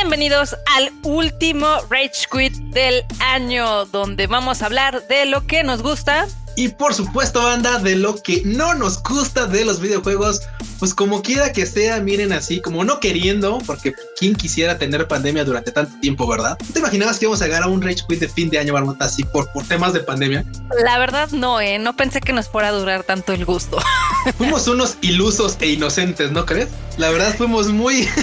Bienvenidos al último Rage Quit del año, donde vamos a hablar de lo que nos gusta. Y por supuesto, banda, de lo que no nos gusta de los videojuegos. Pues como quiera que sea, miren así, como no queriendo, porque quién quisiera tener pandemia durante tanto tiempo, ¿verdad? ¿Te imaginabas que íbamos a llegar a un Rage Quit de fin de año, Marmota, así por, por temas de pandemia? La verdad no, ¿eh? No pensé que nos fuera a durar tanto el gusto. Fuimos unos ilusos e inocentes, ¿no crees? La verdad fuimos muy...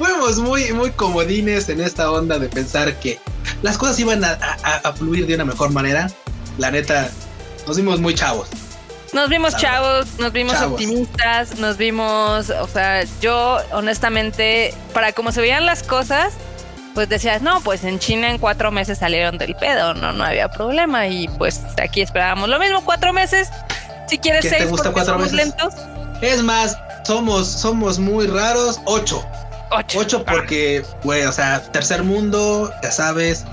fuimos muy, muy comodines en esta onda de pensar que las cosas iban a, fluir de una mejor manera. La neta, nos vimos muy chavos. Nos vimos chavos, nos vimos optimistas, nos vimos, o sea, yo honestamente, para cómo se veían las cosas, pues decías, no, pues en China en cuatro meses salieron del pedo, no, no había problema y pues aquí esperábamos lo mismo, cuatro meses. Si quieres seis, te gusta cuatro meses? lentos. Es más, somos, somos muy raros, ocho. Ocho. porque, güey, o sea, tercer mundo, ya sabes,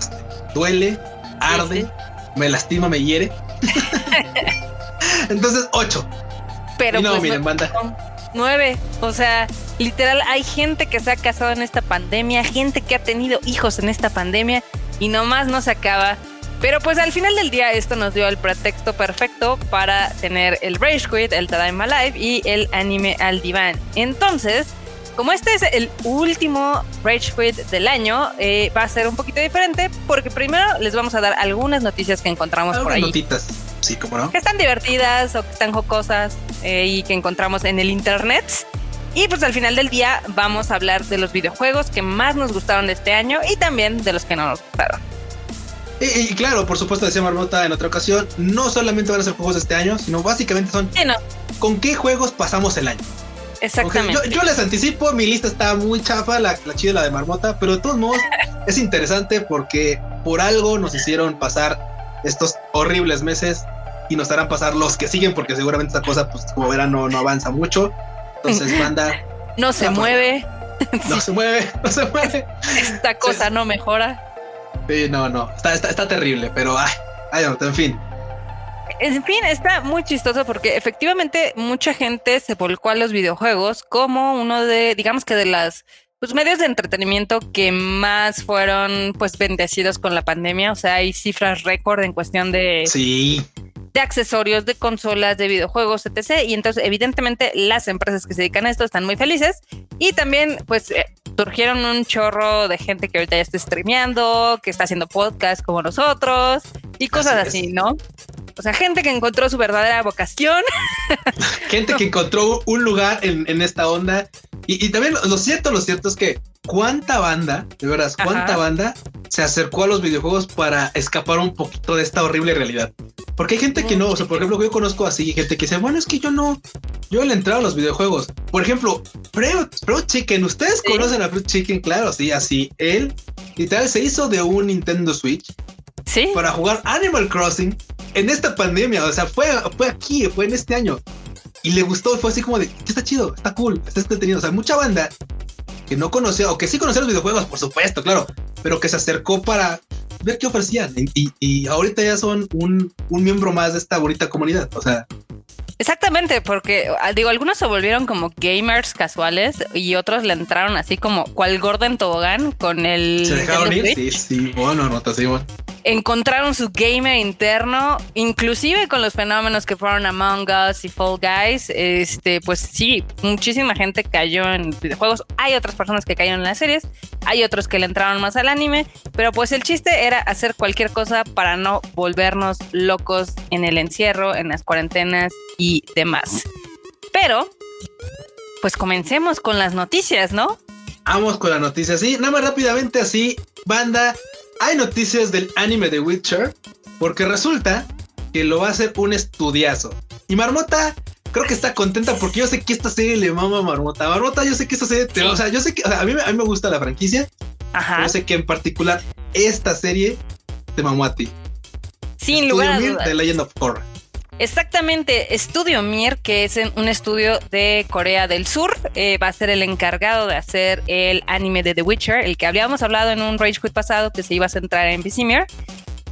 duele, arde, me lastima, me hiere. Entonces, ocho. Pero no, pues, miren, banda. Nueve. O sea, literal, hay gente que se ha casado en esta pandemia, gente que ha tenido hijos en esta pandemia y nomás no se acaba. Pero pues al final del día esto nos dio el pretexto perfecto para tener el Rage Quit, el Tadaima Live y el anime al diván. Entonces, como este es el último Rage Quit del año, eh, va a ser un poquito diferente porque primero les vamos a dar algunas noticias que encontramos por ahí. notitas, sí, como no. Que están divertidas o que están jocosas eh, y que encontramos en el internet. Y pues al final del día vamos a hablar de los videojuegos que más nos gustaron de este año y también de los que no nos gustaron. Y, claro, por supuesto, decía Marmota en otra ocasión, no solamente van a ser juegos de este año, sino básicamente son con qué juegos pasamos el año. Exactamente. Yo, les anticipo, mi lista está muy chafa, la, la chida la de Marmota, pero de todos modos es interesante porque por algo nos hicieron pasar estos horribles meses y nos harán pasar los que siguen porque seguramente esta cosa, pues como verán, no, no avanza mucho. Entonces, banda... no se mueve. No se mueve, no se mueve. Esta cosa no mejora. Sí, no, no, está, está, está terrible, pero ay, ay, en fin. En fin, está muy chistoso porque efectivamente mucha gente se volcó a los videojuegos como uno de, digamos que de las pues, medios de entretenimiento que más fueron pues bendecidos con la pandemia. O sea, hay cifras récord en cuestión de, sí. de accesorios, de consolas, de videojuegos, etc. Y entonces, evidentemente, las empresas que se dedican a esto están muy felices. Y también, pues, eh, surgieron un chorro de gente que ahorita ya está streameando, que está haciendo podcast como nosotros y cosas así, ¿no? O sea, gente que encontró su verdadera vocación. gente que encontró un lugar en, esta onda. Y, también lo, cierto, lo cierto es que cuánta banda, de veras, cuánta banda se acercó a los videojuegos para escapar un poquito de esta horrible realidad. Porque hay gente que no, o sea, por ejemplo, yo conozco así, gente que dice, bueno, es que yo no, yo le he entrado a los videojuegos. Por ejemplo, Pro, Chicken, ustedes conocen a Pro Chicken, claro, sí, así. Él literal se hizo de un Nintendo Switch ¿Sí? para jugar Animal Crossing en esta pandemia. O sea, fue, fue aquí, fue en este año. Y le gustó, fue así como de, está chido, está cool, está entretenido. O sea, mucha banda que no conocía, o que sí conocía los videojuegos, por supuesto, claro, pero que se acercó para ver qué ofrecían. Y, y ahorita ya son un, un miembro más de esta bonita comunidad. O sea, Exactamente, porque ah, digo, algunos se volvieron como gamers casuales y otros le entraron así como cual Gordon Tobogán con el. Se dejaron ir, sí, sí, bueno, anotación encontraron su gamer interno, inclusive con los fenómenos que fueron Among Us y Fall Guys, este, pues sí, muchísima gente cayó en videojuegos, hay otras personas que cayeron en las series, hay otros que le entraron más al anime, pero pues el chiste era hacer cualquier cosa para no volvernos locos en el encierro, en las cuarentenas y demás. Pero, pues comencemos con las noticias, ¿no? Vamos con las noticias, sí, nada más rápidamente así, banda, hay noticias del anime de Witcher, porque resulta que lo va a hacer un estudiazo. Y Marmota creo que está contenta porque yo sé que esta serie le mama a Marmota. Marmota, yo sé que esta serie, o sea, yo sé que a, mí, a mí me gusta la franquicia. Ajá. Yo sé que en particular esta serie te mamó a ti. Sin lugar a dudas. De Legend of Korra. Exactamente, Estudio Mir, que es un estudio de Corea del Sur, eh, va a ser el encargado de hacer el anime de The Witcher, el que habíamos hablado en un Rage Quit pasado que se iba a centrar en Visimir.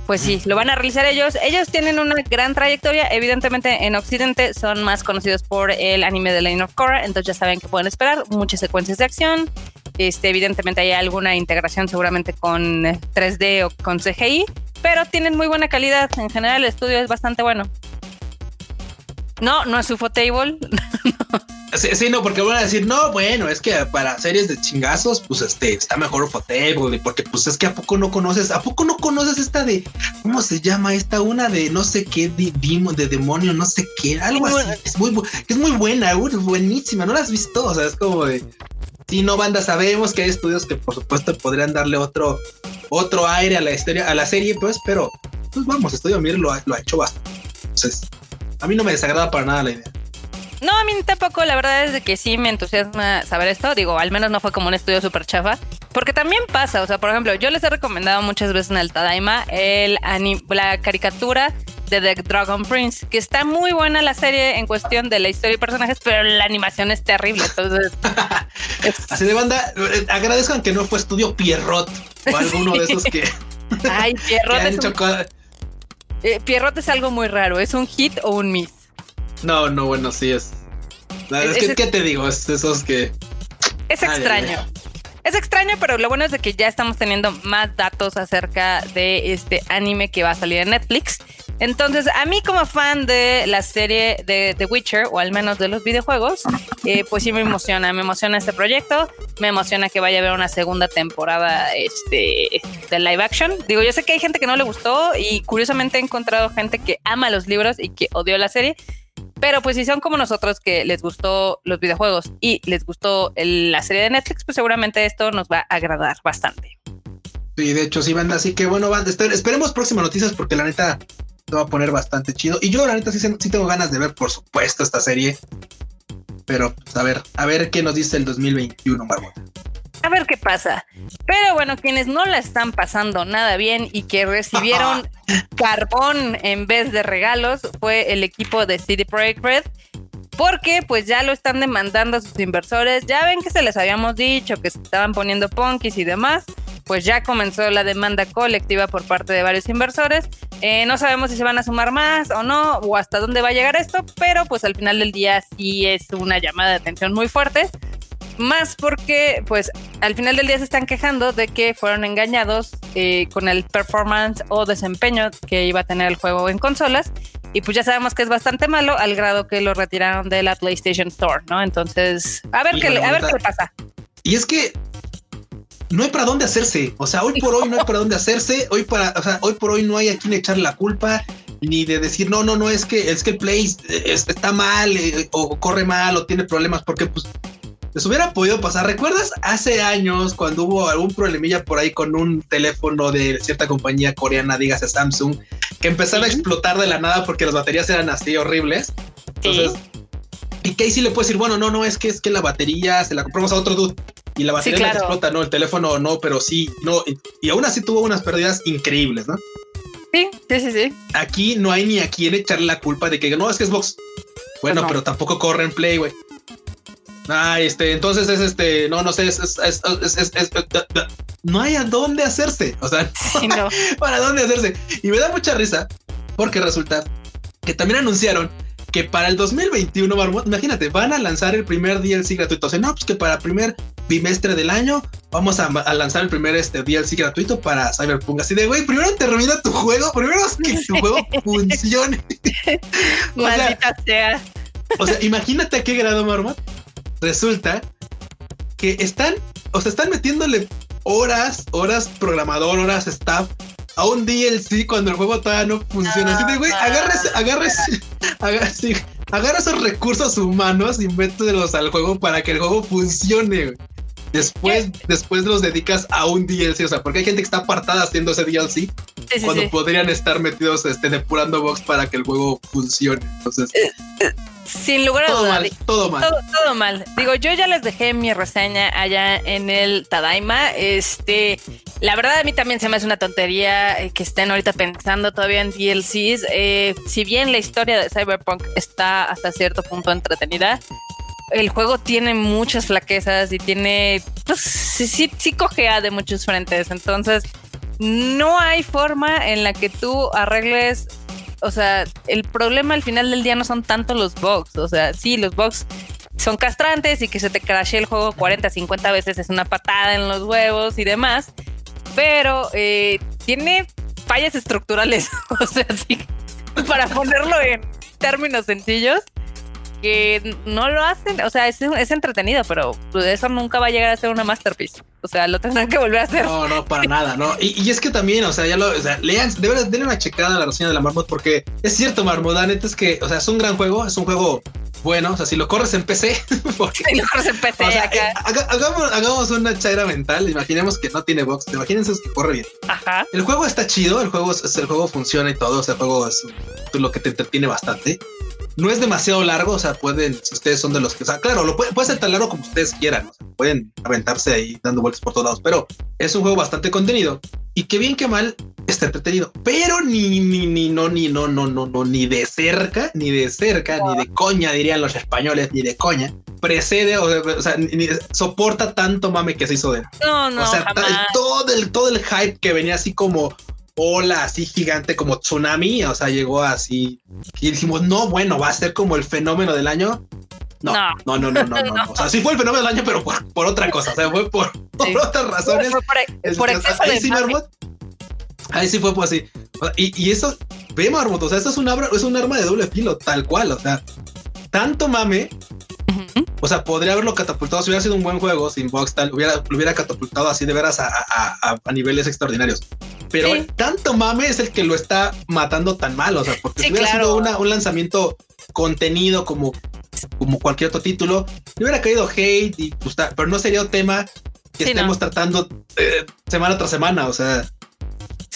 Pues sí, lo van a realizar ellos. Ellos tienen una gran trayectoria. Evidentemente, en Occidente son más conocidos por el anime de Lane of Korra. Entonces, ya saben que pueden esperar muchas secuencias de acción, Este, evidentemente hay alguna integración seguramente con 3D o con CGI, pero tienen muy buena calidad. En general el estudio es bastante bueno. No, no es Ufotable. Sí, sí, no, porque van a decir, no, bueno, es que para series de chingazos, pues este está mejor Ufotable, porque pues es que a poco no conoces, a poco no conoces esta de, ¿cómo se llama esta? Una de no sé qué, de, de demonio, no sé qué, algo así. Es muy, es muy buena, buenísima, no la has visto, o sea, es como de, sí, no, banda, sabemos que hay estudios que por supuesto podrían darle otro, otro aire a la historia, a la serie, pues, pero, pues vamos, Estudio Mir lo, lo ha hecho bastante. Entonces, a mí no me desagrada para nada la idea. No, a mí tampoco, la verdad es que sí me entusiasma saber esto. Digo, al menos no fue como un estudio súper chafa. Porque también pasa, o sea, por ejemplo, yo les he recomendado muchas veces en el Tadaima el la caricatura de The Dragon Prince, que está muy buena la serie en cuestión de la historia y personajes, pero la animación es terrible. Entonces, así de banda, agradezcan que no fue estudio Pierrot o alguno de esos que. Ay, Pierrot. es eh, Pierrot es algo muy raro. ¿Es un hit o un miss? No, no, bueno, sí es. es, que, ¿qué te digo? Es esos que. Es extraño. Es extraño, pero lo bueno es de que ya estamos teniendo más datos acerca de este anime que va a salir en Netflix. Entonces, a mí como fan de la serie de The Witcher, o al menos de los videojuegos, eh, pues sí me emociona, me emociona este proyecto, me emociona que vaya a haber una segunda temporada este, de live action. Digo, yo sé que hay gente que no le gustó y curiosamente he encontrado gente que ama los libros y que odió la serie. Pero pues si son como nosotros que les gustó los videojuegos y les gustó la serie de Netflix, pues seguramente esto nos va a agradar bastante. Sí, de hecho sí, banda. Así que bueno, banda, esperemos próximas noticias porque la neta se va a poner bastante chido. Y yo la neta sí, sí tengo ganas de ver, por supuesto, esta serie. Pero pues, a ver, a ver qué nos dice el 2021, Marmota a ver qué pasa. Pero bueno, quienes no la están pasando nada bien y que recibieron carbón en vez de regalos fue el equipo de City Project Red. Porque pues ya lo están demandando a sus inversores. Ya ven que se les habíamos dicho que se estaban poniendo punkis y demás. Pues ya comenzó la demanda colectiva por parte de varios inversores. Eh, no sabemos si se van a sumar más o no, o hasta dónde va a llegar esto, pero pues al final del día sí es una llamada de atención muy fuerte más porque, pues, al final del día se están quejando de que fueron engañados eh, con el performance o desempeño que iba a tener el juego en consolas. Y pues ya sabemos que es bastante malo al grado que lo retiraron de la PlayStation Store, ¿no? Entonces, a ver, qué, a ver qué pasa. Y es que no hay para dónde hacerse. O sea, hoy por hoy no hay para dónde hacerse. Hoy para, o sea, hoy por hoy no hay a quien echar la culpa ni de decir no, no, no es que es que el Play está mal eh, o corre mal o tiene problemas porque pues les hubiera podido pasar. ¿Recuerdas hace años cuando hubo algún problemilla por ahí con un teléfono de cierta compañía coreana, dígase Samsung, que empezaba a explotar de la nada porque las baterías eran así horribles? Entonces, y Casey le puede decir, bueno, no, no, es que es que la batería se la compramos a otro dude y la batería explota, no, el teléfono no, pero sí, no, y, aún así tuvo unas pérdidas increíbles, ¿no? Sí, sí, sí, sí. Aquí no hay ni a quien echarle la culpa de que no, es que es Box. Bueno, pues pero tampoco corre en Play, güey. Ah, este, entonces es este, no, no sé, es, es, es, no hay a dónde hacerse, o sea, no. para dónde hacerse. Y me da mucha risa porque resulta que también anunciaron que para el 2021, Marmot, imagínate, van a lanzar el primer DLC gratuito. O sea, no, pues que para el primer bimestre del año vamos a, lanzar el primer este, DLC gratuito para Cyberpunk. Así de, güey, primero termina tu juego, primero es que tu juego funcione. Maldita sea. O sea, imagínate a qué grado, Marmot, resulta que están, o sea, están metiéndole horas, horas programador, horas staff a un DLC cuando el juego todavía no funciona. Así de, güey, agárrese, agárrese, agárrese, agarra esos recursos humanos y mételos al juego para que el juego funcione. Después, después los dedicas a un DLC, o sea, porque hay gente que está apartada haciendo ese DLC cuando podrían estar metidos este, depurando box para que el juego funcione. Entonces, eh, eh, sin lugar a todo Mal, todo mal. Todo, mal. Digo, yo ya les dejé mi reseña allá en el Tadaima. Este, la verdad a mí también se me hace una tontería eh, que estén ahorita pensando todavía en DLCs. Eh, si bien la historia de Cyberpunk está hasta cierto punto entretenida, el juego tiene muchas flaquezas y tiene, pues sí, sí, sí cojea de muchos frentes. Entonces, no hay forma en la que tú arregles o sea, el problema al final del día no son tanto los bugs, o sea, sí, los bugs son castrantes y que se te crashe el juego 40, 50 veces es una patada en los huevos y demás. Pero eh, tiene fallas estructurales. o sea, sí, para ponerlo en términos sencillos, que no lo hacen, o sea, es, es entretenido, pero eso nunca va a llegar a ser una masterpiece. O sea, lo tendrán que volver a hacer. No, no, para nada, ¿no? Y, es que también, o sea, ya lo, o sea, lean, de verdad, denle una checada a la reseña de la Marmot, porque es cierto, Marmot, la neta es que, o sea, es un gran juego, es un juego bueno, o sea, si lo corres en PC, porque, si lo corres en PC, acá. Eh, hagamos, hagamos, una chaira mental, imaginemos que no tiene box, imagínense que corre bien. Ajá. El juego está chido, el juego, el juego funciona y todo, o sea, el juego es lo que te entretiene bastante no es demasiado largo, o sea, pueden, si ustedes son de los que, o sea, claro, lo puede, puede ser tan largo como ustedes quieran, pueden aventarse ahí dando vueltas por todos lados, pero es un juego bastante contenido y que bien que mal está entretenido, pero ni, ni, ni, no, ni, no, no, no, no, ni de cerca, ni de cerca, ni de coña, dirían los españoles, ni de coña, precede, o, sea, ni, soporta tanto mame que se hizo de No, no, o sea, todo el, todo el hype que venía así como ola así gigante como tsunami, o sea, llegó así y dijimos, no, bueno, va a ser como el fenómeno del año. No, no, no, no, no, no, O sea, sí fue el fenómeno del año, pero por, otra cosa, o sea, fue por, otras razones. por, ahí, sí, Marmot, ahí sí fue pues así. Y, y eso, ve Marmot, o sea, esto es un, arma, es un arma de doble filo, tal cual, o sea, tanto mame o sea, podría haberlo catapultado si hubiera sido un buen juego sin box tal, hubiera, lo hubiera catapultado así de veras a, niveles extraordinarios. Pero tanto mame es el que lo está matando tan mal. O sea, porque si hubiera sido un lanzamiento contenido como, como cualquier otro título, le hubiera caído hate y pues, pero no sería un tema que estemos tratando eh, semana tras semana. O sea,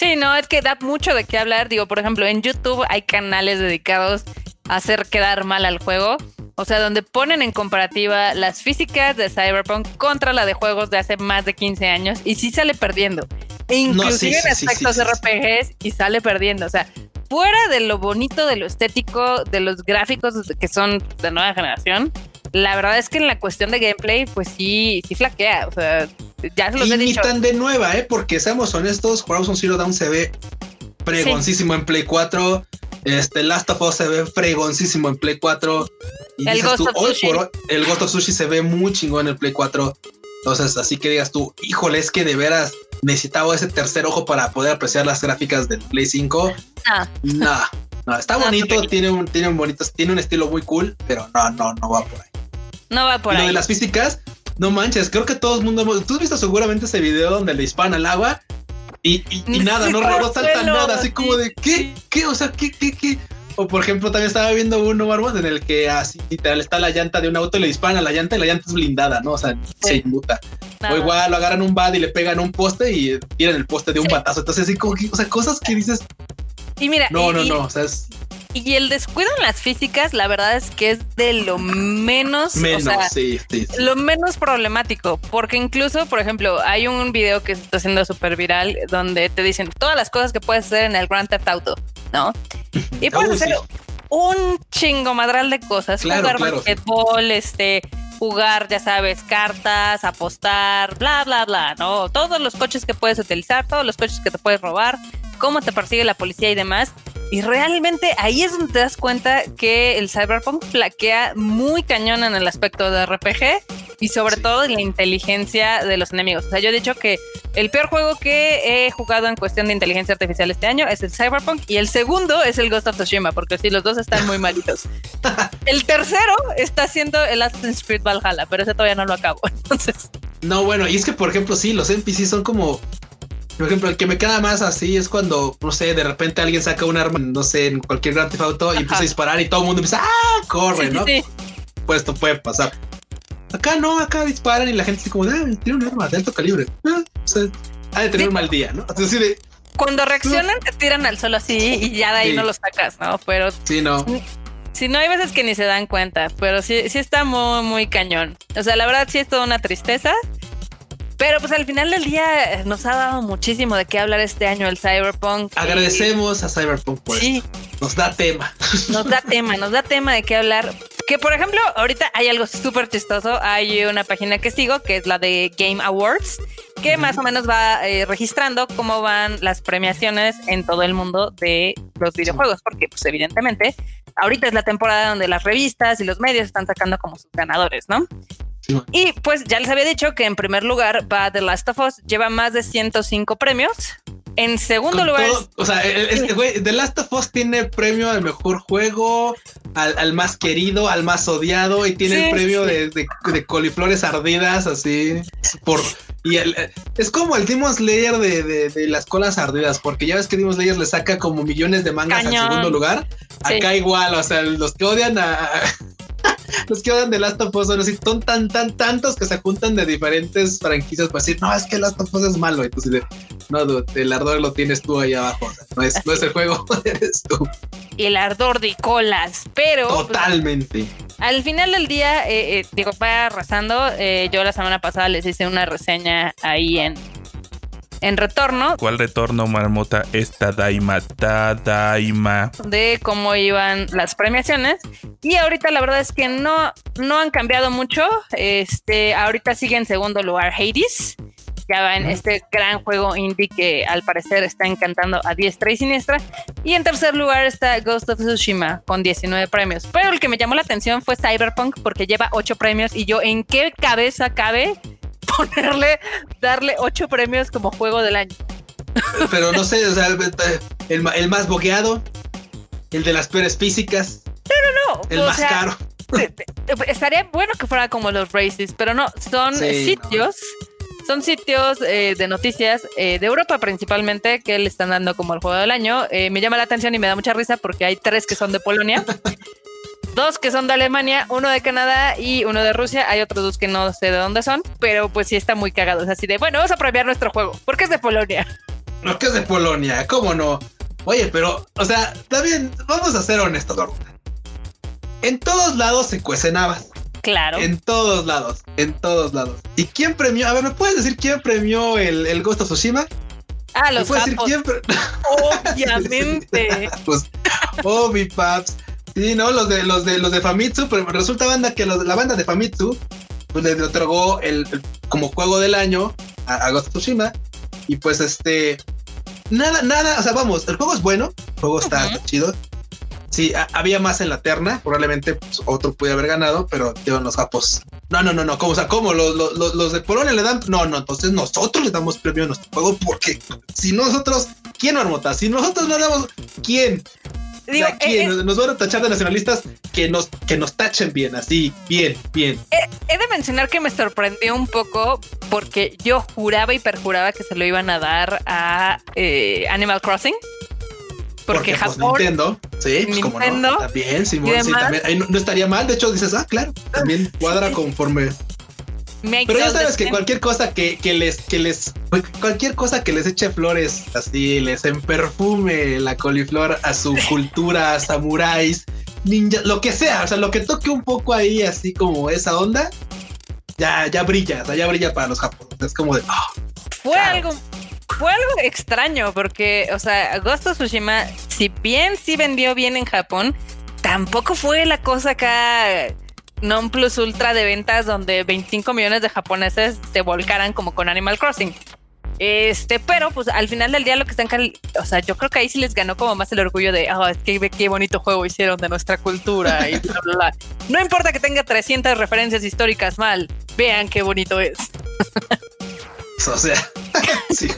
Sí, no, es que da mucho de qué hablar. Digo, por ejemplo, en YouTube hay canales dedicados a hacer quedar mal al juego. O sea, donde ponen en comparativa las físicas de Cyberpunk contra la de juegos de hace más de 15 años y sí sale perdiendo. E inclusive en aspectos RPGs y sale perdiendo. O sea, fuera de lo bonito, de lo estético, de los gráficos que son de nueva generación, la verdad es que en la cuestión de gameplay, pues sí, sí flaquea. O sea, ya se los he dicho. Ni tan de nueva, ¿eh? Porque seamos honestos, Horizon Zero Dawn se ve pregoncísimo en Play 4. Este Last of Us se ve fregoncísimo en Play 4. Y el Ghost, of Sushi. el Ghost of Sushi se ve muy chingón en el Play 4. Entonces, así que digas tú, híjole, es que de veras necesitaba ese tercer ojo para poder apreciar las gráficas del Play 5. Ah. No, no, está bonito, tiene un, tiene un bonito, tiene un estilo muy cool, pero no, no, no va por ahí. No va por ahí. Lo de las físicas, no manches, creo que todo el mundo, tú has visto seguramente ese video donde le disparan al agua y, nada, no, no salta nada, así como de ¿qué? ¿Qué? O sea, ¿qué? ¿Qué? ¿Qué? O por ejemplo, también estaba viendo uno, Marmot, en el que así literal está la llanta de un auto y le disparan a la llanta y la llanta es blindada, ¿no? O sea, se inmuta. O igual lo agarran un bad y le pegan un poste y tiran el poste de un batazo. Entonces, así como que, o sea, cosas que dices. Y mira, no, no, no, o sea, y el descuido en las físicas, la verdad es que es de lo menos, menos sí, sí, lo menos problemático, porque incluso, por ejemplo, hay un video que está haciendo súper viral donde te dicen todas las cosas que puedes hacer en el Grand Theft Auto, ¿no? Y puedes hacer un chingo madral de cosas, jugar claro, este, jugar, ya sabes, cartas, apostar, bla, bla, bla, ¿no? Todos los coches que puedes utilizar, todos los coches que te puedes robar, cómo te persigue la policía y demás. Y realmente ahí es donde te das cuenta que el Cyberpunk flaquea muy cañón en el aspecto de RPG y sobre todo en la inteligencia de los enemigos. O sea, yo he dicho que el peor juego que he jugado en cuestión de inteligencia artificial este año es el Cyberpunk y el segundo es el Ghost of Tsushima, porque sí, los dos están muy malitos. el tercero está siendo el Assassin's Creed Valhalla, pero ese todavía no lo acabo. Entonces. No, bueno, y es que por ejemplo, sí, los NPCs son como por ejemplo, el que me queda más así es cuando, no sé, de repente alguien saca un arma, no sé, en cualquier Theft Auto y empieza a disparar y todo el mundo empieza, ¡ah! Corre, ¿no? Pues esto puede pasar. Acá no, acá disparan y la gente dice como, ah, tiene un arma de alto calibre. Ah, o sea, ha de tener un mal día, ¿no? Entonces, de, Cuando reaccionan, te tiran al suelo así y ya de ahí no lo sacas, ¿no? Pero. Sí, no. Sí, no hay veces que ni se dan cuenta, pero sí, sí está muy, muy cañón. O sea, la verdad sí es toda una tristeza. Pero pues al final del día eh, nos ha dado muchísimo de qué hablar este año el Cyberpunk. Agradecemos a Cyberpunk por sí. Nos da tema. Nos da tema, nos da tema de qué hablar. Que por ejemplo, ahorita hay algo súper chistoso. Hay una página que sigo que es la de Game Awards. que más o menos va eh, registrando cómo van las premiaciones en todo el mundo de los videojuegos, porque pues evidentemente ahorita es la temporada donde las revistas y los medios están sacando como sus ganadores, ¿no? Y pues ya les había dicho que en primer lugar va The Last of Us, lleva más de 105 premios. En segundo lugar. o sea, este güey, The Last of Us tiene premio al mejor juego, al, más querido, al más odiado, y tiene el premio de, de, coliflores ardidas, así. Por. Y es como el Demon Slayer de, de, las colas ardidas, porque ya ves que Demon Slayer le saca como millones de mangas al segundo lugar. Acá igual, o sea, los que odian a, los que odian de Last of Us son así, son tan, tan, tantos que se juntan de diferentes franquicias para decir, no, es que Last of Us es malo. Entonces, no, el ardor lo tienes tú ahí abajo. no, es, no es el juego, eres tú. El ardor de colas, pero. Totalmente. al final del día, eh, eh, digo, va arrasando. Eh, yo la semana pasada les hice una reseña ahí en en retorno. ¿Cuál retorno, Marmota? Esta Daima, Daima. De cómo iban las premiaciones. Y ahorita la verdad es que no, no han cambiado mucho. Este, ahorita sigue en segundo lugar Hades. Ya va en este gran juego indie que al parecer está encantando a diestra y siniestra. Y en tercer lugar está Ghost of Tsushima con 19 premios. Pero el que me llamó la atención fue Cyberpunk porque lleva 8 premios y yo en qué cabeza cabe ponerle, darle ocho premios como juego del año. Pero no sé, o sea, el, más boqueado, el de las peores físicas. Pero no, el más caro. Estaría bueno que fuera como los races, pero no, son sitios. Son sitios eh, de noticias eh, de Europa principalmente que le están dando como el juego del año. Eh, me llama la atención y me da mucha risa porque hay tres que son de Polonia. Dos que son de Alemania, uno de Canadá y uno de Rusia. Hay otros dos que no sé de dónde son, pero pues sí está muy cagado. Es así de, bueno, vamos a premiar nuestro juego, porque es de Polonia. No, que es de Polonia, ¿cómo no? Oye, pero, o sea, también vamos a ser honestos, En todos lados se cuecen habas. Claro. En todos lados, en todos lados. ¿Y quién premió? A ver, ¿me puedes decir quién premió el, el Ghost of Tsushima? Ah, los ¿Me decir quién Obviamente. pues, oh, mi paps. Sí, no, los de los de los de Famitsu, pero resulta banda que la banda de Famitsu pues le otorgó el, como juego del año a, Ghost of Tsushima y pues este nada nada, o sea, vamos, el juego es bueno, el juego está chido. Sí, había más en la terna, probablemente pues, otro pudiera haber ganado, pero en los japos. No, no, no, no, ¿cómo? O sea, ¿cómo? ¿Los, los, los de Polonia le dan? No, no, entonces nosotros le damos premio a nuestro juego porque si nosotros, ¿quién armota? Si nosotros no damos, ¿quién? Digo, aquí, eh, nos, van a tachar de nacionalistas que nos, que nos tachen bien, así, bien, bien. he de mencionar que me sorprendió un poco porque yo juraba y perjuraba que se lo iban a dar a eh, Animal Crossing. Porque, pues, Japón. Nintendo, sí, pues como no. También, Simón, sí, también. no, estaría mal. De hecho, dices, ah, claro, también cuadra conforme pero ya sabes que cualquier cosa que, les, que les, cualquier cosa que les eche flores, así, les perfume la coliflor a su cultura, a samuráis, ninja, lo que sea, o sea, lo que toque un poco ahí, así como esa onda, ya, ya brilla, o sea, ya brilla para los japoneses. Es como de, ah, fue algo, fue algo extraño, porque, o sea, Ghost Tsushima, si bien sí vendió bien en Japón, tampoco fue la cosa acá non plus ultra de ventas donde 25 millones de japoneses se volcaran como con Animal Crossing. Este, pero pues al final del día lo que están, o sea, yo creo que ahí sí les ganó como más el orgullo de, oh, qué bonito juego hicieron de nuestra cultura y bla, bla, bla. No importa que tenga 300 referencias históricas mal, vean qué bonito es. o sea, sí.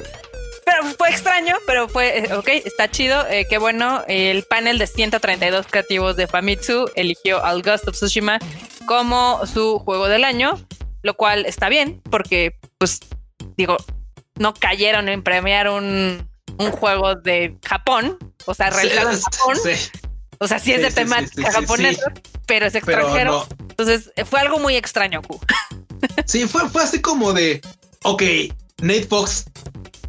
Pero fue extraño, pero fue, eh, ok, está chido, eh, qué bueno. El panel de 132 creativos de Famitsu eligió al Ghost of Tsushima como su juego del año, lo cual está bien, porque, pues, digo, no cayeron en premiar un, juego de Japón, o sea, realizado Japón. O sea, sí es de temática japonesa, pero es extranjero. Entonces, fue algo muy extraño, Sí, fue, fue así como de, ok, Nate Fox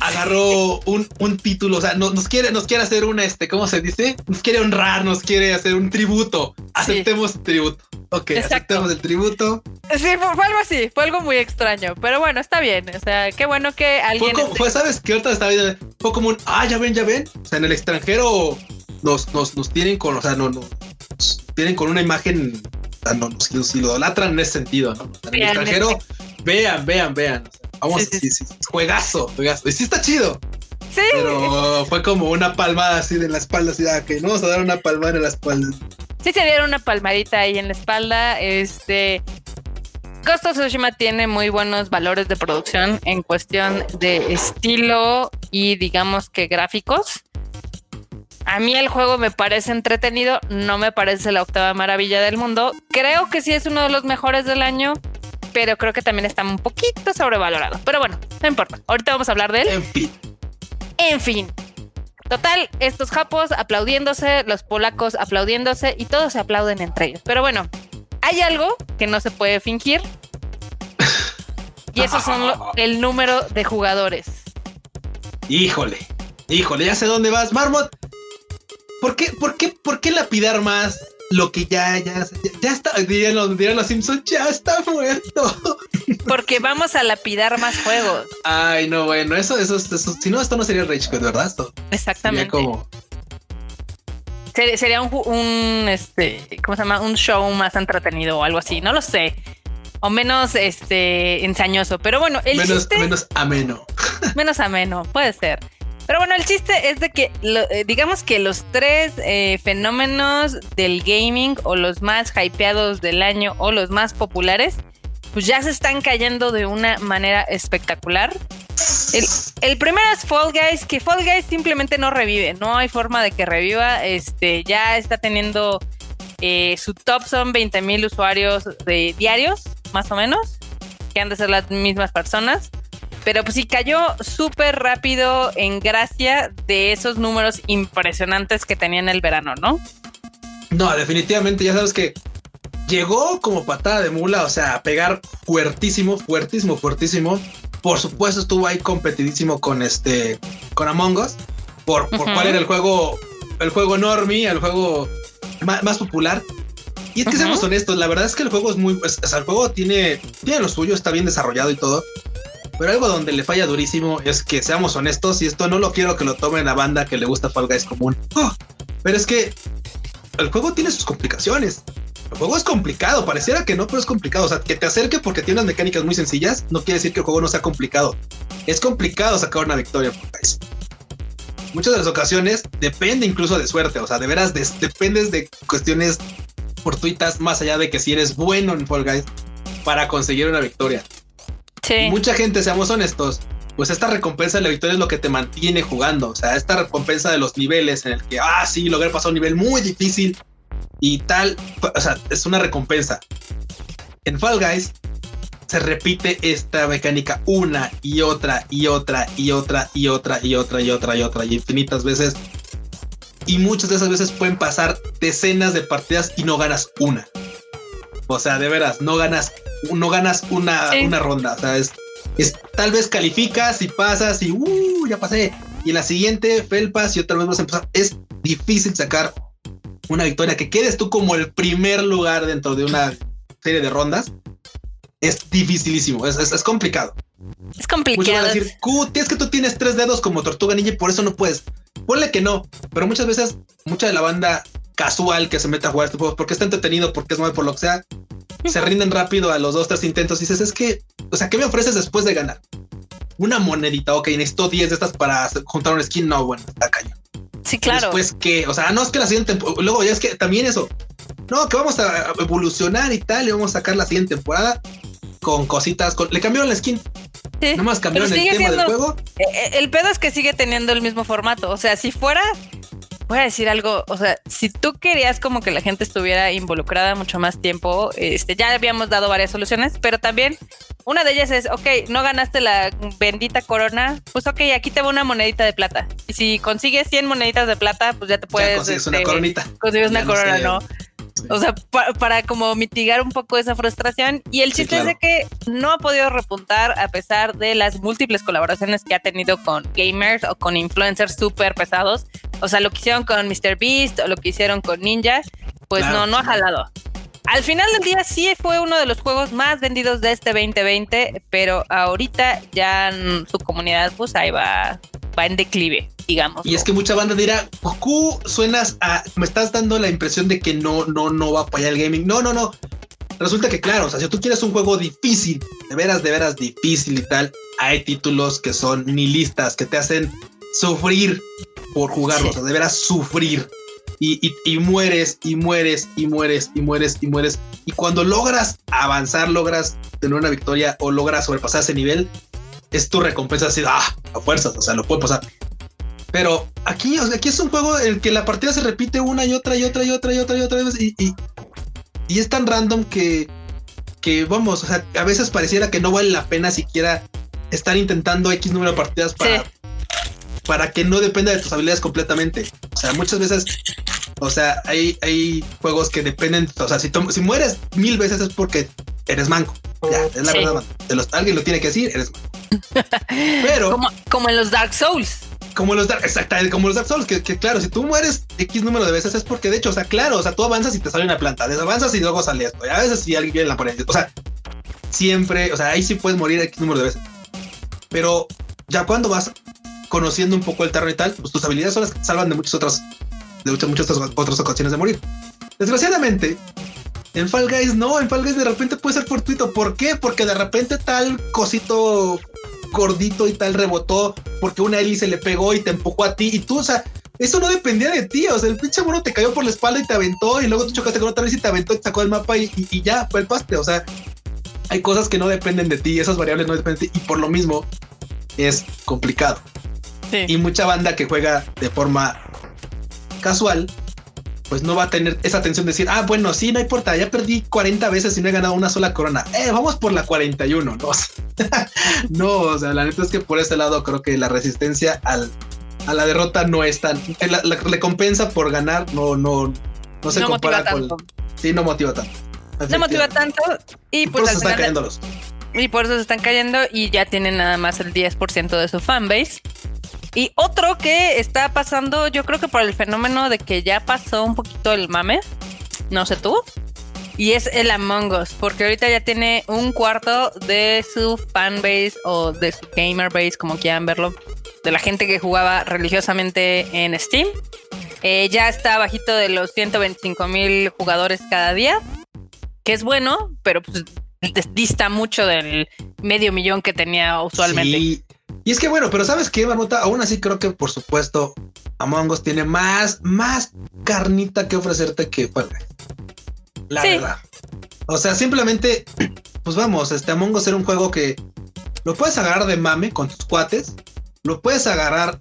agarró un, un, título, o sea, nos, quiere, nos quiere hacer un, este, ¿cómo se dice? Nos quiere honrar, nos quiere hacer un tributo. Aceptemos el tributo. Ok, aceptemos el tributo. Sí, fue, algo así, fue algo muy extraño, pero bueno, está bien, o sea, qué bueno que alguien... Fue, ¿sabes qué? Ahorita está bien, fue como un, ah, ya ven, ya ven, o sea, en el extranjero nos, nos, nos tienen con, o sea, no, no, nos tienen con una imagen, o sea, no, nos, lo idolatran en ese sentido, ¿no? En el extranjero, vean, vean, vean, Vamos, sí, sí, juegazo, juegazo. Y sí está chido. Sí. Pero fue como una palmada así de la espalda, así ah, que no vamos a dar una palmada en la espalda. Sí se dieron una palmadita ahí en la espalda. Este, Ghost of Tsushima tiene muy buenos valores de producción en cuestión de estilo y digamos que gráficos. A mí el juego me parece entretenido, no me parece la octava maravilla del mundo. Creo que sí es uno de los mejores del año, pero creo que también está un poquito sobrevalorado. Pero bueno, no importa. Ahorita vamos a hablar de él. En fin. En fin. Total, estos japos aplaudiéndose, los polacos aplaudiéndose y todos se aplauden entre ellos. Pero bueno, hay algo que no se puede fingir. Y esos son el número de jugadores. Híjole, híjole, ya sé dónde vas, Marmot. ¿Por qué, por qué, por qué lapidar más lo que ya, ya, ya está, dirían los, los Simpsons, ya está muerto? Porque vamos a lapidar más juegos. Ay, no, bueno, eso, eso, eso, si no, esto no sería Rage ¿verdad? Esto Exactamente. como Sería un, un, este, ¿cómo se llama? Un show más entretenido o algo así, no lo sé. O menos este ensañoso. Pero bueno, el menos, menos ameno. Menos ameno, puede ser. Pero bueno, el chiste es de que eh, digamos que los tres eh, fenómenos del gaming o los más hypeados del año o los más populares, pues ya se están cayendo de una manera espectacular. El, primero es Fall Guys, que Fall Guys simplemente no revive, no hay forma de que reviva, este ya está teniendo eh, su top son 20 mil usuarios diarios, más o menos, que han de ser las mismas personas. Pero pues sí cayó súper rápido en gracia de esos números impresionantes que tenía en el verano, ¿no? No, definitivamente, ya sabes que llegó como patada de mula, o sea, a pegar fuertísimo, fuertísimo, fuertísimo. Por supuesto, estuvo ahí competidísimo con este, con Among Us, por, por cuál era el juego, el juego normie, el juego más, popular. Y es que seamos honestos, la verdad es que el juego es muy, o sea, el juego tiene, tiene lo suyo, está bien desarrollado y todo. Pero algo donde le falla durísimo es que seamos honestos, y esto no lo quiero que lo tomen la banda que le gusta Fall Guys común. Pero es que el juego tiene sus complicaciones. El juego es complicado, pareciera que no, pero es complicado. O sea, que te acerque porque tiene unas mecánicas muy sencillas, no quiere decir que el juego no sea complicado. Es complicado sacar una victoria Fall Guys. Muchas de las ocasiones depende incluso de suerte, o sea, de veras dependes de cuestiones fortuitas más allá de que si eres bueno en Fall Guys para conseguir una victoria. Mucha gente, seamos honestos, pues esta recompensa de la victoria es lo que te mantiene jugando. O sea, esta recompensa de los niveles en el que, ah, sí, logré pasar un nivel muy difícil y tal. O sea, es una recompensa. En Fall Guys se repite esta mecánica una y otra y otra y otra y otra y otra y otra y otra y infinitas veces. Y muchas de esas veces pueden pasar decenas de partidas y no ganas una. O sea, de veras, no ganas no ganas una, una ronda. O sea, es, tal vez calificas y pasas y uh, ya pasé. Y en la siguiente felpas y otra vez vas a empezar. Es difícil sacar una victoria que quedes tú como el primer lugar dentro de una serie de rondas. Es dificilísimo, es, es, complicado. Es complicado. decir, es que tú tienes tres dedos como tortuga ninja y por eso no puedes. Ponle que no, pero muchas veces, mucha de la banda casual que se mete a jugar este juego porque está entretenido, porque es nuevo, por lo que sea, se rinden rápido a los dos, tres intentos y dices, es que, o sea, ¿qué me ofreces después de ganar? Una monedita, ok, necesito 10 de estas para juntar un skin, no, bueno, está cañón. Sí, claro. Después que, o sea, no es que la siguiente, luego ya es que también eso, no, que vamos a evolucionar y tal, y vamos a sacar la siguiente temporada con cositas, con, le cambiaron la skin. Sí. Nomás cambiaron el tema del juego. Eh, eh, el pedo es que sigue teniendo el mismo formato. O sea, si fuera voy a decir algo, o sea, si tú querías como que la gente estuviera involucrada mucho más tiempo, este, ya habíamos dado varias soluciones, pero también una de ellas es, ok, no ganaste la bendita corona, pues ok, aquí te va una monedita de plata. Y si consigues 100 moneditas de plata, pues ya te puedes... Ya consigues una este, coronita. Consigues una corona, ¿no? O sea, para como mitigar un poco esa frustración. Y el chiste es de que no ha podido repuntar a pesar de las múltiples colaboraciones que ha tenido con gamers o con influencers súper pesados. O sea, lo que hicieron con Mr. Beast o lo que hicieron con Ninja, pues no, no ha jalado. Al final del día sí fue uno de los juegos más vendidos de este 2020, pero ahorita ya su comunidad pues ahí va, va en declive digamos. Y es que mucha banda dirá, Goku, suenas a, me estás dando la impresión de que no, no, no va a apoyar el gaming. No, no, no. Resulta que claro, o sea, si tú quieres un juego difícil, de veras, de veras difícil y tal, hay títulos que son nihilistas, que te hacen sufrir por jugarlos, de veras sufrir. Y, y, mueres y mueres y mueres y mueres y mueres. Y cuando logras avanzar, logras tener una victoria o logras sobrepasar ese nivel, es tu recompensa así, ah, a fuerzas, o sea, lo puede pasar. Pero aquí, o sea, aquí es un juego en el que la partida se repite una y otra y otra y otra y otra y otra vez y, y, y es tan random que, que vamos, o sea, a veces pareciera que no vale la pena siquiera estar intentando X número de partidas para, para que no dependa de tus habilidades completamente. O sea, muchas veces, o sea, hay, hay juegos que dependen, o sea, si, si mueres mil veces es porque eres manco. Ya, es la verdad, los, alguien lo tiene que decir, eres manco. Pero... Como, como en los Dark Souls como los Dark, exactamente, como los Dark Souls, que, claro, si tú mueres X número de veces es porque de hecho, o sea, claro, o sea, tú avanzas y te sale una planta, desavanzas y luego sale esto, y a veces si alguien viene la pared, o sea, siempre, o sea, ahí sí puedes morir X número de veces. Pero ya cuando vas conociendo un poco el terreno y tal, pues tus habilidades son las que te salvan de muchas otras, de muchas, otras ocasiones de morir. Desgraciadamente, en Fall Guys no, en Fall Guys de repente puede ser fortuito. ¿Por qué? Porque de repente tal cosito gordito y tal rebotó porque una hélice le pegó y te empujó a ti y tú, o sea, eso no dependía de ti, o sea, el pinche mono te cayó por la espalda y te aventó y luego tú chocaste con otra vez y te aventó y te sacó el mapa y, y, ya, fue el paste, o sea, hay cosas que no dependen de ti, esas variables no dependen de ti y por lo mismo es complicado. Y mucha banda que juega de forma casual, pues no va a tener esa atención de decir, ah, bueno, sí, no importa, ya perdí 40 veces y no he ganado una sola corona. Eh, vamos por la 41, ¿no? no, o sea, la neta es que por ese lado creo que la resistencia al, a la derrota no es tan... La, recompensa por ganar no, no, no se compara con... Sí, no motiva tanto. No motiva tanto y pues... se están cayendo los y por eso se están cayendo y ya tienen nada más el 10% de su fanbase. Y otro que está pasando, yo creo que por el fenómeno de que ya pasó un poquito el mame, no sé tú, y es el Among Us, porque ahorita ya tiene un cuarto de su fanbase o de su gamer base, como quieran verlo, de la gente que jugaba religiosamente en Steam. Eh, ya está bajito de los 125 mil jugadores cada día, que es bueno, pero pues dista mucho del medio millón que tenía usualmente. Y es que bueno, pero sabes qué, Marmota, aún así creo que por supuesto Among Us tiene más, más carnita que ofrecerte que bueno, la verdad. O sea, simplemente, pues vamos, este Among Us era un juego que lo puedes agarrar de mame con tus cuates, lo puedes agarrar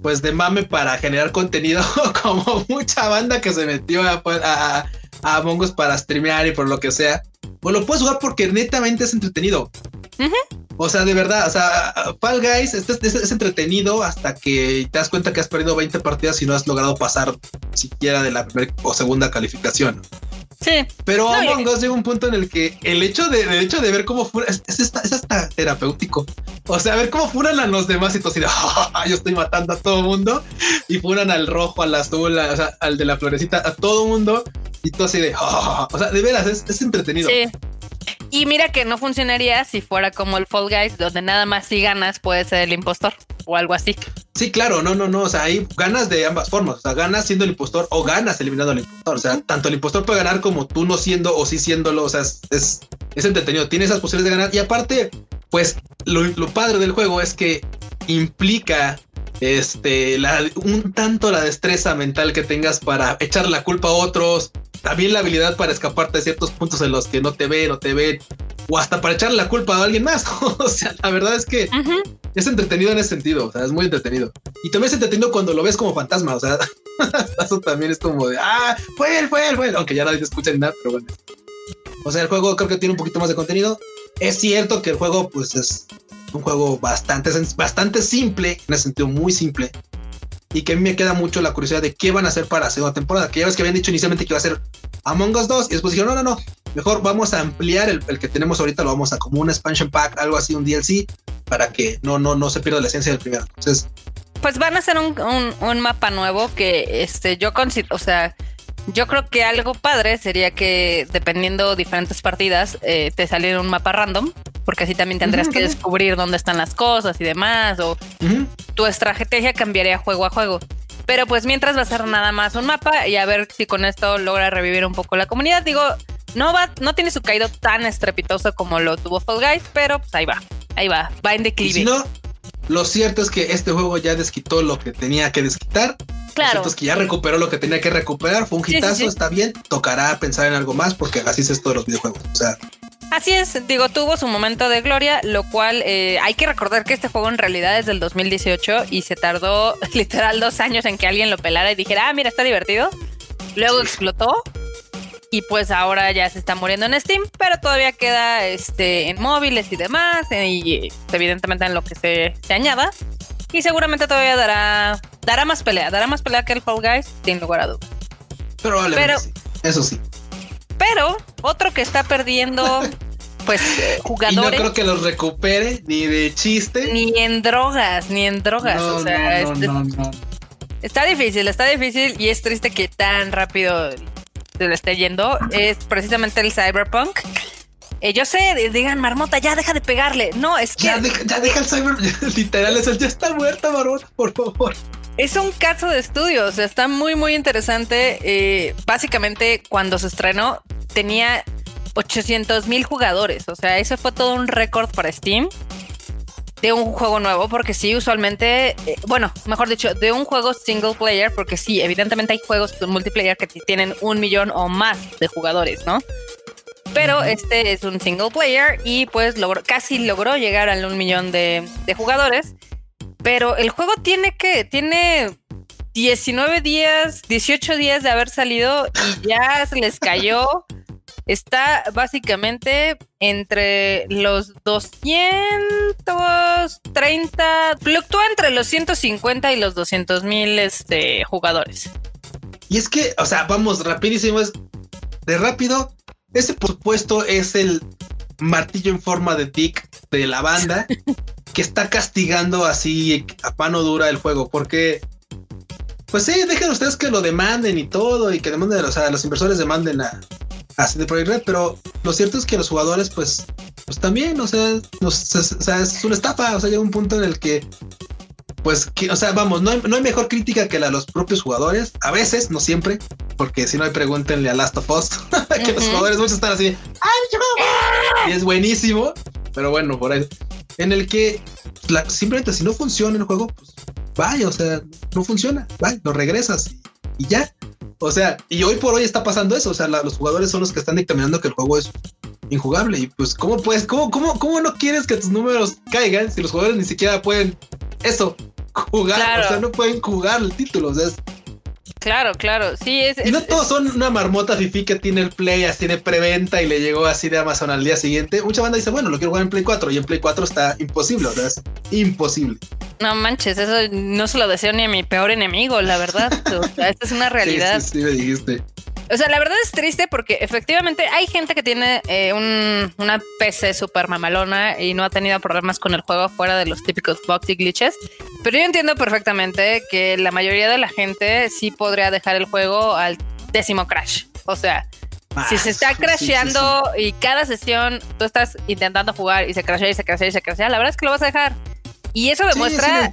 pues de mame para generar contenido como mucha banda que se metió a, a, a Among Us para streamear y por lo que sea. Pues lo puedes jugar porque netamente es entretenido. O sea, de verdad, o sea, Fall Guys es, entretenido hasta que te das cuenta que has perdido 20 partidas y no has logrado pasar siquiera de la primera o segunda calificación. Sí. Pero Among Us llega un punto en el que el hecho de, hecho de ver cómo fuera es, es, hasta terapéutico. O sea, ver cómo furan a los demás y tú así de, yo estoy matando a todo mundo y furan al rojo, al azul, o sea, al de la florecita, a todo mundo y tú así de, o sea, de veras, es, entretenido. Sí. Y mira que no funcionaría si fuera como el Fall Guys, donde nada más si ganas puede ser el impostor o algo así. Sí, claro, no, no, no. O sea, hay ganas de ambas formas. O sea, ganas siendo el impostor o ganas eliminando al impostor. O sea, tanto el impostor puede ganar como tú no siendo o sí siéndolo. O sea, es, es, entretenido. Tiene esas posibilidades de ganar. Y aparte, pues lo, lo padre del juego es que implica este, un tanto la destreza mental que tengas para echar la culpa a otros, también la habilidad para escaparte de ciertos puntos en los que no te ven o te ven, o hasta para echarle la culpa a alguien más. o sea, la verdad es que es entretenido en ese sentido, o sea, es muy entretenido. Y también es entretenido cuando lo ves como fantasma, o sea, eso también es como de, ah, fue él, fue él, fue él, aunque ya nadie escucha ni nada, pero bueno. O sea, el juego creo que tiene un poquito más de contenido. Es cierto que el juego, pues, es un juego bastante, bastante simple, en ese sentido muy simple. Y que a mí me queda mucho la curiosidad de qué van a hacer para la segunda temporada. Que ya ves que habían dicho inicialmente que iba a ser Among Us 2 y después dijeron, no, no, no, mejor vamos a ampliar el, que tenemos ahorita, lo vamos a como un expansion pack, algo así, un DLC, para que no, no, no se pierda la esencia del primero. Entonces... Pues van a hacer un, un mapa nuevo que este, yo considero, o sea, yo creo que algo padre sería que dependiendo diferentes partidas eh, te saliera un mapa random, porque así también tendrías que descubrir dónde están las cosas y demás, o tu estrategia cambiaría juego a juego. Pero pues mientras va a ser nada más un mapa y a ver si con esto logra revivir un poco la comunidad. Digo, no va, no tiene su caído tan estrepitoso como lo tuvo Fall Guys, pero pues ahí va, ahí va, va en declive. si no, lo cierto es que este juego ya desquitó lo que tenía que desquitar. Claro. Lo es que ya recuperó lo que tenía que recuperar. Fue un hitazo, está bien. Tocará pensar en algo más porque así es esto de los videojuegos. O sea, Así es, digo, tuvo su momento de gloria, lo cual eh, hay que recordar que este juego en realidad es del 2018 y se tardó literal dos años en que alguien lo pelara y dijera, ah, mira, está divertido. Luego explotó y pues ahora ya se está muriendo en Steam, pero todavía queda este, en móviles y demás, eh, y evidentemente en lo que se, se añada. Y seguramente todavía dará, dará más pelea, dará más pelea que el Fall Guys, sin lugar a dudas. Probablemente pero, sí. Eso sí. Pero otro que está perdiendo, pues, jugadores. Y no creo que los recupere ni de chiste. Ni en drogas, ni en drogas. o sea, no, no, no, está difícil, está difícil y es triste que tan rápido se le esté yendo. Es precisamente el Cyberpunk. Eh, yo sé, digan, Marmota, ya deja de pegarle. No, es que. Ya, deja, ya deja el cyber. Literal, eso ya está muerta, Marmota, por favor. Es un caso de estudio, o sea, está muy, muy interesante. Eh, básicamente, cuando se estrenó, tenía 800 mil jugadores. O sea, ese fue todo un récord para Steam de un juego nuevo, porque sí, usualmente, eh, bueno, mejor dicho, de un juego single player, porque sí, evidentemente hay juegos multiplayer que tienen un millón o más de jugadores, ¿no? Pero este es un single player y pues logró, casi logró llegar al un millón de, de jugadores. Pero el juego tiene que, tiene 19 días, 18 días de haber salido y ya se les cayó. Está básicamente entre los 230, fluctúa entre los 150 y los 200 mil este, jugadores. Y es que, o sea, vamos rapidísimo, es de rápido. Ese, por supuesto, es el martillo en forma de tic de la banda que está castigando así a mano dura el juego, porque pues sí, dejen ustedes que lo demanden y todo, y que demanden, o sea, los inversores demanden a, así de Project Red, pero lo cierto es que los jugadores, pues, pues también, o sea, o sea, es una estafa, o sea, llega un punto en el que, pues, que, o sea, vamos, no hay, no hay mejor crítica que la de los propios jugadores, a veces, no siempre, porque si no hay, pregúntenle a Last of Us, que los jugadores muchos están así, ¡ay, y es buenísimo, pero bueno, por ahí, en el que simplemente si no funciona el juego, pues vaya, o sea, no funciona, vaya, lo regresas y ya. O sea, y hoy por hoy está pasando eso. O sea, los jugadores son los que están dictaminando que el juego es injugable. Y pues, ¿cómo puedes, cómo, cómo, cómo no quieres que tus números caigan si los jugadores ni siquiera pueden eso, jugar? O sea, no pueden jugar el título. O sea, es, Claro, claro, sí es. Y no todos son una marmota fifi que tiene el Play, así de preventa y le llegó así de Amazon al día siguiente. Mucha banda dice, bueno, lo quiero jugar en Play 4 y en Play 4 está imposible, o sea, es imposible. No manches, eso no se lo deseo ni a mi peor enemigo, la verdad. esta es una realidad. Sí, sí, sí, me dijiste. O sea, la verdad es triste porque efectivamente hay gente que tiene eh, un, una PC super mamalona y no ha tenido problemas con el juego fuera de los típicos bugs y glitches. Pero yo entiendo perfectamente que la mayoría de la gente sí podría dejar el juego al décimo crash. O sea, si se está crasheando y cada sesión tú estás intentando jugar y se crashea y se crashea y se crashea, la verdad es que lo vas a dejar. Y eso demuestra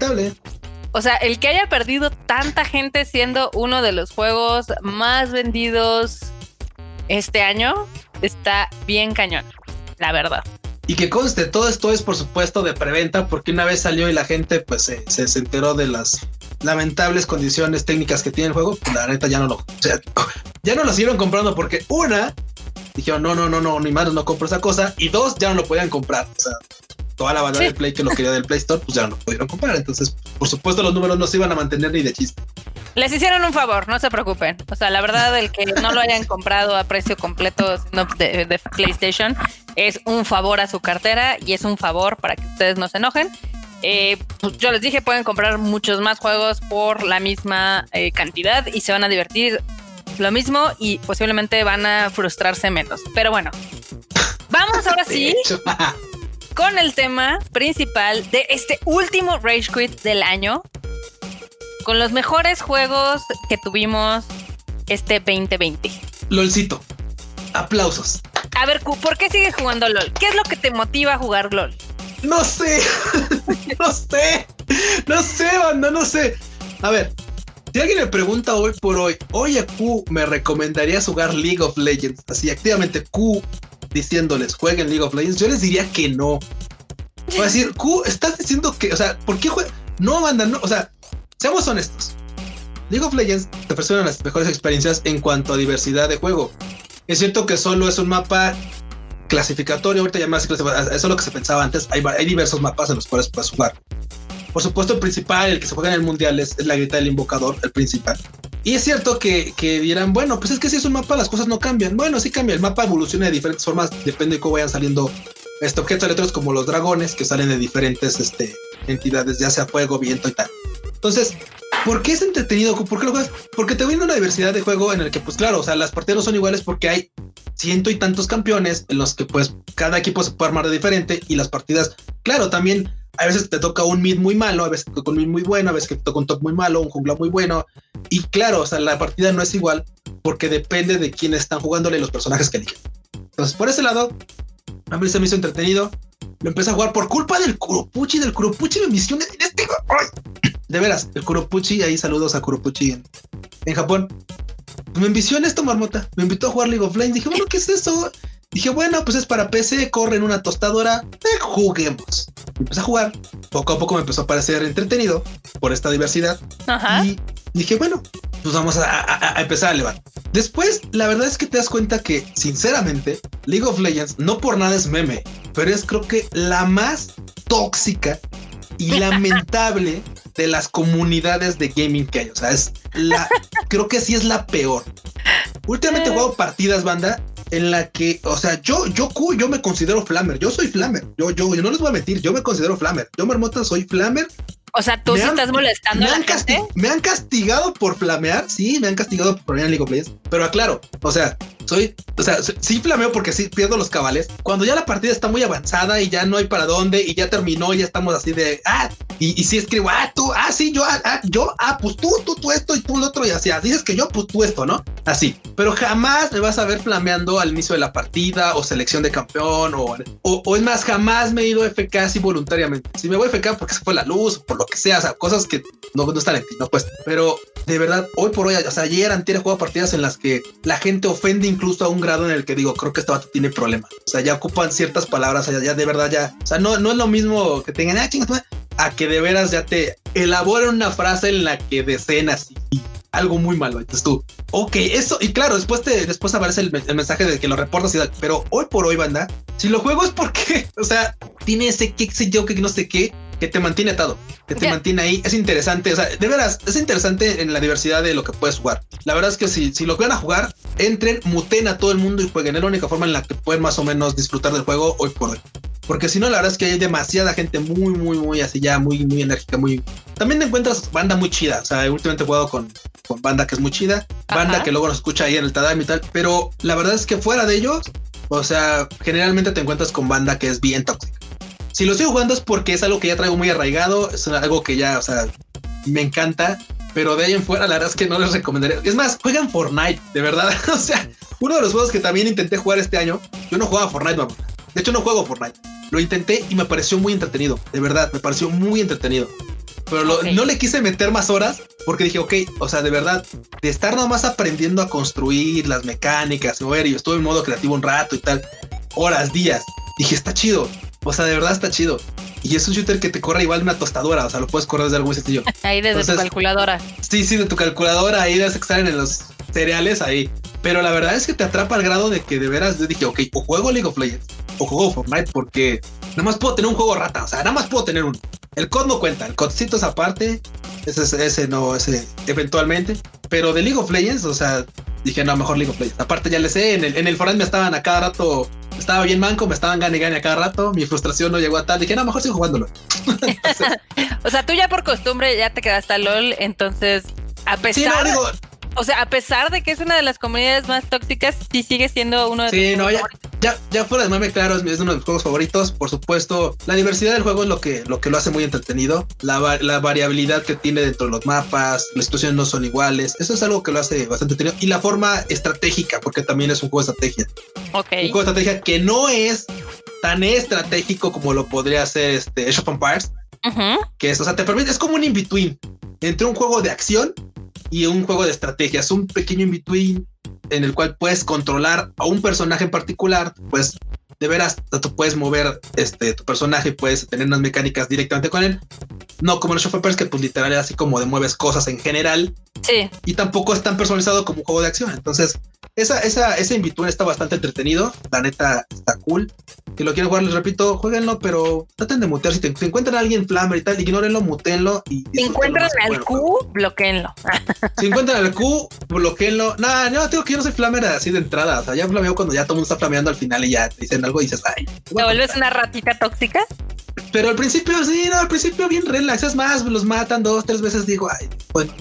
o sea, el que haya perdido tanta gente siendo uno de los juegos más vendidos este año está bien cañón, la verdad. Y que conste, todo esto es por supuesto de preventa, porque una vez salió y la gente pues se, se, enteró de las lamentables condiciones técnicas que tiene el juego, pues la neta ya no lo, o sea, ya no lo siguieron comprando porque una, dijeron no, no, no, no, ni más no compro esa cosa, y dos, ya no lo podían comprar. O sea, toda la banda del Play que lo quería del Play Store, pues ya no pudieron comprar. Entonces, por supuesto, los números no se iban a mantener ni de chiste. Les hicieron un favor, no se preocupen. O sea, la verdad, el que no lo hayan comprado a precio completo de, PlayStation es un favor a su cartera y es un favor para que ustedes no se enojen. Eh, pues yo les dije, pueden comprar muchos más juegos por la misma eh, cantidad y se van a divertir lo mismo y posiblemente van a frustrarse menos. Pero bueno, vamos ahora sí con el tema principal de este último Rage Quit del año. Con los mejores juegos que tuvimos este 2020. LOLcito. Aplausos. A ver, ¿por qué sigues jugando LOL? ¿Qué es lo que te motiva a jugar LOL? No sé. no sé. No sé, banda, no sé. A ver, si alguien me pregunta hoy por hoy, oye Q, ¿me recomendarías jugar League of Legends? Así activamente Q diciéndoles jueguen League of Legends, yo les diría que no. Voy a decir, Q, estás diciendo que, o sea, ¿por qué juega? No, banda, no, o sea, seamos honestos. League of Legends te ofrece las mejores experiencias en cuanto a diversidad de juego. Es cierto que solo es un mapa clasificatorio, ahorita ya más eso es lo que se pensaba antes. Hay, hay diversos mapas en los cuales puedes jugar. Por supuesto, el principal, el que se juega en el mundial, es, la grita del invocador, el principal. Y es cierto que, que, dirán, bueno, pues es que si es un mapa, las cosas no cambian. Bueno, sí cambia. El mapa evoluciona de diferentes formas, depende de cómo vayan saliendo estos objetos aleatorios, como los dragones, que salen de diferentes este, entidades, ya sea fuego, viento y tal. Entonces, ¿por qué es entretenido? ¿Por qué lo juegas? Porque te viene una diversidad de juego en el que, pues claro, o sea, las partidas no son iguales porque hay ciento y tantos campeones en los que, pues, cada equipo se puede armar de diferente y las partidas, claro, también a veces te toca un mid muy malo, a veces te toca un mid muy bueno, a veces te toca un top muy malo, un jungla muy bueno. Y claro, o sea, la partida no es igual porque depende de quién están jugándole los personajes que eligen. Entonces, por ese lado, a mí se me hizo entretenido. Lo empecé a jugar por culpa del Kuropuchi, del Kuropuchi me misión en este. De veras, el Kuropuchi, ahí saludos a Kuropuchi en, en Japón. Me envició en esto, marmota. Me invitó a jugar League of Legends. Dije, bueno, ¿qué es eso? Dije, bueno, pues es para PC, corre en una tostadora, eh, juguemos. Empecé a jugar, poco a poco me empezó a parecer entretenido por esta diversidad. Y dije, bueno, pues vamos a, empezar a elevar. Después, la verdad es que te das cuenta que, sinceramente, League of Legends no por nada es meme, pero es creo que la más tóxica y lamentable de las comunidades de gaming que hay. O sea, es la, creo que sí es la peor. Últimamente he jugado partidas, banda, en la que, o sea, yo, yo, yo me considero flamer. Yo soy flamer. Yo, yo, yo no les voy a mentir. Yo me considero flamer. Yo, Marmota, soy flamer. O sea, tú sí estás molestando. Me, a la han me han castigado por flamear. Sí, me han castigado por flamear en League of Legends. Pero aclaro, o sea, soy, o sea, sí flameo porque sí pierdo los cabales. Cuando ya la partida está muy avanzada y ya no hay para dónde y ya terminó, y ya estamos así de, ah, y, y si escribo, ah, tú, ah, sí, yo, ah, ah, yo, ah, pues tú, tú, tú esto y tú lo otro y así, dices que yo, pues tú esto, ¿no? Así, pero jamás me vas a ver flameando al inicio de la partida o selección de campeón o, o, es más, jamás me he ido FK así voluntariamente. Si me voy FK porque se fue la luz o por lo que sea, o sea, cosas que no, no están en ti, no pues, pero de verdad, hoy por hoy, o sea, ayer, he jugado partidas en las que la gente ofende incluso a un grado en el que digo, creo que este vato tiene problemas. O sea, ya ocupan ciertas palabras, ya, ya de verdad ya, o sea, no, no es lo mismo que tengan, ah, a que de veras ya te elaboren una frase en la que deseen así algo muy malo. Entonces tú, ok, eso, y claro, después te, después aparece el, mensaje de que lo reportas y tal, pero hoy por hoy, banda, si lo juego es porque, o sea, tiene ese que sé yo, que no sé qué, que te mantiene atado, que te mantiene ahí. Es interesante, o sea, de veras, es interesante en la diversidad de lo que puedes jugar. La verdad es que si, si lo van a jugar, entren, muten a todo el mundo y jueguen. Es la única forma en la que pueden más o menos disfrutar del juego hoy por hoy. Porque si no, la verdad es que hay demasiada gente muy, muy, muy así ya, muy, muy enérgica, muy... También encuentras banda muy chida. O sea, últimamente he jugado con, con banda que es muy chida, banda que luego nos escucha ahí en el Tadam y tal. Pero la verdad es que fuera de ellos, o sea, generalmente te encuentras con banda que es bien tóxica si lo estoy jugando es porque es algo que ya traigo muy arraigado, es algo que ya, o sea, me encanta, pero de ahí en fuera la verdad es que no les recomendaría. Es más, juegan Fortnite, de verdad. o sea, uno de los juegos que también intenté jugar este año, yo no jugaba Fortnite, mamá. De hecho, no juego Fortnite. Lo intenté y me pareció muy entretenido, de verdad, me pareció muy entretenido. Pero no le quise meter más horas porque dije, ok, o sea, de verdad, de estar nomás aprendiendo a construir las mecánicas, mover, y yo estuve en modo creativo un rato y tal, horas, días. Dije, está chido, o sea, de verdad está chido. Y es un shooter que te corre igual una tostadora. O sea, lo puedes correr desde muy sencillo. Ahí desde tu calculadora. Sí, sí, de tu calculadora. Ahí debes estar en los cereales ahí. Pero la verdad es que te atrapa al grado de que de veras yo dije, ok, o juego League of Legends o juego Fortnite porque nada más puedo tener un juego rata. O sea, nada más puedo tener uno. El COD no cuenta. El CODcito es aparte. Ese, ese no, ese eventualmente. Pero de League of Legends, o sea, dije, no, mejor League of Legends. Aparte, ya le sé, en el, en el Fortnite me estaban a cada rato estaba bien manco, me estaban gane gane a cada rato, mi frustración no llegó a tal, dije, no, mejor sigo jugándolo. o sea, tú ya por costumbre ya te quedaste a LOL, entonces, a pesar... o sea, a pesar de que es una de las comunidades más tóxicas, sí sigue siendo uno de Sí, no, ya, ya, ya, fuera de mame, claro, es, uno de mis juegos favoritos. Por supuesto, la diversidad del juego es lo que lo, que lo hace muy entretenido. La, la variabilidad que tiene dentro de los mapas, las situaciones no son iguales. Eso es algo que lo hace bastante entretenido. Y la forma estratégica, porque también es un juego de estrategia. Ok. Un juego de estrategia que no es tan estratégico como lo podría hacer este Age of Empires. Que es, o sea, te permite, es como un in-between entre un juego de acción y un juego de estrategia. Es un pequeño in-between en el cual puedes controlar a un personaje en particular, pues de veras tú puedes mover este tu personaje, puedes tener unas mecánicas directamente con él. No como en Show Papers, que pues literal es así como de mueves cosas en general. Sí. Y tampoco es tan personalizado como un juego de acción. Entonces, esa, esa, ese in está bastante entretenido. La neta está cool. Que lo quieren jugar, les repito, jueguenlo, pero traten de mutear. Si, te, encuentran a alguien flamer y tal, ignórenlo, mutenlo. Y si encuentran al Q, bloqueenlo. si encuentran al Q, bloqueenlo. Nada, yo digo que yo no soy flamer así de entrada. O sea, ya flameo cuando ya todo el mundo está flameando al final y ya te dicen algo y dices, ay. ¿Te vuelves una ratita tóxica? Pero al principio sí, no, al principio bien relax. Es más, los matan dos, tres veces. Digo, ay, bueno,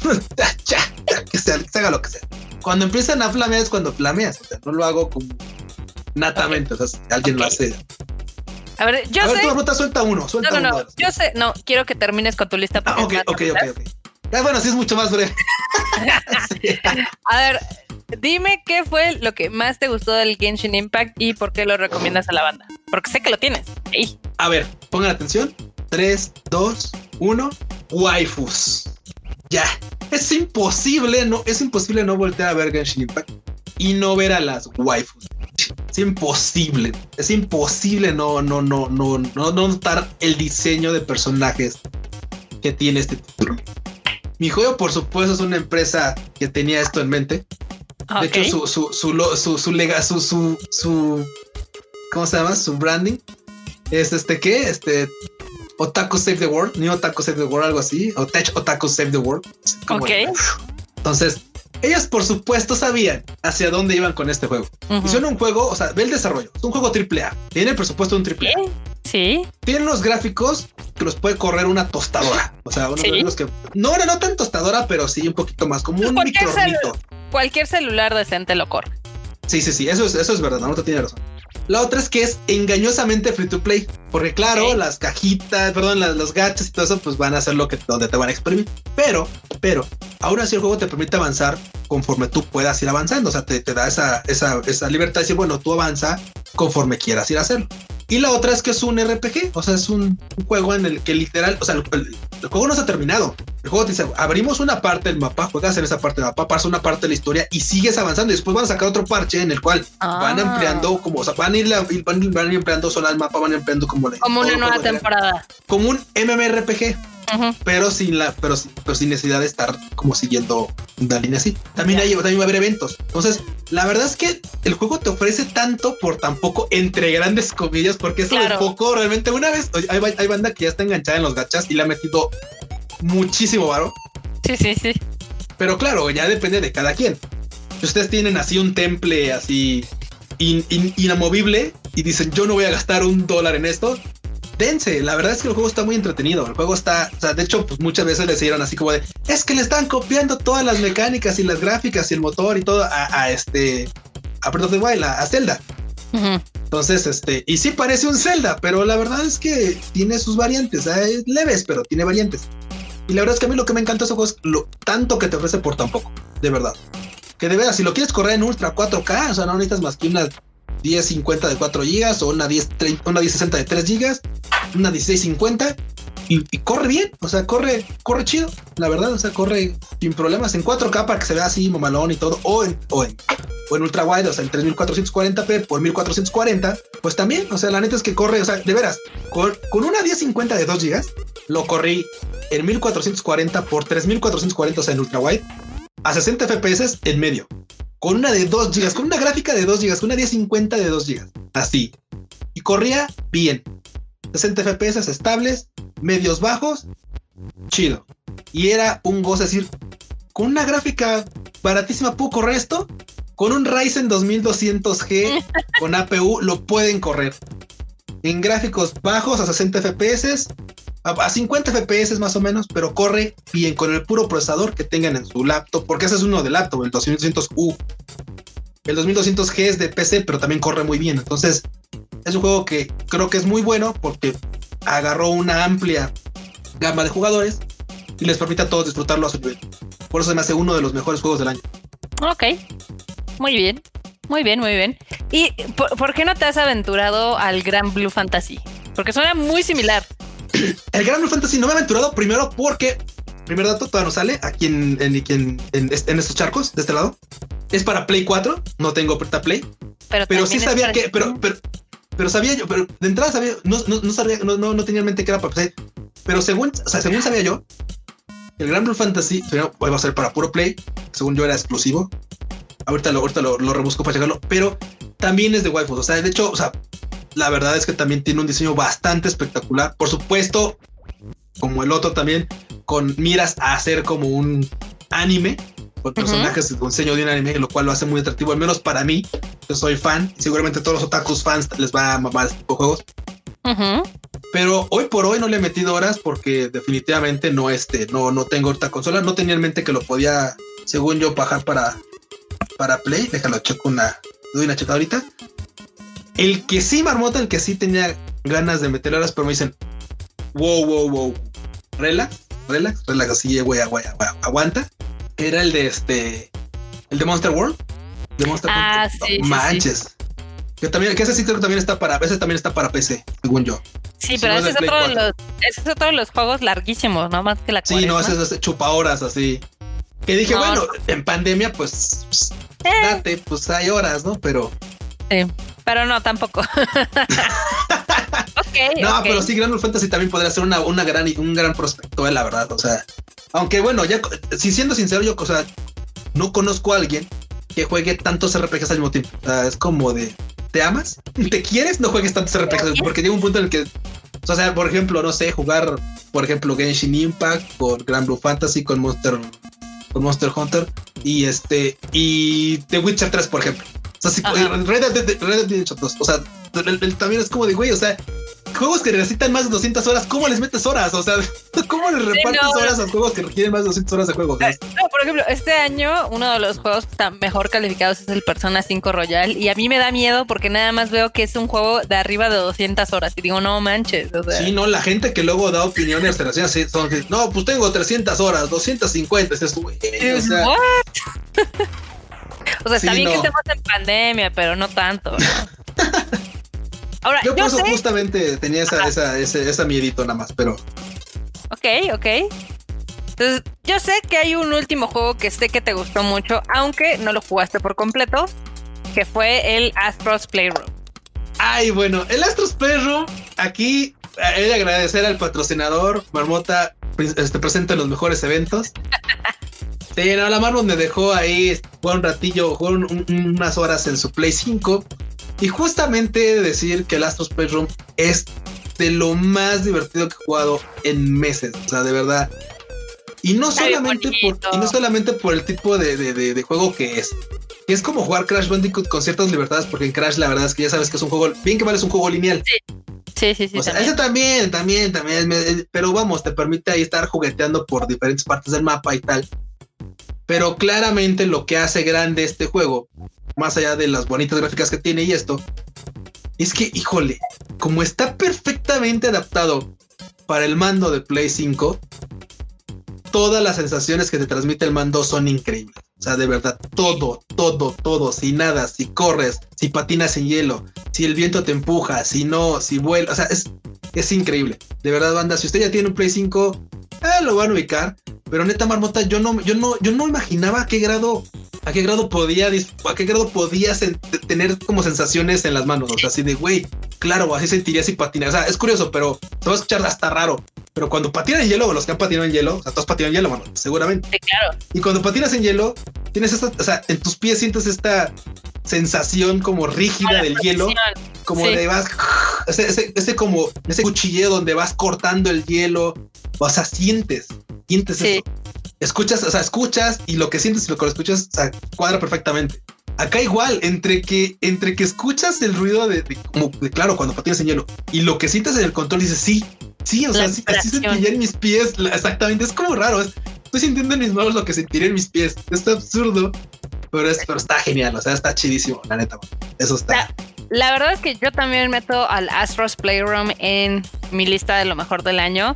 que, sea, que se haga lo que sea. Cuando empiezan a flamear es cuando flameas. O sea, no lo hago como natamente. O sea, alguien lo hace. A ver, yo a sé. Ver, tu ruta suelta uno. Suelta no, no, uno. no. Yo sé. No, quiero que termines con tu lista. Ah, ok, ok, ok, ok. Ah, bueno, sí es mucho más breve. sí. A ver, dime qué fue lo que más te gustó del Genshin Impact y por qué lo recomiendas a la banda. Porque sé que lo tienes. Ahí. A ver, pongan atención. 3, 2, 1. Waifus. Ya. Es imposible, no, es imposible no voltear a ver Genshin Impact y no ver a las waifus. Es imposible. Es imposible no, no, no, no, no, no notar el diseño de personajes que tiene este título. Mi juego, por supuesto, es una empresa que tenía esto en mente. De hecho, su, su, su, su, su, lega, su, su, su, ¿cómo se llama? Su branding es este, ¿qué? Este, Otaku Save the World, New Otaku Save the World, algo así, o Tech Otaku Save the World. ok. Entonces, ellas por supuesto sabían hacia dónde iban con este juego. Hicieron un juego, o sea, ve el desarrollo, es un juego AAA, tiene el presupuesto de un AAA. Sí. Tienen los gráficos que los puede correr una tostadora. O sea, unos ¿Sí? que no, no, no tan tostadora, pero sí un poquito más, como un cualquier, cualquier celular decente lo corre. Sí, sí, sí, eso es, eso es verdad, no te tiene razón. La otra es que es engañosamente free to play. Porque claro, las cajitas, perdón, las, los gachas y todo eso, pues van a hacer lo que donde te van a exprimir. Pero, pero, aún así el juego te permite avanzar conforme tú puedas ir avanzando. O sea, te, te da esa, esa, esa libertad de decir, bueno, tú avanza conforme quieras ir a hacerlo. Y la otra es que es un RPG, o sea, es un, un juego en el que literal, o sea, el, el, el, juego no se ha terminado. El juego te dice, abrimos una parte del mapa, juegas en esa parte del mapa, pasas una parte de la historia y sigues avanzando. Y después van a sacar otro parche en el cual ah. van ampliando, como, o sea, van a ir, van, van ir ampliando zona del mapa, van ampliando como... La, como una nueva temporada. Como un MMRPG. Uh -huh. pero sin la, pero, pero, sin necesidad de estar como siguiendo una línea así. También, hay, también va a haber eventos. Entonces, la verdad es que el juego te ofrece tanto por tan poco, entre grandes comillas, porque eso claro. de poco realmente una vez hay, hay, banda que ya está enganchada en los gachas y le ha metido muchísimo varo. Sí, sí, sí. Pero claro, ya depende de cada quien. Si ustedes tienen así un temple así in, in, inamovible y dicen yo no voy a gastar un dólar en esto, dense. La verdad es que el juego está muy entretenido. El juego está, o sea, de hecho, pues muchas veces les dieron así como de es que le están copiando todas las mecánicas y las gráficas y el motor y todo a, a este a Breath of the Wild, a, a Zelda. Uh -huh. Entonces, este, y sí parece un Zelda, pero la verdad es que tiene sus variantes, ¿eh? leves, pero tiene variantes. Y la verdad es que a mí lo que me encanta de ese juego es lo tanto que te ofrece por tan poco, de verdad. Que de veras, si lo quieres correr en Ultra 4K, o sea, no necesitas más que una 1050 de 4 GB o una 1030, una 1060 de 3 GB, una 1650 y, y, corre bien, o sea, corre, corre chido, la verdad, o sea, corre sin problemas en 4K para que se vea así mamalón y todo, o en, o en, o en ultra wide, o sea, en 3440p por 1440, pues también, o sea, la neta es que corre, o sea, de veras, con, con una 1050 de 2 GB, lo corrí en 1440 por 3440, o sea, en ultra wide, a 60 FPS en medio, con una de 2 GB, con una gráfica de 2 GB, con una 1050 de 2 GB, así, y corría bien. 60 FPS estables, medios bajos, chido. Y era un goce decir, con una gráfica baratísima puedo correr esto. Con un Ryzen 2200G con APU lo pueden correr. En gráficos bajos a 60 FPS, a 50 FPS más o menos, pero corre bien con el puro procesador que tengan en su laptop, porque ese es uno de laptop, el 2200U. El 2200G es de PC, pero también corre muy bien. Entonces, es un juego que creo que es muy bueno porque agarró una amplia gama de jugadores y les permite a todos disfrutarlo a su nivel. Por eso se me hace uno de los mejores juegos del año. Ok, muy bien, muy bien, muy bien. ¿Y por, qué no te has aventurado al Gran Blue Fantasy? Porque suena muy similar. El Gran Blue Fantasy no me he aventurado primero porque, primer dato, todavía no sale aquí en, en, en, en, estos charcos de este lado. Es para Play 4, no tengo Preta Play. Pero, pero sí sabía que, pero, pero, pero sabía yo, pero de entrada sabía, no, no, sabía, no, no, tenía en mente que era para PC, pero según, o sea, según sabía yo, el Grand Blue Fantasy va a ser para puro play, según yo era exclusivo. Ahorita lo, ahorita lo, lo rebusco para checarlo, pero también es de waifus. O sea, de hecho, o sea, la verdad es que también tiene un diseño bastante espectacular. Por supuesto, como el otro también, con miras a hacer como un anime, con personajes con diseño de un anime, lo cual lo hace muy atractivo, al menos para mí, que soy fan, y seguramente a todos los otakus fans les va a mamar este tipo de juegos. Pero hoy por hoy no le he metido horas porque definitivamente no, este, no, no tengo esta consola. No tenía en mente que lo podía, según yo, bajar para, para Play. Déjalo, checo una, doy una checa ahorita. El que sí, Marmota, el que sí tenía ganas de meter horas, pero me dicen, wow, wow, wow, relax, relax, relax, así, güey, güey, aguanta. Era el de este, el de Monster World. De Monster ah, Sí, manches. Que también, que ese sí creo que también está para, ese también está para PC, según yo. Sí, pero ese, es otro de los, ese es otro de los juegos larguísimos, ¿no? Más que la Sí, no, ese es chupa horas así. Que dije, bueno, en pandemia, pues, pues eh. date, pues hay horas, ¿no? Pero. Sí, pero no, tampoco. okay, no, pero sí, Grand Fantasy también podría ser una, una gran, un gran prospecto, eh, la verdad. O sea, aunque bueno, ya, si siendo sincero, yo, o sea, no conozco a alguien que juegue tantos RPGs al mismo tiempo. O sea, es como de, ¿te amas? ¿Te quieres? No juegues tantos RPGs porque llega un punto en el que, o sea, por ejemplo, no sé, jugar, por ejemplo, Genshin Impact con Grand Blue Fantasy, con Monster, con Monster Hunter y este, y The Witcher 3, por ejemplo. O sea, si, Red Dead Redemption 2, o sea, también es como de, güey, o sea, juegos que necesitan más de 200 horas, ¿cómo les metes horas? O sea, ¿cómo les repartes horas a juegos que requieren más de 200 horas de juego? No, por ejemplo, este año uno de los juegos que están mejor calificados es el Persona 5 Royal y a mí me da miedo porque nada más veo que es un juego de arriba de 200 horas y digo, no manches. O Sí, no, la gente que luego da opiniones relacionadas son, no, pues tengo 300 horas, 250, es o sea, o sea, está bien que estemos en pandemia, pero no tanto. Ahora, yo, por eso justamente tenía esa, esa, esa, miedito nada más, pero. Ok, ok. Entonces, yo sé que hay un último juego que sé que te gustó mucho, aunque no lo jugaste por completo, que fue el Astros Playroom. Ay, bueno, el Astros Playroom, aquí he de agradecer al patrocinador, Marmota, este, presente en los mejores eventos. sí, no, la Marmot me dejó ahí, jugar un ratillo, jugar unas horas en su Play 5 y justamente decir que el Astros Playroom es de lo más divertido que he jugado en meses. O sea, de verdad. Y no solamente por, y no solamente por el tipo de, juego que es. Que es como jugar Crash Bandicoot con ciertas libertades, porque en Crash la verdad es que ya sabes que es un juego, bien que vale, es un juego lineal. Sí, sí, sí. O sea, ese también, también, también. pero vamos, te permite ahí estar jugueteando por diferentes partes del mapa y tal. Pero claramente lo que hace grande este juego más allá de las bonitas gráficas que tiene y esto, es que, híjole, como está perfectamente adaptado para el mando de Play 5, todas las sensaciones que te transmite el mando son increíbles. O sea, de verdad, todo, todo, todo, si nada, si corres, si patinas en hielo, si el viento te empuja, si no, si vuelas, o sea, es, es increíble. De verdad, banda, si usted ya tiene un Play 5, eh, lo van a ubicar. Pero neta, Marmota, yo no, yo no, yo no imaginaba a qué grado a qué grado podía, a qué grado podías tener como sensaciones en las manos, o sea, así de, güey, claro, así sentirías si patinas, o sea, es curioso, pero te va a escuchar hasta raro, pero cuando patinan en hielo, o los que han patinado en hielo, o sea, todos patinan en hielo, mano, seguramente. Sí, claro. Y cuando patinas en hielo, tienes esta, o sea, en tus pies sientes esta sensación como rígida del hielo, como de vas, ese, ese, como, ese cuchilleo donde vas cortando el hielo, o sea, sientes, sientes eso escuchas, o sea, escuchas y lo que sientes y lo que escuchas, o sea, cuadra perfectamente. Acá igual, entre que, entre que escuchas el ruido de, como de, claro, cuando patinas en hielo y lo que sientes en el control dices, sí, sí, o sea, así, sentiría en mis pies, exactamente, es como raro, estoy sintiendo en mis manos lo que sentiría en mis pies, está absurdo, pero, es, pero está genial, o sea, está chidísimo, la neta, eso está. la verdad es que yo también meto al Astros Playroom en mi lista de lo mejor del año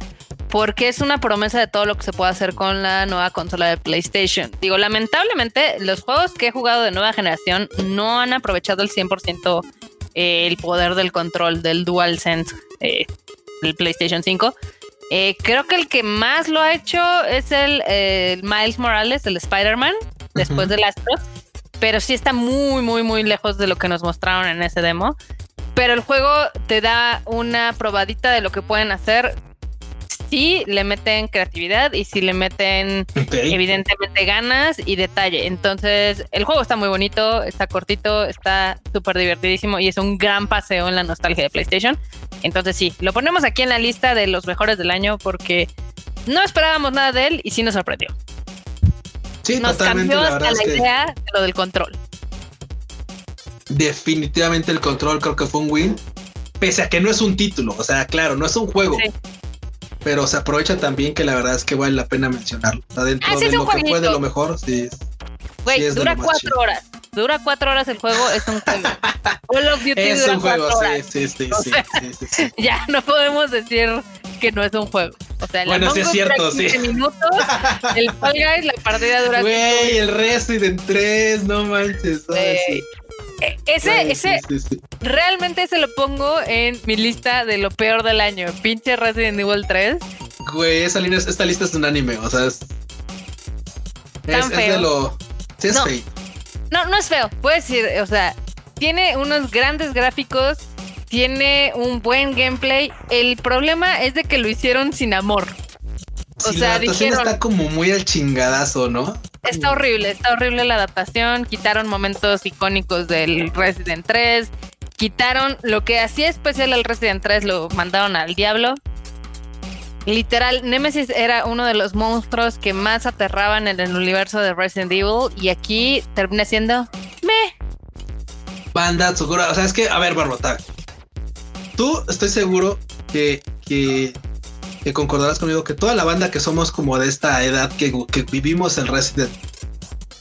porque es una promesa de todo lo que se puede hacer con la nueva consola de PlayStation. Digo, lamentablemente los juegos que he jugado de nueva generación no han aprovechado el 100% eh, el poder del control del DualSense eh, del PlayStation 5. Eh, creo que el que más lo ha hecho es el Miles Morales, el Spider-Man, después de Astros, pero sí está muy, muy, muy lejos de lo que nos mostraron en ese demo. pero el juego te da una probadita de lo que pueden hacer si le meten creatividad y si le meten evidentemente ganas y detalle. Entonces, el juego está muy bonito, está cortito, está súper divertidísimo y es un gran paseo en la nostalgia de PlayStation. Entonces, sí, lo ponemos aquí en la lista de los mejores del año porque no esperábamos nada de él y sí nos sorprendió. Sí, nos cambió la, la idea de lo del control. Definitivamente el control creo que fue un win. Pese a que no es un título, o sea, claro, no es un juego. Pero se aprovecha también que la verdad es que vale la pena mencionarlo. Está dentro ah, de lo que fue de lo mejor, sí. Güey, dura cuatro horas. Dura cuatro horas el juego, es un juego. Call of Duty es dura un juego, horas. Sí, sí, sí, sí, sí, Ya no podemos decir que no es un juego. O sea, bueno, sí es cierto, sí. minutos, el Fall Guys, la partida dura. Güey, el Resident 3, no manches. E, ese, ese, realmente se lo pongo en mi lista de lo peor del año. Pinche Resident Evil 3. Güey, esa línea, esta lista es un anime, o sea, es. Es, de lo. Sí, es feo. No, no es feo, puedo decir, o sea, tiene unos grandes gráficos, tiene un buen gameplay. El problema es de que lo hicieron sin amor. O sea, la adaptación está como muy al chingadazo, ¿no? Está horrible, está horrible la adaptación. Quitaron momentos icónicos del Resident 3. Quitaron lo que hacía especial al Resident 3, lo mandaron al diablo. Literal, Nemesis era uno de los monstruos que más aterraban en el universo de Resident Evil y aquí termina siendo me. Banda, seguro. O sea, es que, a ver, Barbota. Tú estoy seguro que, que, concordarás conmigo que toda la banda que somos como de esta edad que, vivimos el Resident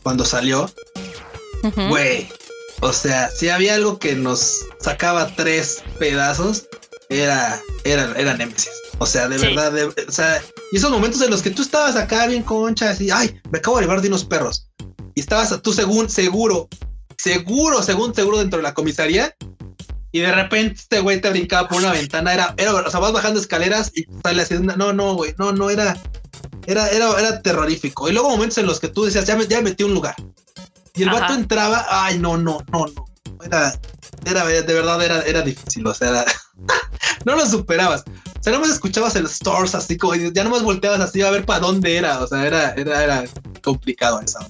cuando salió, güey. O sea, si había algo que nos sacaba tres pedazos, era, era, era Nemesis. O sea, de verdad, o sea, y esos momentos en los que tú estabas acá bien concha, así, ay, me acabo de llevar de unos perros. Y estabas tú según, seguro, seguro, según seguro dentro de la comisaría. Y de repente este güey te brincaba por una ventana. Era, era, o sea, vas bajando escaleras y sale así. No, no, güey, no, no, era, era, era, era terrorífico. Y luego momentos en los que tú decías, ya, me, ya metí un lugar. Y el vato entraba, ay, no, no, no, no. Era, era, de verdad, era, era difícil. O sea, no lo superabas. O sea, nomás escuchabas el stores así como ya nomás volteabas así a ver para dónde era. O sea, era, era, era complicado esa.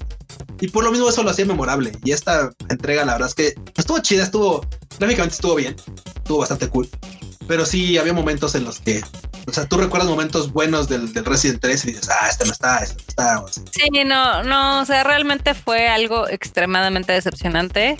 Y por lo mismo eso lo hacía memorable. Y esta entrega, la verdad es que estuvo chida, estuvo, gráficamente estuvo bien, estuvo bastante cool. Pero sí había momentos en los que, o sea, tú recuerdas momentos buenos del, del Resident 3 y dices, ah, este no está, este no está. Sí, no, no, o sea, realmente fue algo extremadamente decepcionante.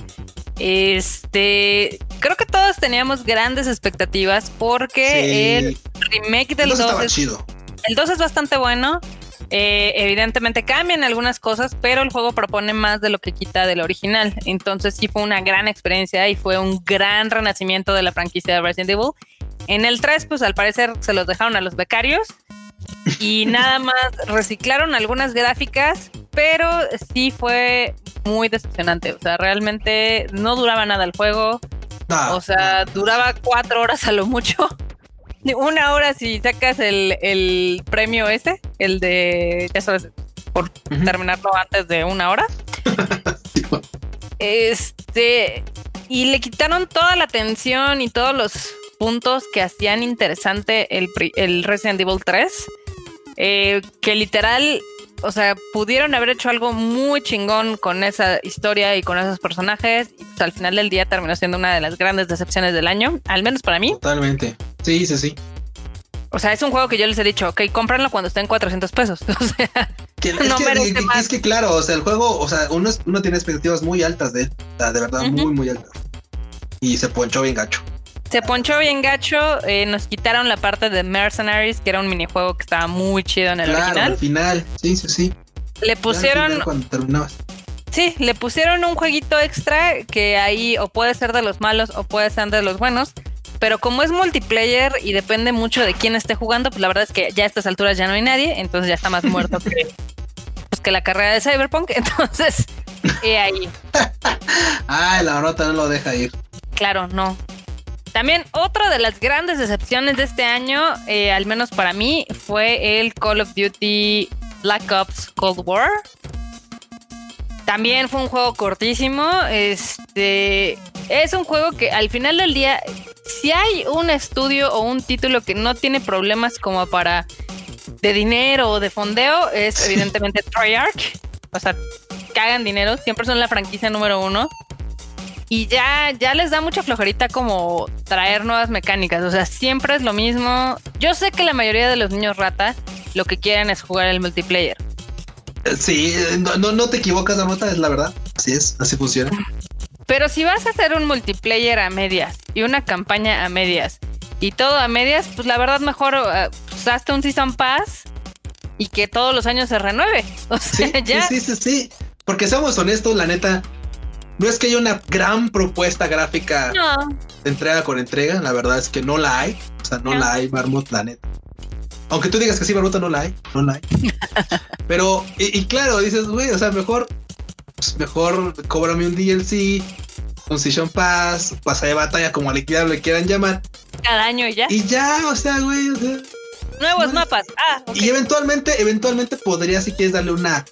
Este, creo que todos teníamos grandes expectativas porque el remake del 2 es, el 2 es bastante bueno. Eh, evidentemente cambian algunas cosas, pero el juego propone más de lo que quita del original. Entonces sí fue una gran experiencia y fue un gran renacimiento de la franquicia de Resident Evil. En el 3, pues al parecer se los dejaron a los becarios y nada más reciclaron algunas gráficas, pero sí fue muy decepcionante. O sea, realmente no duraba nada el juego. o sea, duraba cuatro horas a lo mucho. Una hora si sacas el, premio ese, el de, ya sabes, por terminarlo antes de una hora. este, y le quitaron toda la atención y todos los puntos que hacían interesante el, el Resident Evil 3. Eh, que literal o sea, pudieron haber hecho algo muy chingón con esa historia y con esos personajes. Y pues, al final del día terminó siendo una de las grandes decepciones del año, al menos para mí. Totalmente. Sí, sí, sí. O sea, es un juego que yo les he dicho, ok, cómpranlo cuando esté en 400 pesos. O sea, no es, que, es que claro, o sea, el juego, o sea, uno, uno tiene expectativas muy altas de él, de verdad, muy, muy altas. Y se ponchó bien gacho se ponchó bien gacho. Eh, nos quitaron la parte de Mercenaries, que era un minijuego que estaba muy chido en el claro, original. Al final, sí, sí, sí. Le pusieron. Cuando Sí, le pusieron un jueguito extra que ahí o puede ser de los malos o puede ser de los buenos. Pero como es multiplayer y depende mucho de quién esté jugando, pues la verdad es que ya a estas alturas ya no hay nadie, entonces ya está más muerto que, pues, que la carrera de Cyberpunk. Entonces, ahí. Ay, la nota no lo deja ir. Claro, no. También otra de las grandes decepciones de este año, eh, al menos para mí, fue el Call of Duty Black Ops Cold War. También fue un juego cortísimo. Este es un juego que al final del día, si hay un estudio o un título que no tiene problemas como para de dinero o de fondeo, es evidentemente Treyarch. O sea, cagan dinero, siempre son la franquicia número uno. Y ya, ya les da mucha flojerita como traer nuevas mecánicas. O sea, siempre es lo mismo. Yo sé que la mayoría de los niños rata lo que quieren es jugar el multiplayer. Sí, no, no, te equivocas, nota es la verdad. Así es, así funciona. Pero si vas a hacer un multiplayer a medias y una campaña a medias y todo a medias, pues la verdad mejor uh, hazte un Season Pass y que todos los años se renueve. O sea, sí, ya. Sí, sí, sí, Porque seamos honestos, la neta, no es que haya una gran propuesta gráfica de entrega con entrega, la verdad es que no la hay. O sea, no, la hay, Marmot, la neta. Aunque tú digas que sí, Marmota no la hay, no la hay. Pero, y, claro, dices, güey, o sea, mejor, pues mejor cóbrame un DLC, un Season Pass, pasa de batalla, como a liquidar le quieran llamar. Cada año ya. Y ya, o sea, güey, o sea. Nuevos mapas. Ah, Y eventualmente, eventualmente podría, si quieres, darle una.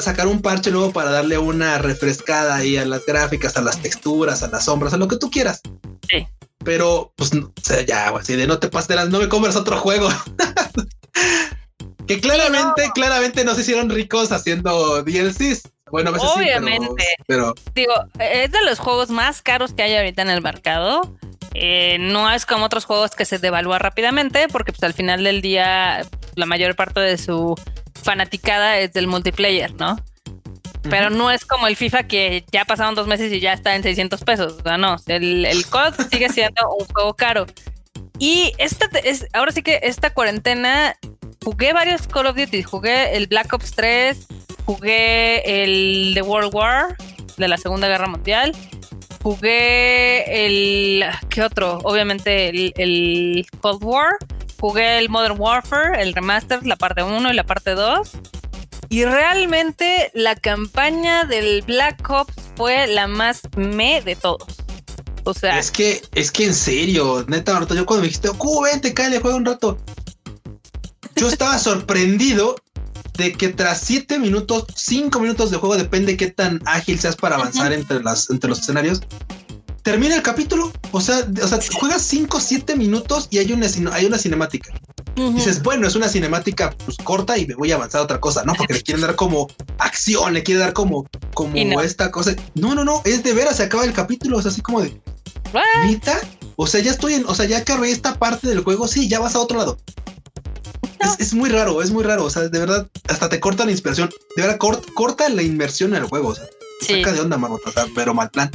Sacar un parche nuevo para darle una refrescada ahí a las gráficas, a las texturas, a las sombras, a lo que tú quieras. Sí. Pero, pues, o sea, ya, así de no te pases de las, no me compras otro juego. que claramente, no. claramente no se hicieron ricos haciendo DLCs. Bueno, a veces Obviamente. pero, Digo, es de los juegos más caros que hay ahorita en el mercado. Eh, no es como otros juegos que se devalúa rápidamente, porque pues al final del día la mayor parte de su fanaticada es del multiplayer, ¿no? Pero no es como el FIFA que ya pasaron dos meses y ya está en 600 pesos. O sea, no, el, el COD sigue siendo un juego caro. Y esta es, ahora sí que esta cuarentena jugué varios Call of Duty. Jugué el Black Ops 3, jugué el The World War de la Segunda Guerra Mundial. Jugué el. ¿Qué otro? Obviamente el, el Cold War. Jugué el Modern Warfare, el remaster, la parte 1 y la parte 2. Y realmente la campaña del Black Ops fue la más me de todos. O sea. Es que, es que en serio, neta, yo cuando me dijiste, ¡Uh, vente, cállate, juega un rato! Yo estaba sorprendido de que tras siete minutos, cinco minutos de juego, depende qué tan ágil seas para avanzar entre, las, entre los escenarios, termina el capítulo. O sea, o sea juegas 5, 7 minutos y hay una, hay una cinemática. Dices, bueno, es una cinemática pues, corta y me voy a avanzar a otra cosa, ¿no? Porque le quieren dar como acción, le quieren dar como, como esta cosa. No, no, no, es de veras, se acaba el capítulo, o sea, así como de. ¿Nita? O sea, ya estoy en, o sea, ya cargué esta parte del juego, sí, ya vas a otro lado. Es, muy raro, es muy raro. O sea, de verdad, hasta te corta la inspiración. De verdad, corta la inmersión en el juego. O sea, saca de onda, Marmota, pero mal plan.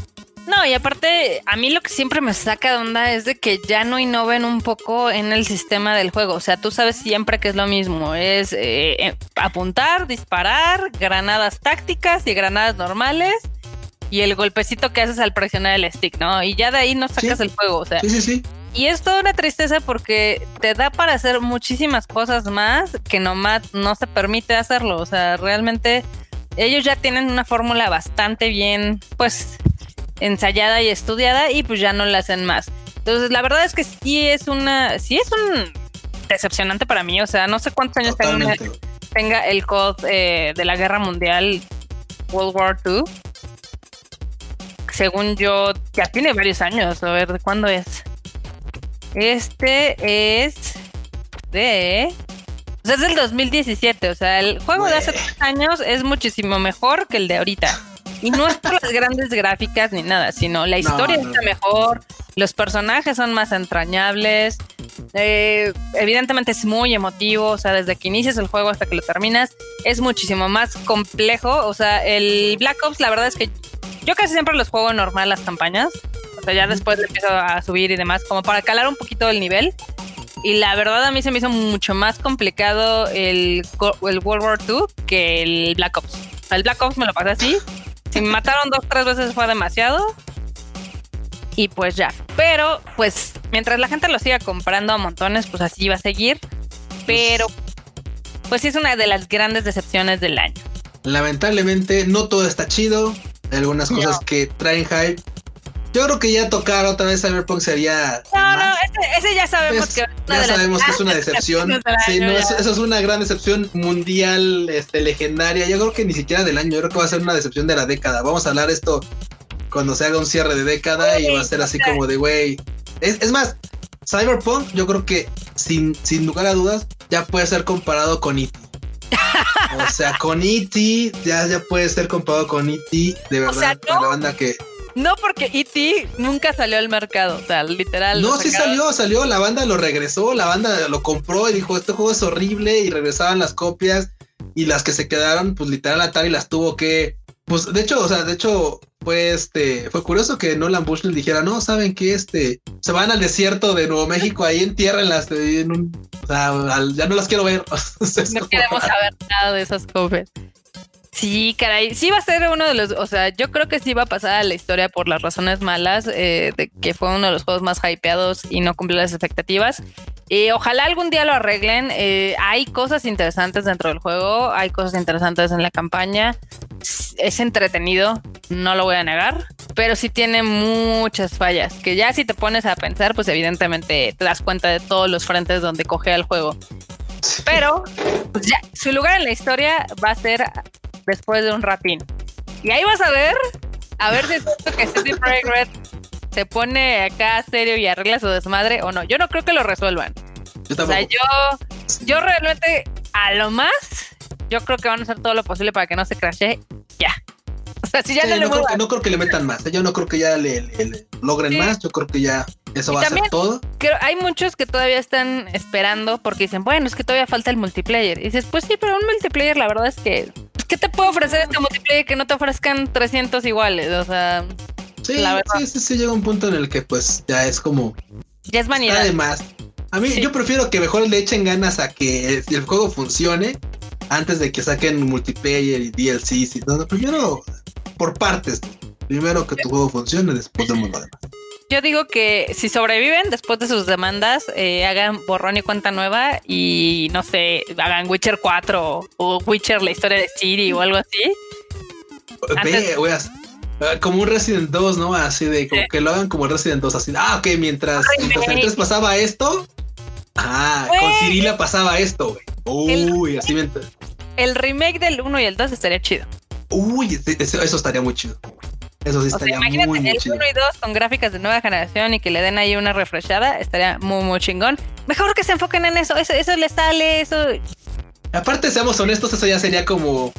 No, y aparte, a mí lo que siempre me saca de onda es de que ya no innoven un poco en el sistema del juego. O sea, tú sabes siempre que es lo mismo. Es eh, eh, apuntar, disparar, granadas tácticas y granadas normales. Y el golpecito que haces al presionar el stick, ¿no? Y ya de ahí no sacas el juego. O sea, sí, sí, sí. Y es toda una tristeza porque te da para hacer muchísimas cosas más que nomás no se permite hacerlo. O sea, realmente ellos ya tienen una fórmula bastante bien, pues, ensayada y estudiada y pues ya no la hacen más. Entonces, la verdad es que sí es una, sí es un decepcionante para mí. O sea, no sé cuántos años tenga, tenga, el COD eh, de la Guerra Mundial World War II. Según yo, ya tiene varios años. A ver, ¿de cuándo es? Este es de. O sea, es del 2017. O sea, el juego de hace tres años es muchísimo mejor que el de ahorita. Y no es por las grandes gráficas ni nada, sino la historia está mejor, los personajes son más entrañables. Eh, evidentemente es muy emotivo, o sea, desde que inicias el juego hasta que lo terminas, es muchísimo más complejo. O sea, el Black Ops, la verdad es que yo casi siempre los juego normal las campañas. O sea, ya después le empiezo a subir y demás, como para calar un poquito el nivel. Y la verdad a mí se me hizo mucho más complicado el, el World War II que el Black Ops. el Black Ops me lo pasé así. Si me mataron dos, tres veces fue demasiado. Y pues ya. Pero, pues, mientras la gente lo siga comprando a montones, pues así va a seguir. Pero, pues sí es una de las grandes decepciones del año. Lamentablemente, no todo está chido. Hay algunas cosas que traen hype yo creo que ya tocar otra vez Cyberpunk sería. No, no, ese, ya sabemos que. Ya sabemos que es una decepción. Sí, no, eso, es una gran decepción mundial, este, legendaria. Yo creo que ni siquiera del año. Yo creo que va a ser una decepción de la década. Vamos a hablar esto cuando se haga un cierre de década y va a ser así como de, güey. Es, más, Cyberpunk, yo creo que sin, sin lugar a dudas, ya puede ser comparado con E.T. o sea, con E.T. Ya, ya puede ser comparado con E.T. De verdad, la banda que. No, porque E.T. nunca salió al mercado, o sea, literal. No, sí salió, salió, la banda lo regresó, la banda lo compró y dijo, este juego es horrible y regresaban las copias y las que se quedaron, pues literal Atari las tuvo que, pues de hecho, o sea, de hecho fue este, fue curioso que Nolan Bushnell dijera, no, saben que este, se van al desierto de Nuevo México, ahí entierran las, en un, o sea, ya no las quiero ver. no queremos saber nada de esas copias. Sí, caray, sí va a ser uno de los, o sea, yo creo que sí va a pasar a la historia por las razones malas, eh, de que fue uno de los juegos más hypeados y no cumplió las expectativas. Y ojalá algún día lo arreglen. Eh, hay cosas interesantes dentro del juego, hay cosas interesantes en la campaña. Es entretenido, no lo voy a negar, pero sí tiene muchas fallas. Que ya si te pones a pensar, pues evidentemente te das cuenta de todos los frentes donde coge el juego. Pero pues ya, su lugar en la historia va a ser después de un ratín. Y ahí vas a ver, a ver si es esto que City Projekt Red se pone acá serio y arregla su desmadre o no. Yo no creo que lo resuelvan. o sea, yo, yo realmente a lo más, yo creo que van a hacer todo lo posible para que no se crashe ya. O sea, si ya no, le creo que, no creo que le metan más. ¿eh? Yo no creo que ya le, logren más. Yo creo que ya eso va a ser todo. Creo, hay muchos que todavía están esperando porque dicen, bueno, es que todavía falta el multiplayer. Y dices, pues sí, pero un multiplayer, la verdad es que ¿qué te puedo ofrecer este multiplayer que no te ofrezcan 300 iguales? O sea, sí, sí, sí, sí, llega un punto en el que pues ya es como... Ya es vanidad. Además, a mí yo prefiero que mejor le echen ganas a que el juego funcione antes de que saquen multiplayer y DLCs y todo. Primero, por partes. Primero que tu juego funcione, después vemos lo demás. Yo digo que si sobreviven después de sus demandas, eh, hagan borrón y cuenta nueva y no sé, hagan Witcher 4 o Witcher la historia de Siri o algo así. Ve, ah, como un Resident 2, ¿no? Así de como que lo hagan como Resident 2, así. Ah, ok, mientras, mientras pasaba esto. Ah, con Cirila pasaba esto, güey. Uy, así mientras. El remake del 1 y el 2 estaría chido. Uy, eso, eso estaría muy chido. Eso sí estaría imagínate muy, el 1 y 2 con gráficas de nueva generación y que le den ahí una refreshada, estaría muy, muy chingón. Mejor que se enfoquen en eso, eso, eso les sale, eso. Aparte, seamos honestos, eso ya sería como.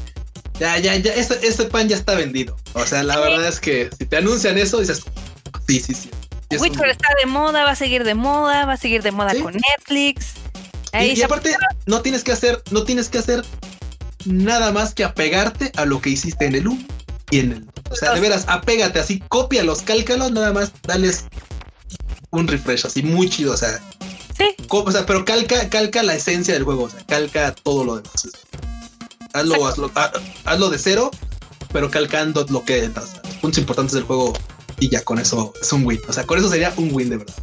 Ya, ya, ya, este, pan ya está vendido. O sea, la verdad es que si te anuncian eso, dices, sí, sí, sí. Witcher está de moda, va a seguir de moda, va a seguir de moda con Netflix. y, aparte, no tienes que hacer, no tienes que hacer nada más que apegarte a lo que hiciste en el 1 y en el o sea, de veras, apégate así, cópialos, cálcalos, nada más, dales un refresh así muy chido, o sea. Sí. O sea, pero calca, calca la esencia del juego, o sea, calca todo lo demás. Hazlo, hazlo, hazlo de cero, pero calcando lo que los puntos importantes del juego y ya con eso es un win. O sea, con eso sería un win de verdad.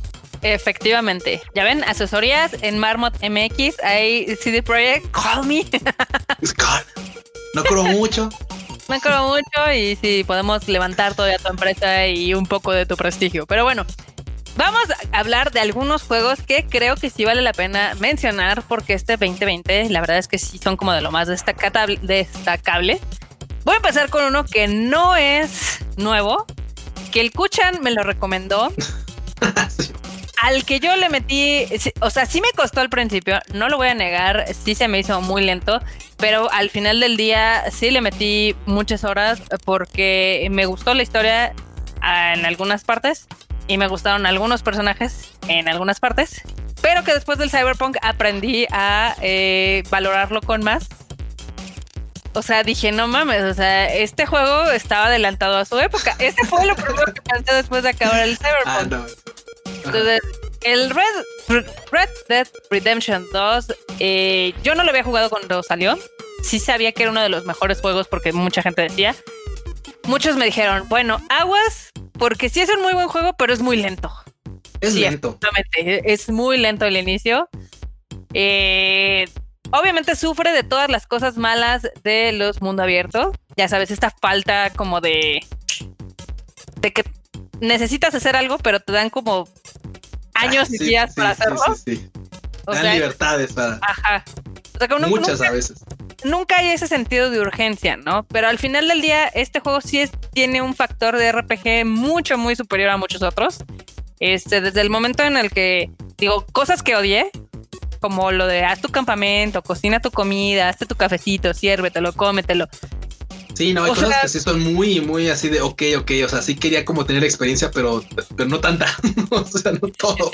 Efectivamente. Ya ven, asesorías en Marmot MX, hay CD Projekt, call me. no creo mucho. Me acuerdo mucho y sí, podemos levantar todavía tu empresa y un poco de tu prestigio. Pero bueno, vamos a hablar de algunos juegos que creo que sí vale la pena mencionar porque este 2020 la verdad es que sí son como de lo más destacable. Voy a empezar con uno que no es nuevo, que el Kuchan me lo recomendó. al que yo le metí, o sea, sí me costó al principio, no lo voy a negar, sí se me hizo muy lento, pero al final del día sí le metí muchas horas porque me gustó la historia ah, en algunas partes y me gustaron algunos personajes en algunas partes, pero que después del Cyberpunk aprendí a eh, valorarlo con más. O sea, dije, no mames, o sea, este juego estaba adelantado a su época. Este fue lo primero que pensé después de acabar el Cyberpunk. Ah, entonces, el Red, Red Dead Redemption 2, eh, yo no lo había jugado cuando salió. Sí sabía que era uno de los mejores juegos porque mucha gente decía. Muchos me dijeron, bueno, aguas, porque sí es un muy buen juego, pero es muy lento. Es lento. Es muy lento el inicio. Eh, obviamente sufre de todas las cosas malas de los mundo abiertos. Ya sabes, esta falta como de. de que necesitas hacer algo, pero te dan como años y días para hacerlo. Sí, sí, dan libertades para. Ajá. Muchas a veces. Nunca hay ese sentido de urgencia, ¿no? Pero al final del día, este juego sí es tiene un factor de RPG mucho, muy superior a muchos otros. Este, desde el momento en el que, digo, cosas que odié, como lo de haz tu campamento, cocina tu comida, hazte tu cafecito, siérvetelo, cómetelo. Sí, no, hay cosas que sí son muy, muy así de ok, ok. O sea, sí quería como tener experiencia, pero, pero no tanta. o sea, no todo.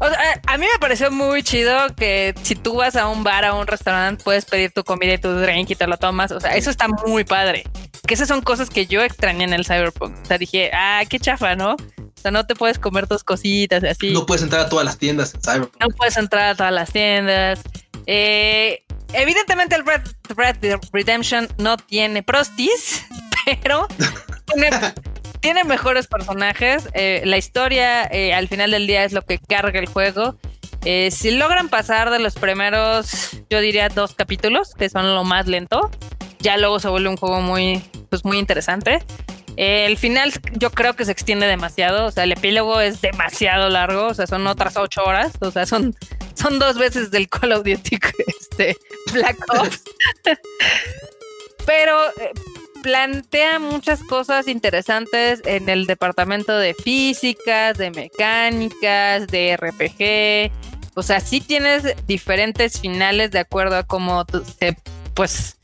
O sea, a mí me pareció muy chido que si tú vas a un bar, a un restaurante, puedes pedir tu comida y tu drink y te lo tomas. O sea, eso está muy padre. Que esas son cosas que yo extrañé en el Cyberpunk. O sea, dije, ah, qué chafa, ¿no? O sea, no te puedes comer tus cositas y así. No puedes entrar a todas las tiendas en Cyberpunk. No puedes entrar a todas las tiendas. Eh, evidentemente el Red, Red Redemption no tiene prostis, pero tiene tiene mejores personajes. Eh, la historia eh, al final del día es lo que carga el juego. Eh, si logran pasar de los primeros, yo diría dos capítulos, que son lo más lento, ya luego se vuelve un juego muy, pues muy interesante. el final yo creo que se extiende demasiado, o sea, el epílogo es demasiado largo, o sea, son otras ocho horas, o sea, son, son dos veces del Call of Duty este, Black Ops. Pero plantea muchas cosas interesantes en el departamento de físicas, de mecánicas, de RPG. O sea, sí tienes diferentes finales de acuerdo a cómo se, pues,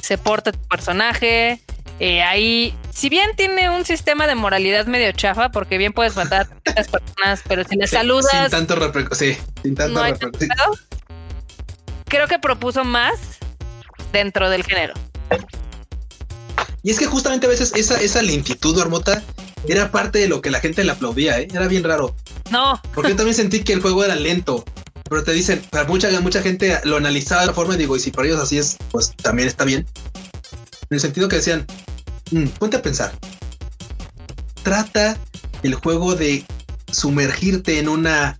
se porta tu personaje. Eh, ahí, si bien tiene un sistema de moralidad medio chafa, porque bien puedes matar a las personas, pero si le saludas. Sin tanto sí, sin tanto Creo que propuso más dentro del género. Y es que justamente a veces esa, esa lentitud, Armota, era parte de lo que la gente le aplaudía, ¿eh? Era bien raro. No. Porque yo también sentí que el juego era lento. Pero te dicen, para mucha, mucha gente lo analizaba de la forma y digo, y si para ellos así es, pues también está bien. En el sentido que decían, mm, ponte a pensar. Trata el juego de sumergirte en una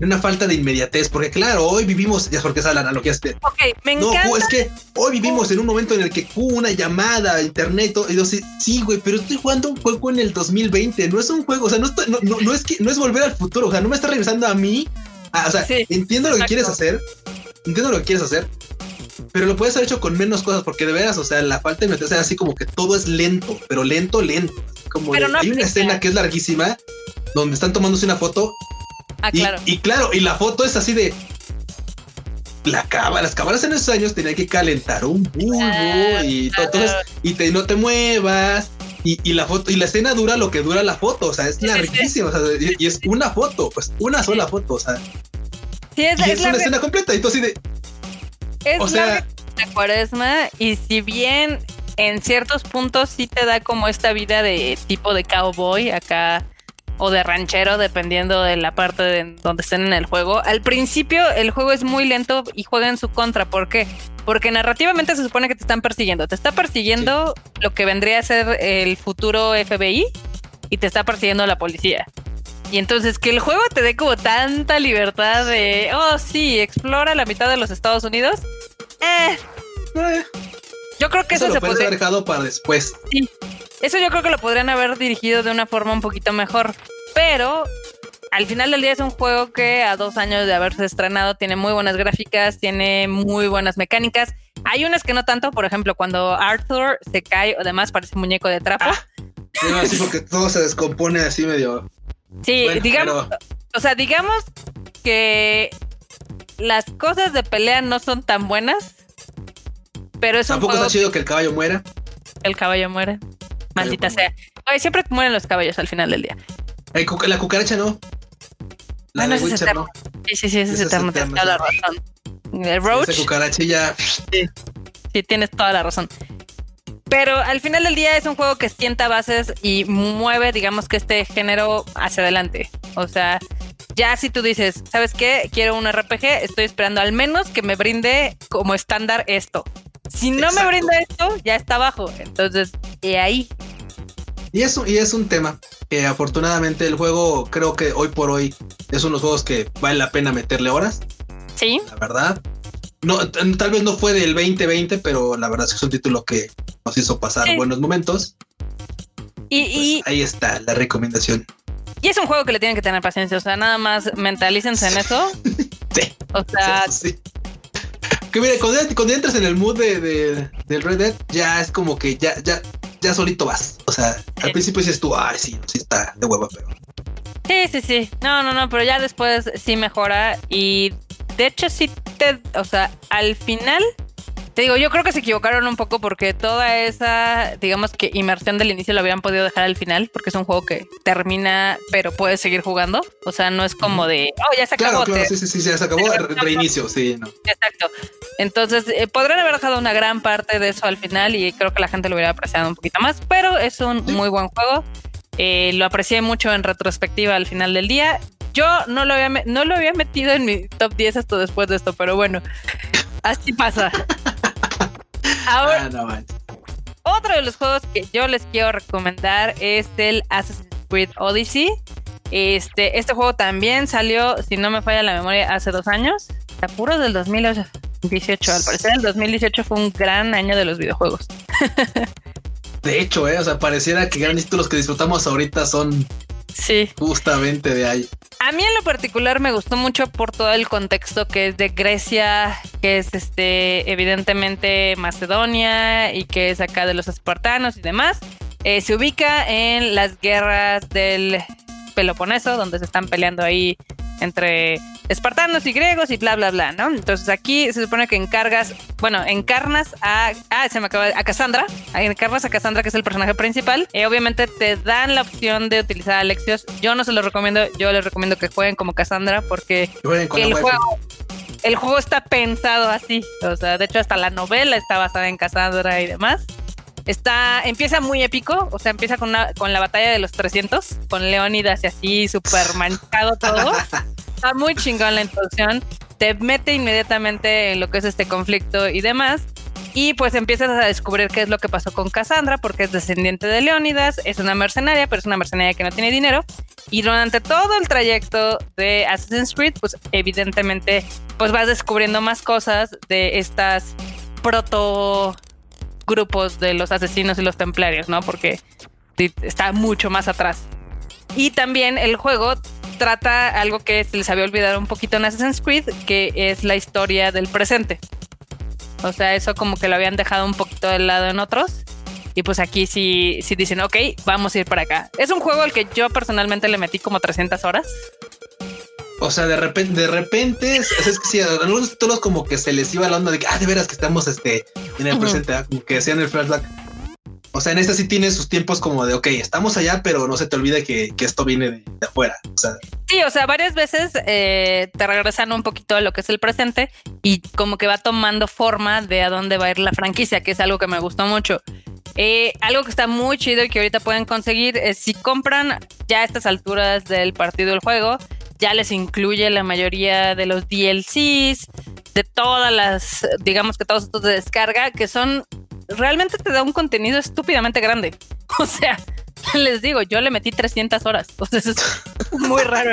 una falta de inmediatez, porque claro, hoy vivimos, ya porque esa la analogía este. Ok, me encanta. No, es que hoy vivimos en un momento en el que hubo una llamada, internet, y yo sé, sí, güey, pero estoy jugando un juego en el 2020, no es un juego, o sea, no, no, es que no es volver al futuro, o sea, no me está regresando a mí. o sea, entiendo lo que quieres hacer, entiendo lo que quieres hacer, pero lo puedes haber hecho con menos cosas, porque de veras, o sea, la falta de es así como que todo es lento, pero lento, lento. Como hay una escena que es larguísima, donde están tomándose una foto Ah, y, claro. Y, claro, y la foto es así de. La cámara, las cámaras en esos años tenían que calentar un bulbo y todo, y te, no te muevas. Y, la foto, y la escena dura lo que dura la foto, o sea, es larguísima, o sea, y, es una foto, pues una sola foto, o sea. Sí, es, y es, una escena completa, y tú así de. Es o sea, la cuaresma, y si bien en ciertos puntos sí te da como esta vida de tipo de cowboy acá o de ranchero, dependiendo de la parte de donde estén en el juego. Al principio el juego es muy lento y juega en su contra. ¿Por qué? Porque narrativamente se supone que te están persiguiendo. Te está persiguiendo lo que vendría a ser el futuro FBI y te está persiguiendo la policía. Y entonces que el juego te dé como tanta libertad de, oh sí, explora la mitad de los Estados Unidos. Eh. eh. Yo creo que eso, se puede haber dejado para después. Sí. Eso yo creo que lo podrían haber dirigido de una forma un poquito mejor. Pero al final del día es un juego que a dos años de haberse estrenado tiene muy buenas gráficas, tiene muy buenas mecánicas. Hay unas que no tanto, por ejemplo, cuando Arthur se cae o demás parece un muñeco de trapo. Ah, así porque todo se descompone así medio. Sí, digamos, o sea, digamos que las cosas de pelea no son tan buenas, pero es Tampoco un está chido que el caballo muera. El caballo muere. Maldita sea. siempre mueren los caballos al final del día. la cucaracha no. La bueno, de Witcher, no. Sí, sí, sí, ese es eterno. Tienes toda la razón. El Roach. Esa sí, tienes toda la razón. Pero al final del día es un juego que sienta bases y mueve, digamos que este género hacia adelante. O sea, ya si tú dices, ¿sabes qué? Quiero un RPG, estoy esperando al menos que me brinde como estándar esto. Si no me brinda esto, ya está abajo. Entonces, y ahí. Y es, y es un tema que afortunadamente el juego creo que hoy por hoy es uno de los juegos que vale la pena meterle horas. Sí. La verdad. No, tal vez no fue del 2020, pero la verdad es que es un título que nos hizo pasar buenos momentos. Y, pues ahí está la recomendación. Y es un juego que le tienen que tener paciencia, o sea, nada más mentalícense en eso. sí. O sea, sí, que mire, cuando, entras en el mood de, del Red Dead, ya es como que ya, ya, ya solito vas. O sea, al principio dices tú, ay, sí, sí está de hueva, pero. Sí, sí, sí. No, no, no, pero ya después sí mejora. Y de hecho, sí te. O sea, al final te digo, yo creo que se equivocaron un poco porque toda esa, digamos que inmersión del inicio lo habían podido dejar al final, porque es un juego que termina, pero puedes seguir jugando. O sea, no es como de, oh, ya se acabó. Claro, sí, sí, sí, ya se acabó, reinicio, sí, no. Exacto. Entonces, eh, podrían haber dejado una gran parte de eso al final y creo que la gente lo hubiera apreciado un poquito más, pero es un muy buen juego. Eh, lo aprecié mucho en retrospectiva al final del día. Yo no lo había, no lo había metido en mi top 10 hasta después de esto, pero bueno, así pasa. Ahora, ah, otro de los juegos que yo les quiero recomendar es el Assassin's Creed Odyssey. Este, este juego también salió, si no me falla la memoria, hace dos años. Puro del 2018. Al parecer, el 2018 fue un gran año de los videojuegos. de hecho, eh, o sea, pareciera que grandes títulos que disfrutamos ahorita son Sí. Justamente de ahí. A mí en lo particular me gustó mucho por todo el contexto que es de Grecia, que es este evidentemente Macedonia y que es acá de los espartanos y demás. Eh, se ubica en las guerras del Peloponeso, donde se están peleando ahí entre espartanos y griegos y bla, bla, bla, ¿no? Entonces aquí se supone que encargas, bueno, encarnas a, ah, se me acaba, a Cassandra, encarnas a Cassandra, que es el personaje principal. y obviamente te dan la opción de utilizar a Alexios. Yo no se los recomiendo, yo les recomiendo que jueguen como Cassandra porque el juego... El juego está pensado así, o sea, de hecho hasta la novela está basada en Cassandra y demás. Está, empieza muy épico, o sea, empieza con, con la batalla de los 300, con Leónidas y así, súper manchado todo. Está muy chingón la introducción, te mete inmediatamente en lo que es este conflicto y demás. Y pues empiezas a descubrir qué es lo que pasó con Cassandra, porque es descendiente de Leónidas, es una mercenaria, pero es una mercenaria que no tiene dinero. Y durante todo el trayecto de Assassin's Creed, pues evidentemente, pues vas descubriendo más cosas de estas proto grupos de los asesinos y los templarios, ¿no? Porque está mucho más atrás. Y también el juego trata algo que se les había olvidado un poquito en Assassin's Creed, que es la historia del presente. O sea, eso como que lo habían dejado un poquito de lado en otros. Y pues aquí sí, sí dicen, ok, vamos a ir para acá. Es un juego al que yo personalmente le metí como 300 horas. O sea, de repente, de repente, es, que sí, a algunos todos como que se les iba la onda de que, ah, de veras que estamos este, en el presente, ¿ah? como que decían el flashback. O sea, en esta sí tiene sus tiempos como de, ok, estamos allá, pero no se te olvide que, esto viene de, afuera. O sea. Sí, o sea, varias veces eh, te regresan un poquito a lo que es el presente y como que va tomando forma de a dónde va a ir la franquicia, que es algo que me gustó mucho. Eh, algo que está muy chido y que ahorita pueden conseguir es si compran ya a estas alturas del partido del juego, ya les incluye la mayoría de los DLCs, de todas las, digamos que todos estos de descarga, que son, realmente te da un contenido estúpidamente grande. O sea, les digo, yo le metí 300 horas. Sea, es muy raro.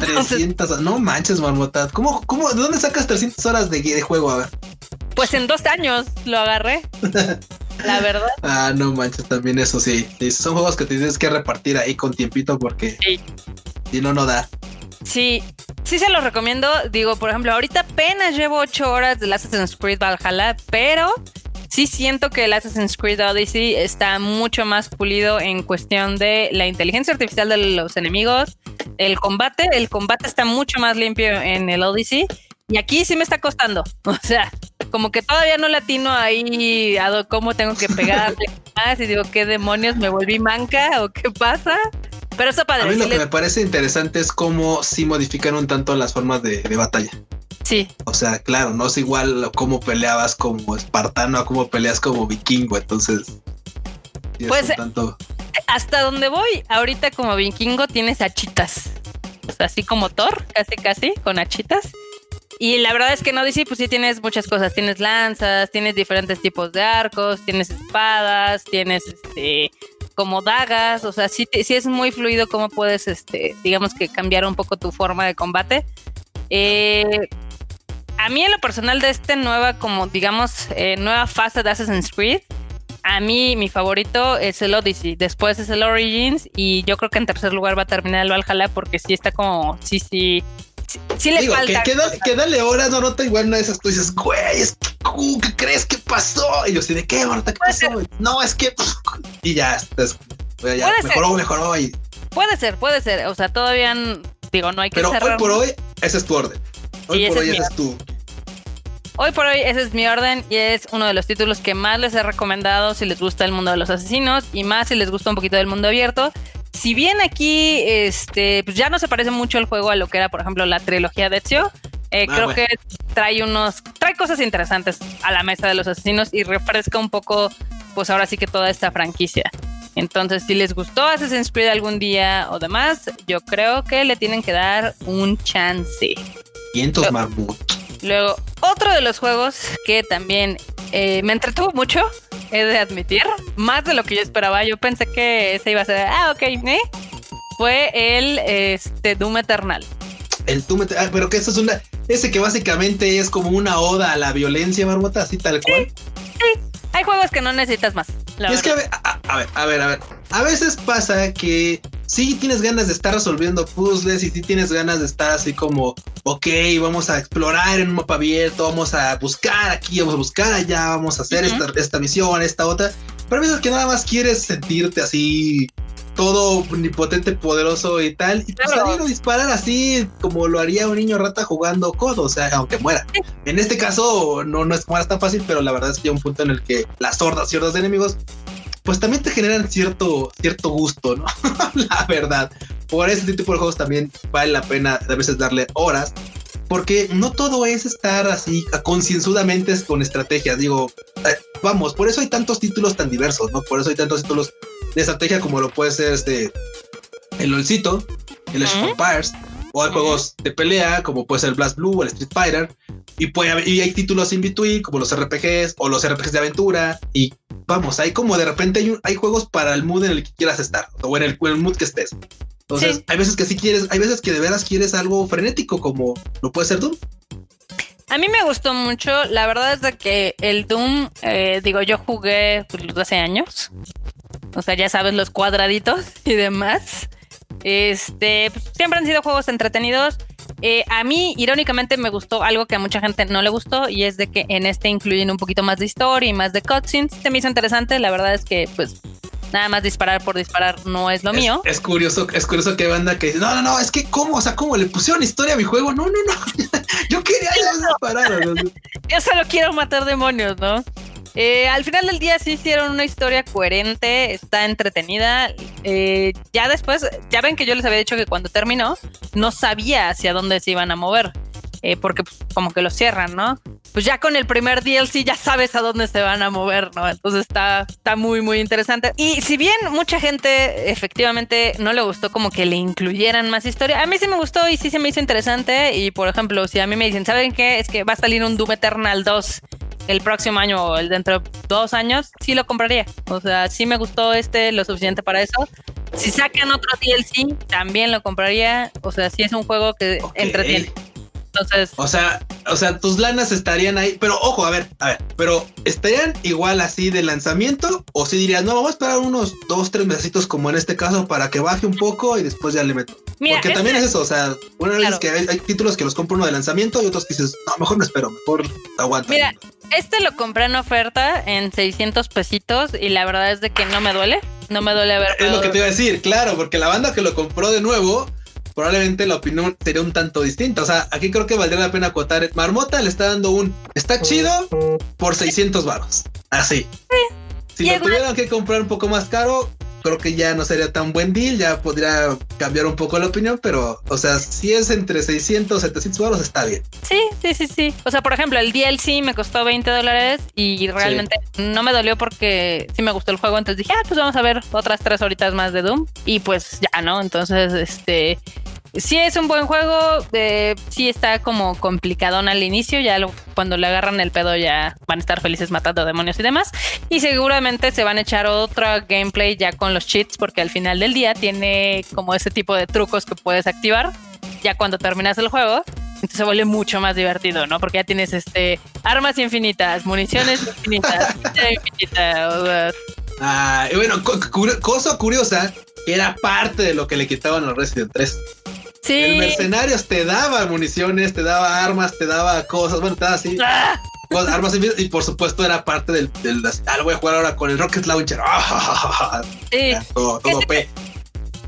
300, no manches, marmota. ¿Cómo, cómo, ¿De dónde sacas 300 horas de, de juego? A ver. Pues en dos años lo agarré. La verdad. Ah, no manches, también eso sí. Son juegos que tienes que repartir ahí con tiempito porque si no, no da. Sí, sí se los recomiendo. Digo, por ejemplo, ahorita apenas llevo ocho horas de Assassin's Creed Valhalla, pero sí siento que el Assassin's Creed Odyssey está mucho más pulido en cuestión de la inteligencia artificial de los enemigos, el combate, el combate está mucho más limpio en el Odyssey y aquí sí me está costando, o sea, como que todavía no latino ahí a cómo tengo que pegarle más y digo, ¿qué demonios? ¿Me volví manca o qué pasa? Pero eso padre. A mí lo que me parece interesante es cómo sí modifican un tanto las formas de, batalla. Sí. O sea, claro, no es igual cómo peleabas como espartano a cómo peleas como vikingo, entonces. pues tanto... hasta donde voy, ahorita como vikingo tienes hachitas. O sea, así como Thor, casi casi, con hachitas. Y la verdad es que no dice, pues sí tienes muchas cosas. Tienes lanzas, tienes diferentes tipos de arcos, tienes espadas, tienes este como dagas, o sea, sí, es muy fluido cómo puedes, este, digamos que cambiar un poco tu forma de combate. Eh, a mí en lo personal de esta nueva, como digamos, eh, nueva fase de Assassin's Creed, a mí mi favorito es el Odyssey, después es el Origins y yo creo que en tercer lugar va a terminar el Valhalla porque sí está como, sí, sí, sí le falta. Que, que, dale horas, no, no te igual una de esas, tú dices, güey, es que, ¿qué crees que pasó? Y yo, sí, ¿de qué, Marta? ¿Qué pasó? No, es que. Y ya, pues, ya mejoró, mejoró. Y... Puede ser, puede ser. O sea, todavía, digo, no hay que Pero hoy por hoy, ese es tu orden. Hoy por hoy, ese es tu. Hoy por hoy ese es mi orden y es uno de los títulos que más les he recomendado si les gusta el mundo de los asesinos y más si les gusta un poquito del mundo abierto. Si bien aquí este, pues ya no se parece mucho el juego a lo que era, por ejemplo, la trilogía de Ezio, eh, ah, creo que trae unos, trae cosas interesantes a la mesa de los asesinos y refresca un poco, pues ahora sí que toda esta franquicia. Entonces, si les gustó Assassin's Creed algún día o demás, yo creo que le tienen que dar un chance. 500 Luego, luego, otro de los juegos que también eh, me entretuvo mucho, he de admitir, más de lo que yo esperaba. Yo pensé que ese iba a ser, ah, ok, ¿eh? Fue el este, Doom Eternal. El Doom Eternal, ah, pero que eso es una, ese que básicamente es como una oda a la violencia, Marmota, así tal cual. sí. Hay juegos que no necesitas más. es que a ver, a, ver, a ver, a ver. A veces pasa que sí tienes ganas de estar resolviendo puzzles y sí tienes ganas de estar así como, ok, vamos a explorar en un mapa abierto, vamos a buscar aquí, vamos a buscar allá, vamos a hacer esta, esta misión, esta otra. Pero a veces que nada más quieres sentirte así todo omnipotente, poderoso y tal, y pues salir a disparar así como lo haría un niño rata jugando codo, o sea, aunque muera. En este caso, no, no es muera tan fácil, pero la verdad es que hay un punto en el que las hordas y hordas de enemigos, pues también te generan cierto, cierto gusto, ¿no? la verdad. Por ese tipo de juegos también vale la pena a veces darle horas. Porque no todo es estar así concienzudamente con estrategias. Digo, eh, vamos, por eso hay tantos títulos tan diversos, ¿no? Por eso hay tantos títulos de estrategia como lo puede ser este el LOLcito, el Age of Empires, o hay juegos de pelea como puede ser el Blast Blue o el Street Fighter, y, puede y hay títulos in between como los RPGs o los RPGs de aventura, y vamos, hay como de repente hay, hay juegos para el mood en el que quieras estar, o en el, mood que estés. Entonces, hay veces que sí quieres, hay veces que de veras quieres algo frenético, como lo puede ser Doom. A mí me gustó mucho, la verdad es de que el Doom, eh, digo, yo jugué pues, hace años, o sea, ya sabes, los cuadraditos y demás. Este, pues, siempre han sido juegos entretenidos. Eh, a mí, irónicamente, me gustó algo que a mucha gente no le gustó y es de que en este incluyen un poquito más de historia y más de cutscenes. Se me hizo interesante. La verdad es que, pues, nada más disparar por disparar no es lo mío. Es curioso, es curioso que hay banda que dice, no, no, no, es que cómo, o sea, cómo le pusieron historia a mi juego. No, no, no. Yo quería disparar. Yo solo quiero matar demonios, ¿no? Eh, al final del día sí hicieron una historia coherente, está entretenida. Eh, ya después, ya ven que yo les había dicho que cuando terminó no sabía hacia dónde se iban a mover, eh, porque pues, como que lo cierran, ¿no? Pues ya con el primer DLC ya sabes a dónde se van a mover, ¿no? Entonces está, está muy, muy interesante. Y si bien mucha gente efectivamente no le gustó como que le incluyeran más historia, a mí sí me gustó y sí se me hizo interesante. Y por ejemplo, si a mí me dicen, ¿saben qué? Es que va a salir un Doom Eternal 2 el próximo año o el dentro de dos años, sí lo compraría. O sea, sí me gustó este lo suficiente para eso. Si sacan otro DLC, también lo compraría. O sea, sí es un juego que entretiene. Entonces. O sea, o sea, tus lanas estarían ahí. Pero ojo, a ver, a ver, pero ¿estarían igual así de lanzamiento? O si dirías, no, vamos a esperar unos dos, tres mesecitos como en este caso para que baje un poco y después ya le meto. Porque también es eso, o sea, una vez que hay, títulos que los compro uno de lanzamiento y otros que dices, no, mejor no espero, mejor aguanta. Mira, este lo compré en oferta en 600 pesitos y la verdad es de que no me duele. No me duele ver. Es lo que te iba a decir, claro, porque la banda que lo compró de nuevo probablemente la opinión sería un tanto distinta. O sea, aquí creo que valdría la pena acotar. Marmota le está dando un está chido por 600 baros. Así. Si lo tuvieran que comprar un poco más caro, creo que ya no sería tan buen deal, ya podría cambiar un poco la opinión, pero, o sea, si es entre 600 700 baros, está bien. Sí, sí, sí, sí. O sea, por ejemplo, el DLC me costó 20 dólares y realmente no me dolió porque sí me gustó el juego, entonces dije, ah, pues vamos a ver otras tres horitas más de Doom y pues ya, ¿no? Entonces, este, sí es un buen juego, eh, sí está como complicadón al inicio, ya cuando le agarran el pedo ya van a estar felices matando demonios y demás. Y seguramente se van a echar otra gameplay ya con los cheats, porque al final del día tiene como ese tipo de trucos que puedes activar ya cuando terminas el juego. Entonces se vuelve mucho más divertido, ¿no? Porque ya tienes este armas infinitas, municiones infinitas, infinitas. Ah, y bueno, cosa curiosa, era parte de lo que le quitaban los Resident 3. Sí. El Mercenarios te daba municiones, te daba armas, te daba cosas, bueno, te daba así. ¡Ah! armas y por supuesto era parte del, del ah, voy a jugar ahora con el Rocket Launcher. sí. Todo, P.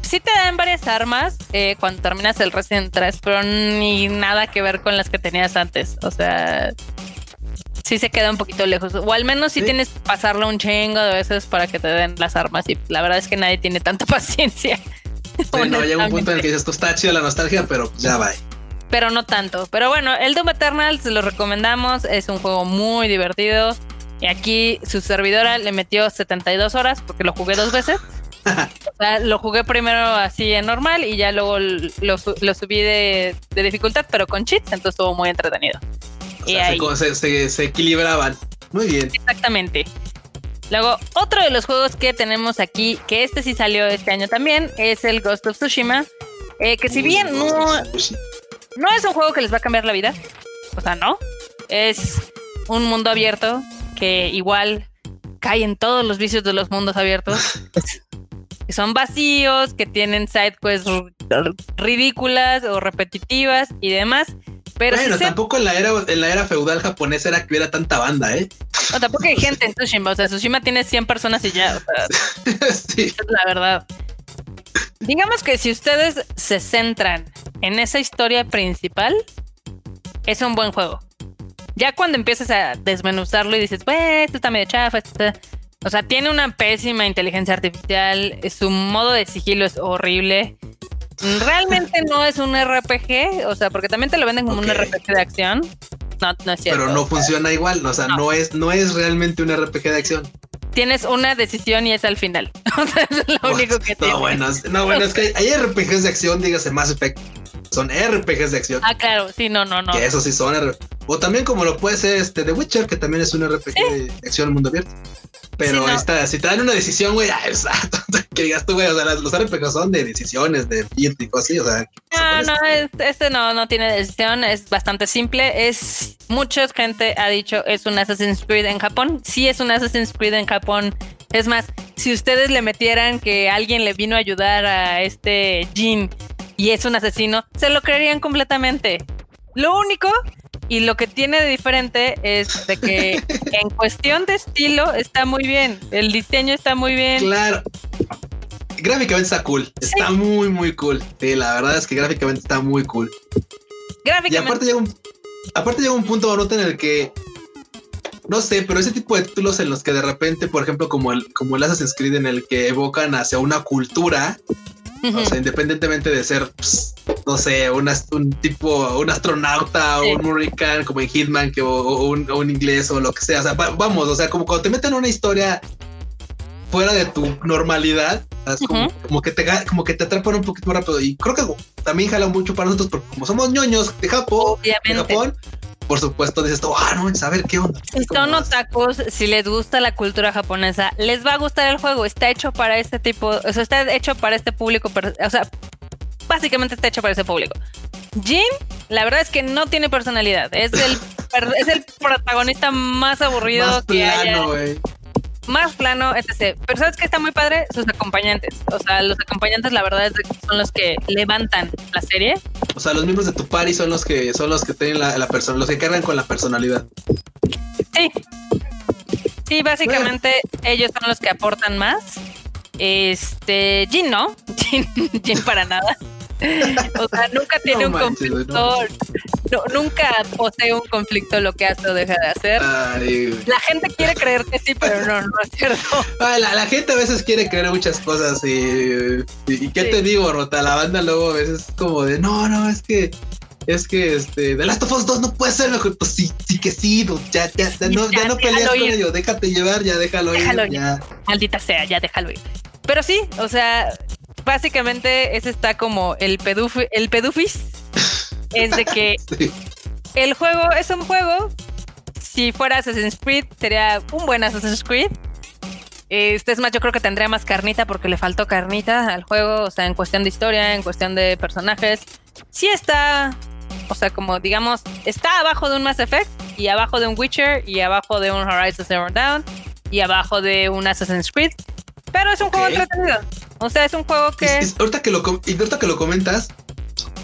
Sí te dan varias armas eh, cuando terminas el Resident 3, pero ni nada que ver con las que tenías antes. O sea, sí se queda un poquito lejos. O al menos si tienes que pasarlo un chingo de veces para que te den las armas. Y la verdad es que nadie tiene tanta paciencia. no, llega un punto en el que dices, esto está chido la nostalgia, pero ya va. Pero no tanto. Pero bueno, el Doom Eternal se lo recomendamos. Es un juego muy divertido. Y aquí su servidora le metió 72 horas porque lo jugué dos veces. o sea, lo jugué primero así en normal y ya luego lo, subí de, dificultad, pero con cheats, entonces estuvo muy entretenido. y ahí. Se, se, equilibraban. Muy bien. Exactamente. Luego, otro de los juegos que tenemos aquí, que este sí salió este año también, es el Ghost of Tsushima. Eh, que si bien no, no es un juego que les va a cambiar la vida, o sea, no. Es un mundo abierto que igual cae en todos los vicios de los mundos abiertos. que son vacíos, que tienen side quests ridículas o repetitivas y demás. Pero bueno, tampoco en la era en la era feudal japonesa era que hubiera tanta banda, ¿eh? No, tampoco hay gente en Tsushima. O sea, Tsushima tiene 100 personas y ya. sí. Es la verdad. Digamos que si ustedes se centran en esa historia principal, es un buen juego. Ya cuando empiezas a desmenuzarlo y dices, bueno, esto está medio chafa, o sea, tiene una pésima inteligencia artificial, su modo de sigilo es horrible. Realmente no es un RPG, o sea, porque también te lo venden como un RPG de acción. No, no es cierto. Pero no funciona igual, o sea, no. es, no es realmente un RPG de acción. Tienes una decisión y es al final. o sea, es lo único que no, Bueno, no, bueno, es que hay RPGs de acción, dígase más efecto. Son RPGs de acción. Ah, claro, sí, no, no, no. Que eso sí son RPGs. O también como lo puede ser este The Witcher, que también es un RPG de acción en mundo abierto. Pero esta, si te dan una decisión, güey, que digas tú, güey, o sea, los RPGs son de decisiones, de y cosas así, o sea. No, no, este no, no tiene decisión, es bastante simple. Es, mucha gente ha dicho, es un Assassin's Creed en Japón. Sí es un Assassin's Creed en Japón. Es más, si ustedes le metieran que alguien le vino a ayudar a este Jin y es un asesino, se lo creerían completamente. Lo único y lo que tiene de diferente es de que en cuestión de estilo está muy bien. El diseño está muy bien. Claro. Gráficamente está cool. Está muy, muy cool. Sí, la verdad es que gráficamente está muy cool. Gráficamente. Y aparte llega un, aparte llega un punto en el que no sé, pero ese tipo de títulos en los que de repente, por ejemplo, como el, como el Assassin's Creed, en el que evocan hacia una cultura, o sea, independientemente de ser, pues, no sé, un, un tipo, un astronauta o un hurricane como en Hitman que, o, un, inglés o lo que sea. O sea, vamos, o sea, como cuando te meten una historia fuera de tu normalidad, como, que te como que te atrapan un poquito más rápido. Y creo que también jala mucho para nosotros, porque como somos ñoños de Japón, de Japón, por supuesto dices, ah, no, a ver qué onda. Si son otakus, si les gusta la cultura japonesa, les va a gustar el juego. Está hecho para este tipo, o sea, está hecho para este público, o sea, básicamente está hecho para ese público. Jin, la verdad es que no tiene personalidad. Es el, es el protagonista más aburrido que plano, haya más plano, etc. Pero ¿sabes que está muy padre? Sus acompañantes. O sea, los acompañantes, la verdad, es que son los que levantan la serie. O sea, los miembros de tu party son los que son los que tienen la, la persona, los que cargan con la personalidad. Sí. Sí, básicamente ellos son los que aportan más. Este, Jin no, Jin para nada. o sea, nunca tiene un conflicto. nunca posee un conflicto lo que hace o deja de hacer. la gente quiere creer que sí, pero no, no es cierto. la, gente a veces quiere creer muchas cosas y, y, ¿qué te digo, Rota? La banda luego a veces es como de, no, no, es que es que este The Last of Us 2 no puede ser mejor. Pues sí, sí que sí, ya, ya, no, ya, no peleas con ello, déjate llevar, ya déjalo, ir, Ya. Maldita sea, ya déjalo ir. Pero sí, o sea, básicamente ese está como el, el pedufis. es de que el juego es un juego. Si fuera Assassin's Creed, sería un buen Assassin's Creed. Este es más, yo creo que tendría más carnita porque le faltó carnita al juego. O sea, en cuestión de historia, en cuestión de personajes. Sí está, o sea, como digamos, está abajo de un Mass Effect y abajo de un Witcher y abajo de un Horizon Zero Dawn y abajo de un Assassin's Creed. Pero es un juego entretenido. O sea, es un juego que. ahorita, que lo, ahorita que lo comentas,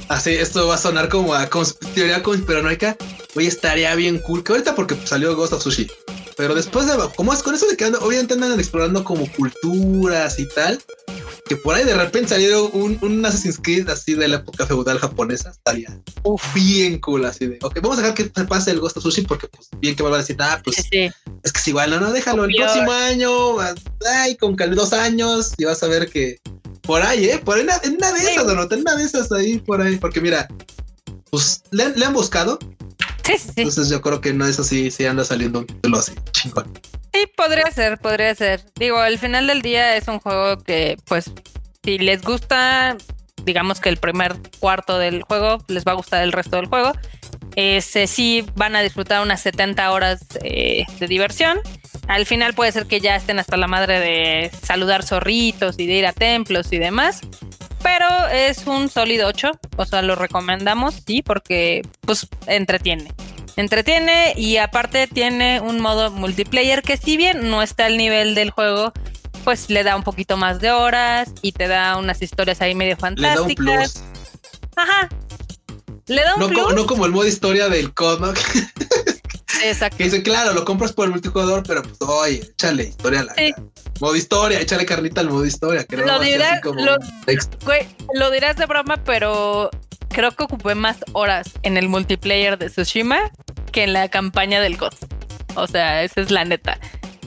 Así, esto va a sonar como a teoría conspiranoica. Oye, estaría bien cool. Que ahorita porque salió Ghost of Sushi. Pero después de, como es con eso de que obviamente andan explorando como culturas y tal, que por ahí de repente salió un, un Assassin's Creed así de la época feudal japonesa, estaría bien cool así de, ok, vamos a dejar que se pase el Ghost of Sushi porque pues bien que va a decir, ah, pues es que es igual, no, no, déjalo el próximo año, ay, con dos años y vas a ver que por ahí, eh, por ahí, en una de esas, no, en una de esas ahí, por ahí, porque mira, pues le, le han buscado, entonces yo creo que no es así, si anda saliendo un título así, chingón. Sí, podría ser, podría ser. Digo, al final del día es un juego que, pues, si les gusta, digamos que el primer cuarto del juego, les va a gustar el resto del juego. Ese sí van a disfrutar unas 70 horas eh, de diversión. Al final puede ser que ya estén hasta la madre de saludar zorritos y de ir a templos y demás pero es un sólido 8, o sea, lo recomendamos, sí, porque pues entretiene. Entretiene y aparte tiene un modo multiplayer que si bien no está al nivel del juego, pues le da un poquito más de horas y te da unas historias ahí medio fantásticas. Le da un plus. Ajá. Le da un no, plus. Como, no como el modo historia del COD, Exacto. Que dice, claro, lo compras por el multijugador, pero pues, oye, échale historia a la Modo historia, échale carnita al modo historia. Lo, dirás, lo, lo dirás de broma, pero creo que ocupé más horas en el multiplayer de Tsushima que en la campaña del God. O sea, esa es la neta.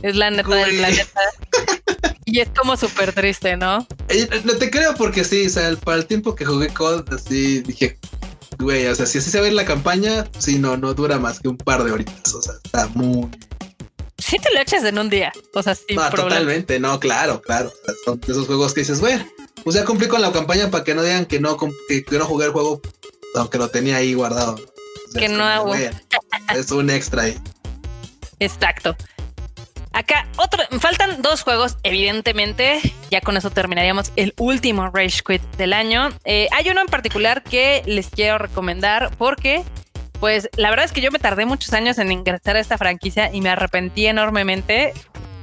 Es la neta del planeta. y es como súper triste, ¿no? No te creo porque sí, o sea, para el tiempo que jugué COD, así dije, güey, o sea, si así se ve la campaña, sí, no, no dura más que un par de horitas. O sea, está muy. Sí te lo echas en un día. O sea, sí. No, totalmente, no, claro, claro. son esos juegos que dices, bueno, pues ya cumplí con la campaña para que no digan que no, que, no jugué el juego, aunque lo tenía ahí guardado. que no hago. Es un extra ahí. Exacto. Acá, otro, faltan dos juegos, evidentemente. Ya con eso terminaríamos el último Rage Quit del año. Eh, hay uno en particular que les quiero recomendar porque, pues, la verdad es que yo me tardé muchos años en ingresar a esta franquicia y me arrepentí enormemente.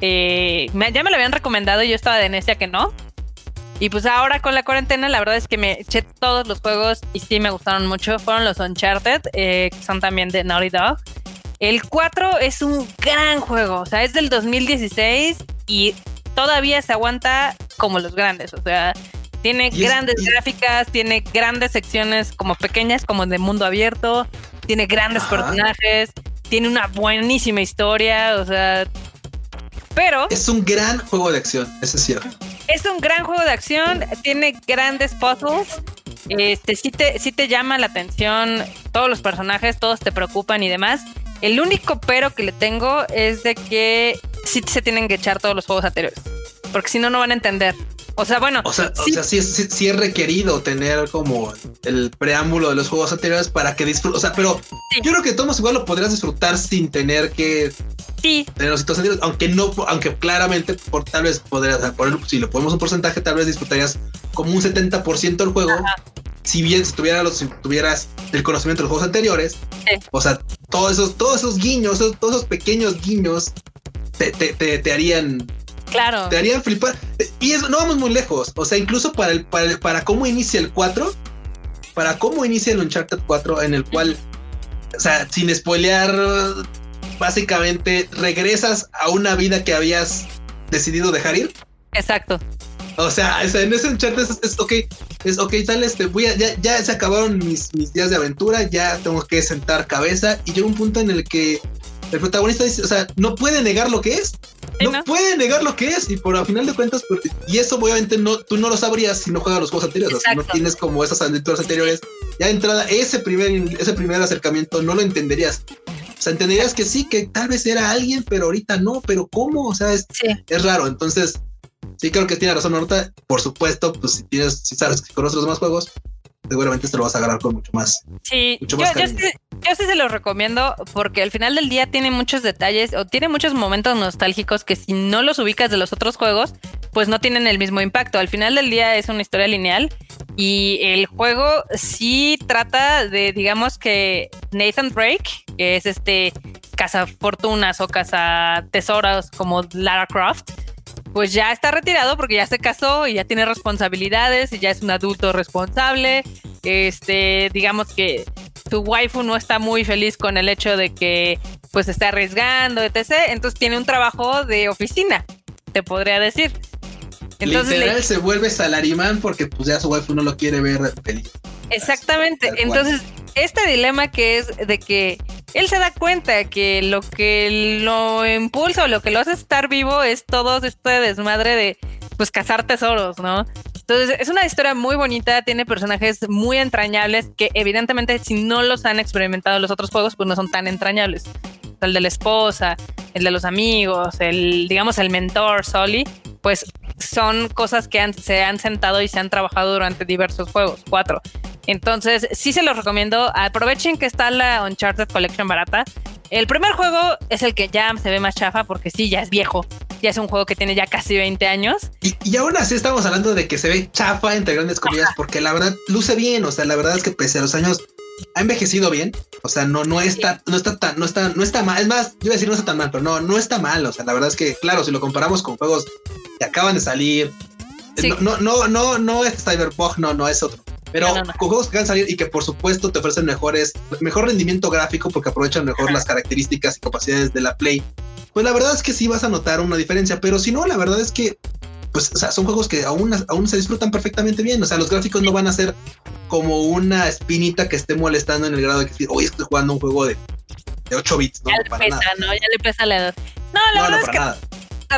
Eh, ya me lo habían recomendado y yo estaba de necia que no. Y pues ahora con la cuarentena, la verdad es que me eché todos los juegos y sí me gustaron mucho. Fueron los Uncharted, eh, que son también de Naughty Dog. El 4 es un gran juego, o sea, es del 2016 y todavía se aguanta como los grandes, o sea, tiene grandes gráficas, tiene grandes secciones como pequeñas, como de mundo abierto, tiene grandes personajes, tiene una buenísima historia, o sea, pero... Es un gran juego de acción, eso es cierto. Es un gran juego de acción, tiene grandes puzzles, este, sí te, sí te llama la atención todos los personajes, todos te preocupan y demás. El único pero que le tengo es de que sí se tienen que echar todos los juegos anteriores. Porque si no, no van a entender. O sea, bueno. O sea, sí, es, requerido tener como el preámbulo de los juegos anteriores para que disfrutes. O sea, pero yo creo que todos igual lo podrías disfrutar sin tener que sí. tener los anteriores. Aunque no, aunque claramente, por tal vez podrías poner, si lo ponemos un porcentaje, tal vez disfrutarías como un 70% del juego si bien si, tuviera los, tuvieras el conocimiento de los juegos anteriores, o sea, todos esos, todos esos guiños, todos esos pequeños guiños te, te, harían Claro. Te harían flipar. Y eso, no vamos muy lejos. O sea, incluso para el, para, para cómo inicia el 4, para cómo inicia el Uncharted 4, en el cual, o sea, sin spoilear, básicamente regresas a una vida que habías decidido dejar ir. Exacto. O sea, en ese chat es, es, ok, es ok, tal, este, voy a, ya, ya se acabaron mis, mis días de aventura, ya tengo que sentar cabeza y llega un punto en el que el protagonista dice, o sea, no puede negar lo que es. No, puede negar lo que es y por a final de cuentas, y eso obviamente no, tú no lo sabrías si no juegas los juegos anteriores, o sea, no tienes como esas aventuras anteriores. Ya de entrada, ese primer, ese primer acercamiento no lo entenderías. O sea, entenderías que sí, que tal vez era alguien, pero ahorita no, pero ¿cómo? O sea, es, es raro. Entonces, Sí, creo que tiene razón Norta. Por supuesto, pues si tienes, si sabes que conoces los demás juegos, seguramente te lo vas a agarrar con mucho más. Sí, yo, sí, se lo recomiendo porque al final del día tiene muchos detalles o tiene muchos momentos nostálgicos que si no los ubicas de los otros juegos, pues no tienen el mismo impacto. Al final del día es una historia lineal y el juego sí trata de, digamos que Nathan Drake, que es este cazafortunas o cazatesoros como Lara Croft, pues ya está retirado porque ya se casó y ya tiene responsabilidades y ya es un adulto responsable este, digamos que tu waifu no está muy feliz con el hecho de que pues está arriesgando, etc. Entonces tiene un trabajo de oficina, te podría decir. Entonces Literal se vuelve salarimán porque pues ya su waifu no lo quiere ver feliz. Exactamente. Entonces, este dilema que es de que él se da cuenta que lo que lo impulsa o lo que lo hace estar vivo es todo este desmadre de pues cazar tesoros, ¿no? Entonces es una historia muy bonita, tiene personajes muy entrañables que evidentemente si no los han experimentado los otros juegos pues no son tan entrañables. El de la esposa, el de los amigos, el digamos el mentor Soli, pues son cosas que se han sentado y se han trabajado durante diversos juegos, cuatro. Entonces, sí se los recomiendo. Aprovechen que está la Uncharted Collection barata. El primer juego es el que ya se ve más chafa porque sí, ya es viejo. Ya es un juego que tiene ya casi 20 años. Y, aún así estamos hablando de que se ve chafa entre grandes comillas porque la verdad luce bien. O sea, la verdad es que pese a los años ha envejecido bien. O sea, no, no está, no está tan, no está, no está mal. Es más, yo iba a decir no está tan mal, pero no, no está mal. O sea, la verdad es que, claro, si lo comparamos con juegos que acaban de salir, no, no, no, no, es Cyberpunk, no, no es otro. Pero con juegos que van a salir y que por supuesto te ofrecen mejores, mejor rendimiento gráfico porque aprovechan mejor las características y capacidades de la Play. Pues la verdad es que sí vas a notar una diferencia, pero si no, la verdad es que pues, o sea, son juegos que aún, aún se disfrutan perfectamente bien. O sea, los gráficos no van a ser como una espinita que esté molestando en el grado de que hoy estoy jugando un juego de, de 8 bits. ¿no? Ya le pesa, ¿no? Ya le pesa la edad. No, la verdad es que nada.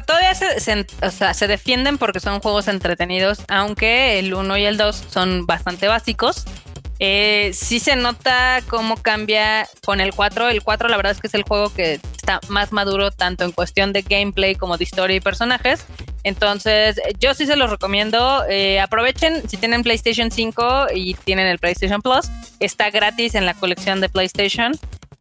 Todavía se, o sea, se defienden porque son juegos entretenidos, aunque el 1 y el 2 son bastante básicos. Eh, sí se nota cómo cambia con el 4. El 4 la verdad es que es el juego que está más maduro tanto en cuestión de gameplay como de historia y personajes. Entonces, yo sí se los recomiendo. Eh, aprovechen si tienen PlayStation 5 y tienen el PlayStation Plus. Está gratis en la colección de PlayStation.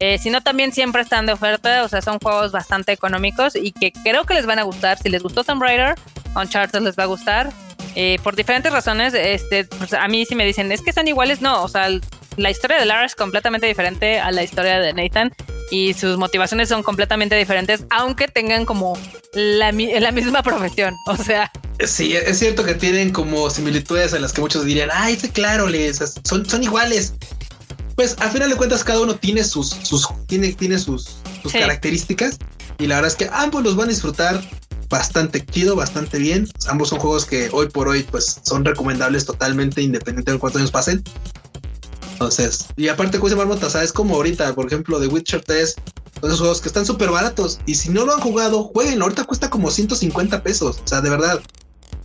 Eh, si no, también siempre están de oferta. O sea, son juegos bastante económicos y que creo que les van a gustar. Si les gustó Tomb Raider, Uncharted les va a gustar. Eh, por diferentes razones, este, pues a mí sí me dicen, es que son iguales, no, o sea, la historia de Lara es completamente diferente a la historia de Nathan y sus motivaciones son completamente diferentes, aunque tengan como la, misma profesión, o sea. Sí, es cierto que tienen como similitudes en las que muchos dirían, ay, claro, les, son iguales. Pues a final de cuentas cada uno tiene sus, sus tiene, tiene sus, sus características y la verdad es que ambos los van a disfrutar bastante chido, bastante bien. Ambos son juegos que hoy por hoy pues son recomendables totalmente independiente de cuántos años pasen. Entonces, y aparte, como Marmota, ¿sabes? Como ahorita, por ejemplo, The Witcher 3, son esos juegos que están súper baratos. Y si no lo han jugado, jueguen. Ahorita cuesta como 150 pesos. O sea, de verdad.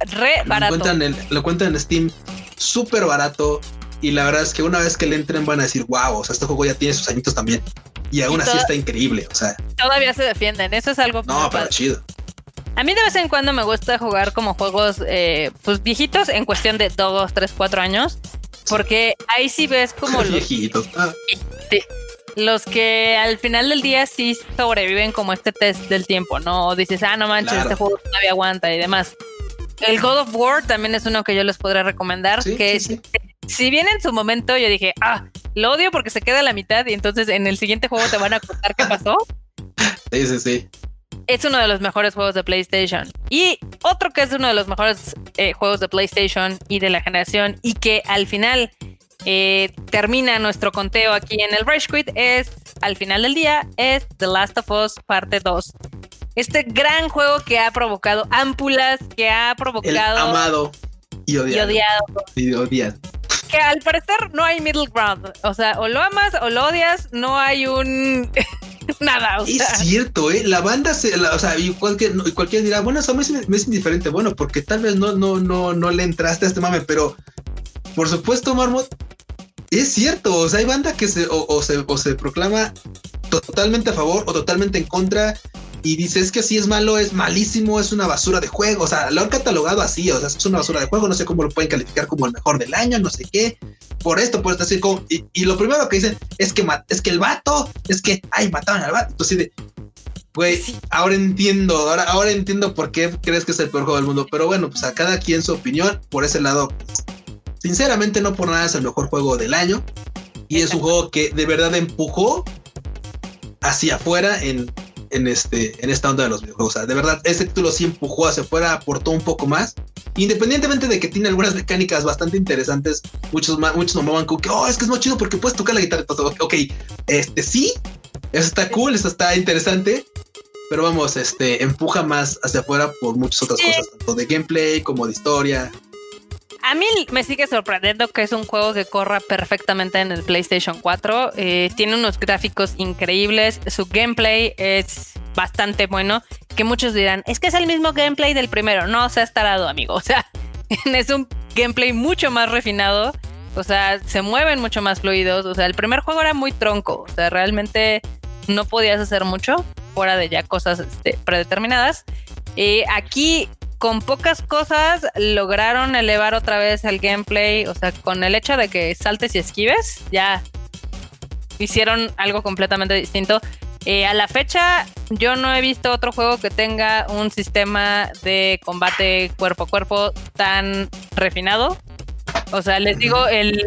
Re barato. Lo cuentan en, lo cuentan en Steam súper barato. Y la verdad es que una vez que le entren van a decir, wow, o sea, este juego ya tiene sus añitos también. Y aún así está increíble, o sea. Todavía se defienden, eso es algo. No, pero chido. A mí de vez en cuando me gusta jugar como juegos eh, pues viejitos en cuestión de 2, 3, 4 años. Porque ahí sí ves como los viejitos. Ah. los que al final del día sí sobreviven como este test del tiempo, ¿no? O dices, ah, no manches, este juego todavía aguanta y demás. El God of War también es uno que yo les podría recomendar, que si bien en su momento yo dije, ah, lo odio porque se queda a la mitad y entonces en el siguiente juego te van a contar qué pasó. Sí, sí, sí es uno de los mejores juegos de PlayStation. Y otro que es uno de los mejores eh, juegos de PlayStation y de la generación y que al final eh, termina nuestro conteo aquí en el Rage Quit es, al final del día, es The Last of Us parte 2. Este gran juego que ha provocado ámpulas, que ha provocado... amado y odiado. Y odiado. Que al parecer no hay middle ground. O sea, o lo amas o lo odias, no hay un... nada. es cierto, ¿eh? La banda se, o sea, y cualquier, cualquiera dirá, bueno, eso me es, me es, indiferente. Bueno, porque tal vez no, no, no, no le entraste a este mame, pero por supuesto, Marmot, es cierto. O sea, hay banda que se, o, se, o se proclama totalmente a favor o totalmente en contra y dice es que si es malo, es malísimo, es una basura de juego. O sea, lo han catalogado así, o sea, es una basura de juego, no sé cómo lo pueden calificar como el mejor del año, no sé qué. Por esto, por esto, así como. Y, lo primero que dicen es que, es que el vato, es que, ay, mataron al vato. Entonces, de, güey, ahora entiendo, ahora, ahora entiendo por qué crees que es el peor juego del mundo. Pero bueno, pues a cada quien su opinión, por ese lado, sinceramente, no por nada es el mejor juego del año. Y es un juego que de verdad empujó hacia afuera en en, este, en esta onda de los videojuegos. O sea, de verdad, ese título sí empujó hacia afuera, aportó un poco más. independientemente de que tiene algunas mecánicas bastante interesantes, muchos muchos nombraban como que, oh, es que es más chido porque puedes tocar la guitarra. Todo. Ok, este sí, eso está cool, eso está interesante, pero vamos, este empuja más hacia afuera por muchas otras cosas, tanto de gameplay como de historia. A mí me sigue sorprendiendo que es un juego que corra perfectamente en el PlayStation 4. Eh, tiene unos gráficos increíbles, su gameplay es bastante bueno, que muchos dirán, es que es el mismo gameplay del primero. No, se ha estarado, amigo. O sea, es un gameplay mucho más refinado. O sea, se mueven mucho más fluidos. O sea, el primer juego era muy tronco. O sea, realmente no podías hacer mucho fuera de ya cosas este, predeterminadas. Y aquí con pocas cosas lograron elevar otra vez el gameplay. O sea, con el hecho de que saltes y esquives, ya hicieron algo completamente distinto. Eh, a la fecha, yo no he visto otro juego que tenga un sistema de combate cuerpo a cuerpo tan refinado. O sea, les digo, el,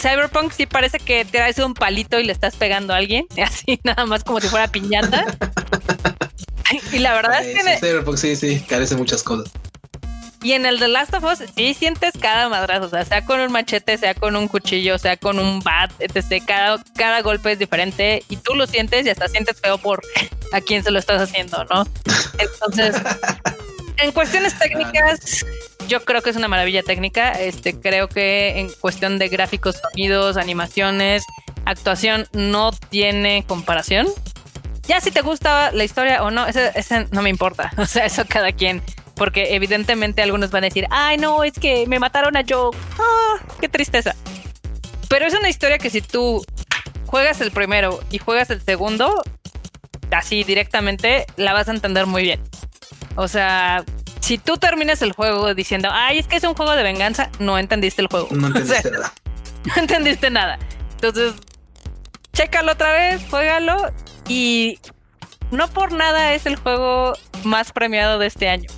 Cyberpunk sí parece que te traes un palito y le estás pegando a alguien, así nada más como si fuera piñata. y la verdad es que... Cyberpunk sí, sí, carece muchas cosas. Y en el The Last of Us sí sientes cada madrazo, o sea, sea con un machete, sea con un cuchillo, sea con un bat, etc. Cada, cada golpe es diferente y tú lo sientes y hasta sientes feo por a quién se lo estás haciendo, ¿no? Entonces, en cuestiones técnicas, yo creo que es una maravilla técnica. Este, creo que en cuestión de gráficos, sonidos, animaciones, actuación, no tiene comparación. Ya si te gusta la historia o no, ese, ese no me importa. O sea, eso cada quien porque evidentemente algunos van a decir, ay no, es que me mataron a Joe, ah, qué tristeza. Pero es una historia que si tú juegas el primero y juegas el segundo, así directamente, la vas a entender muy bien. O sea, si tú terminas el juego diciendo, ay, es que es un juego de venganza, no entendiste el juego. No entendiste nada. No entendiste nada. Entonces, chécalo otra vez, juégalo y no por nada es el juego más premiado de este año.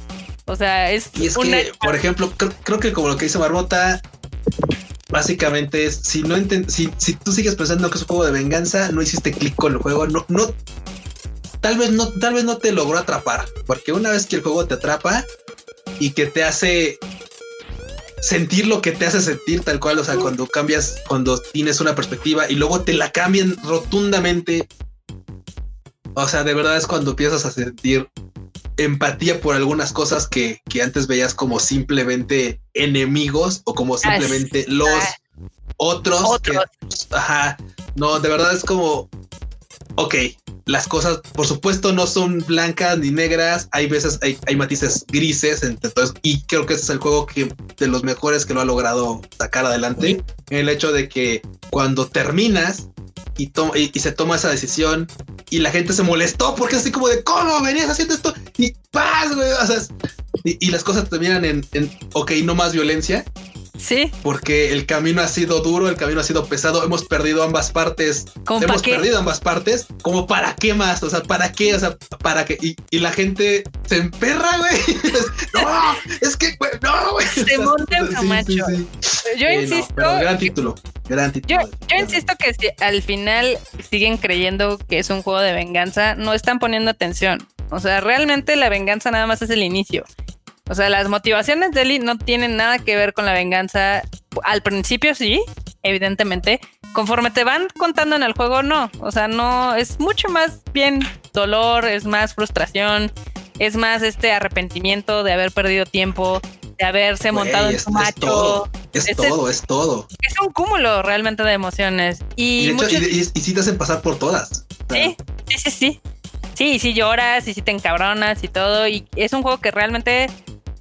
O sea, es. Y es que, por ejemplo, creo, que como lo que dice Barbota, básicamente es si no si, si tú sigues pensando que es un juego de venganza, no hiciste clic con el juego, no, no, tal vez no, tal vez no te logró atrapar, porque una vez que el juego te atrapa y que te hace sentir lo que te hace sentir tal cual, o sea, cuando cambias, cuando tienes una perspectiva y luego te la cambian rotundamente, o sea, de verdad es cuando empiezas a sentir empatía por algunas cosas que, antes veías como simplemente enemigos o como simplemente los otros. ajá, no, de verdad es como, ok, las cosas, por supuesto, no son blancas ni negras. Hay veces hay, hay matices grises. Entonces, y creo que ese es el juego que de los mejores que lo ha logrado sacar adelante. El hecho de que cuando terminas y, y, se toma esa decisión y la gente se molestó porque así como de cómo venías haciendo esto y paz, güey. Y, las cosas terminan en, en, ok, no más violencia. Sí. Porque el camino ha sido duro, el camino ha sido pesado, hemos perdido ambas partes. Hemos perdido ambas partes. Como para qué más? O sea, ¿para qué? O sea, para qué. Y, la gente se emperra, güey. no, es que, güey, no, güey. Se monta en macho. Yo insisto. gran título. Gran título. Yo, insisto que si al final siguen creyendo que es un juego de venganza, no están poniendo atención. O sea, realmente la venganza nada más es el inicio. O sea, las motivaciones de Ellie no tienen nada que ver con la venganza. Al principio sí, evidentemente. Conforme te van contando en el juego, no. O sea, no, es mucho más bien dolor, es más frustración, es más este arrepentimiento de haber perdido tiempo, de haberse montado en su macho. Es todo, es, todo, es un cúmulo realmente de emociones. Y, y, sí te hacen pasar por todas. Sí, sí, sí, sí. Sí, sí lloras y sí te encabronas y todo. Y es un juego que realmente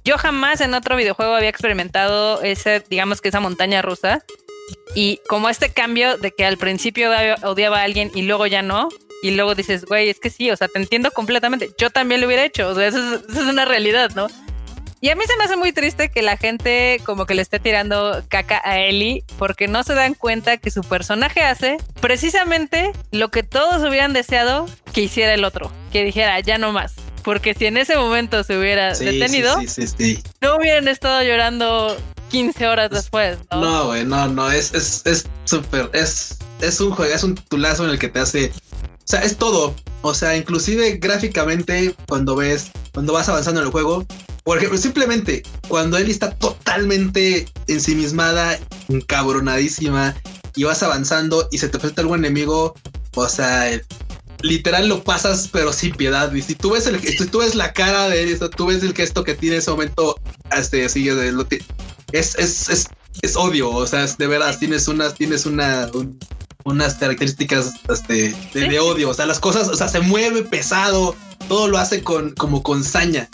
yo jamás en otro videojuego había experimentado ese, digamos que esa montaña rusa. Y como este cambio de que al principio odiaba a alguien y luego ya no, y luego dices, güey, es que sí, o sea, te entiendo completamente. Yo también lo hubiera hecho, o sea, eso es, una realidad, ¿no? Y a mí se me hace muy triste que la gente como que le esté tirando caca a Ellie porque no se dan cuenta que su personaje hace precisamente lo que todos hubieran deseado que hiciera el otro, que dijera, ya no más. Porque si en ese momento se hubiera detenido, no hubieran estado llorando 15 horas después. No, güey, no, no, es es súper, es, es, un juego, es un tulazo en el que te hace, o sea, es todo. O sea, inclusive gráficamente, cuando ves, cuando vas avanzando en el juego, por ejemplo, simplemente cuando Ellie está totalmente ensimismada, encabronadísima, y vas avanzando y se te presenta algún enemigo, o sea, literal lo pasas, pero sin piedad. Y si tú ves el, si tú ves la cara de él, tú ves el gesto que tiene en ese momento, este, así, es, es, es, es odio. O sea, de verdad, tienes unas, tienes una, unas características este, de, odio. O sea, las cosas, o sea, se mueve pesado, todo lo hace con, como con saña.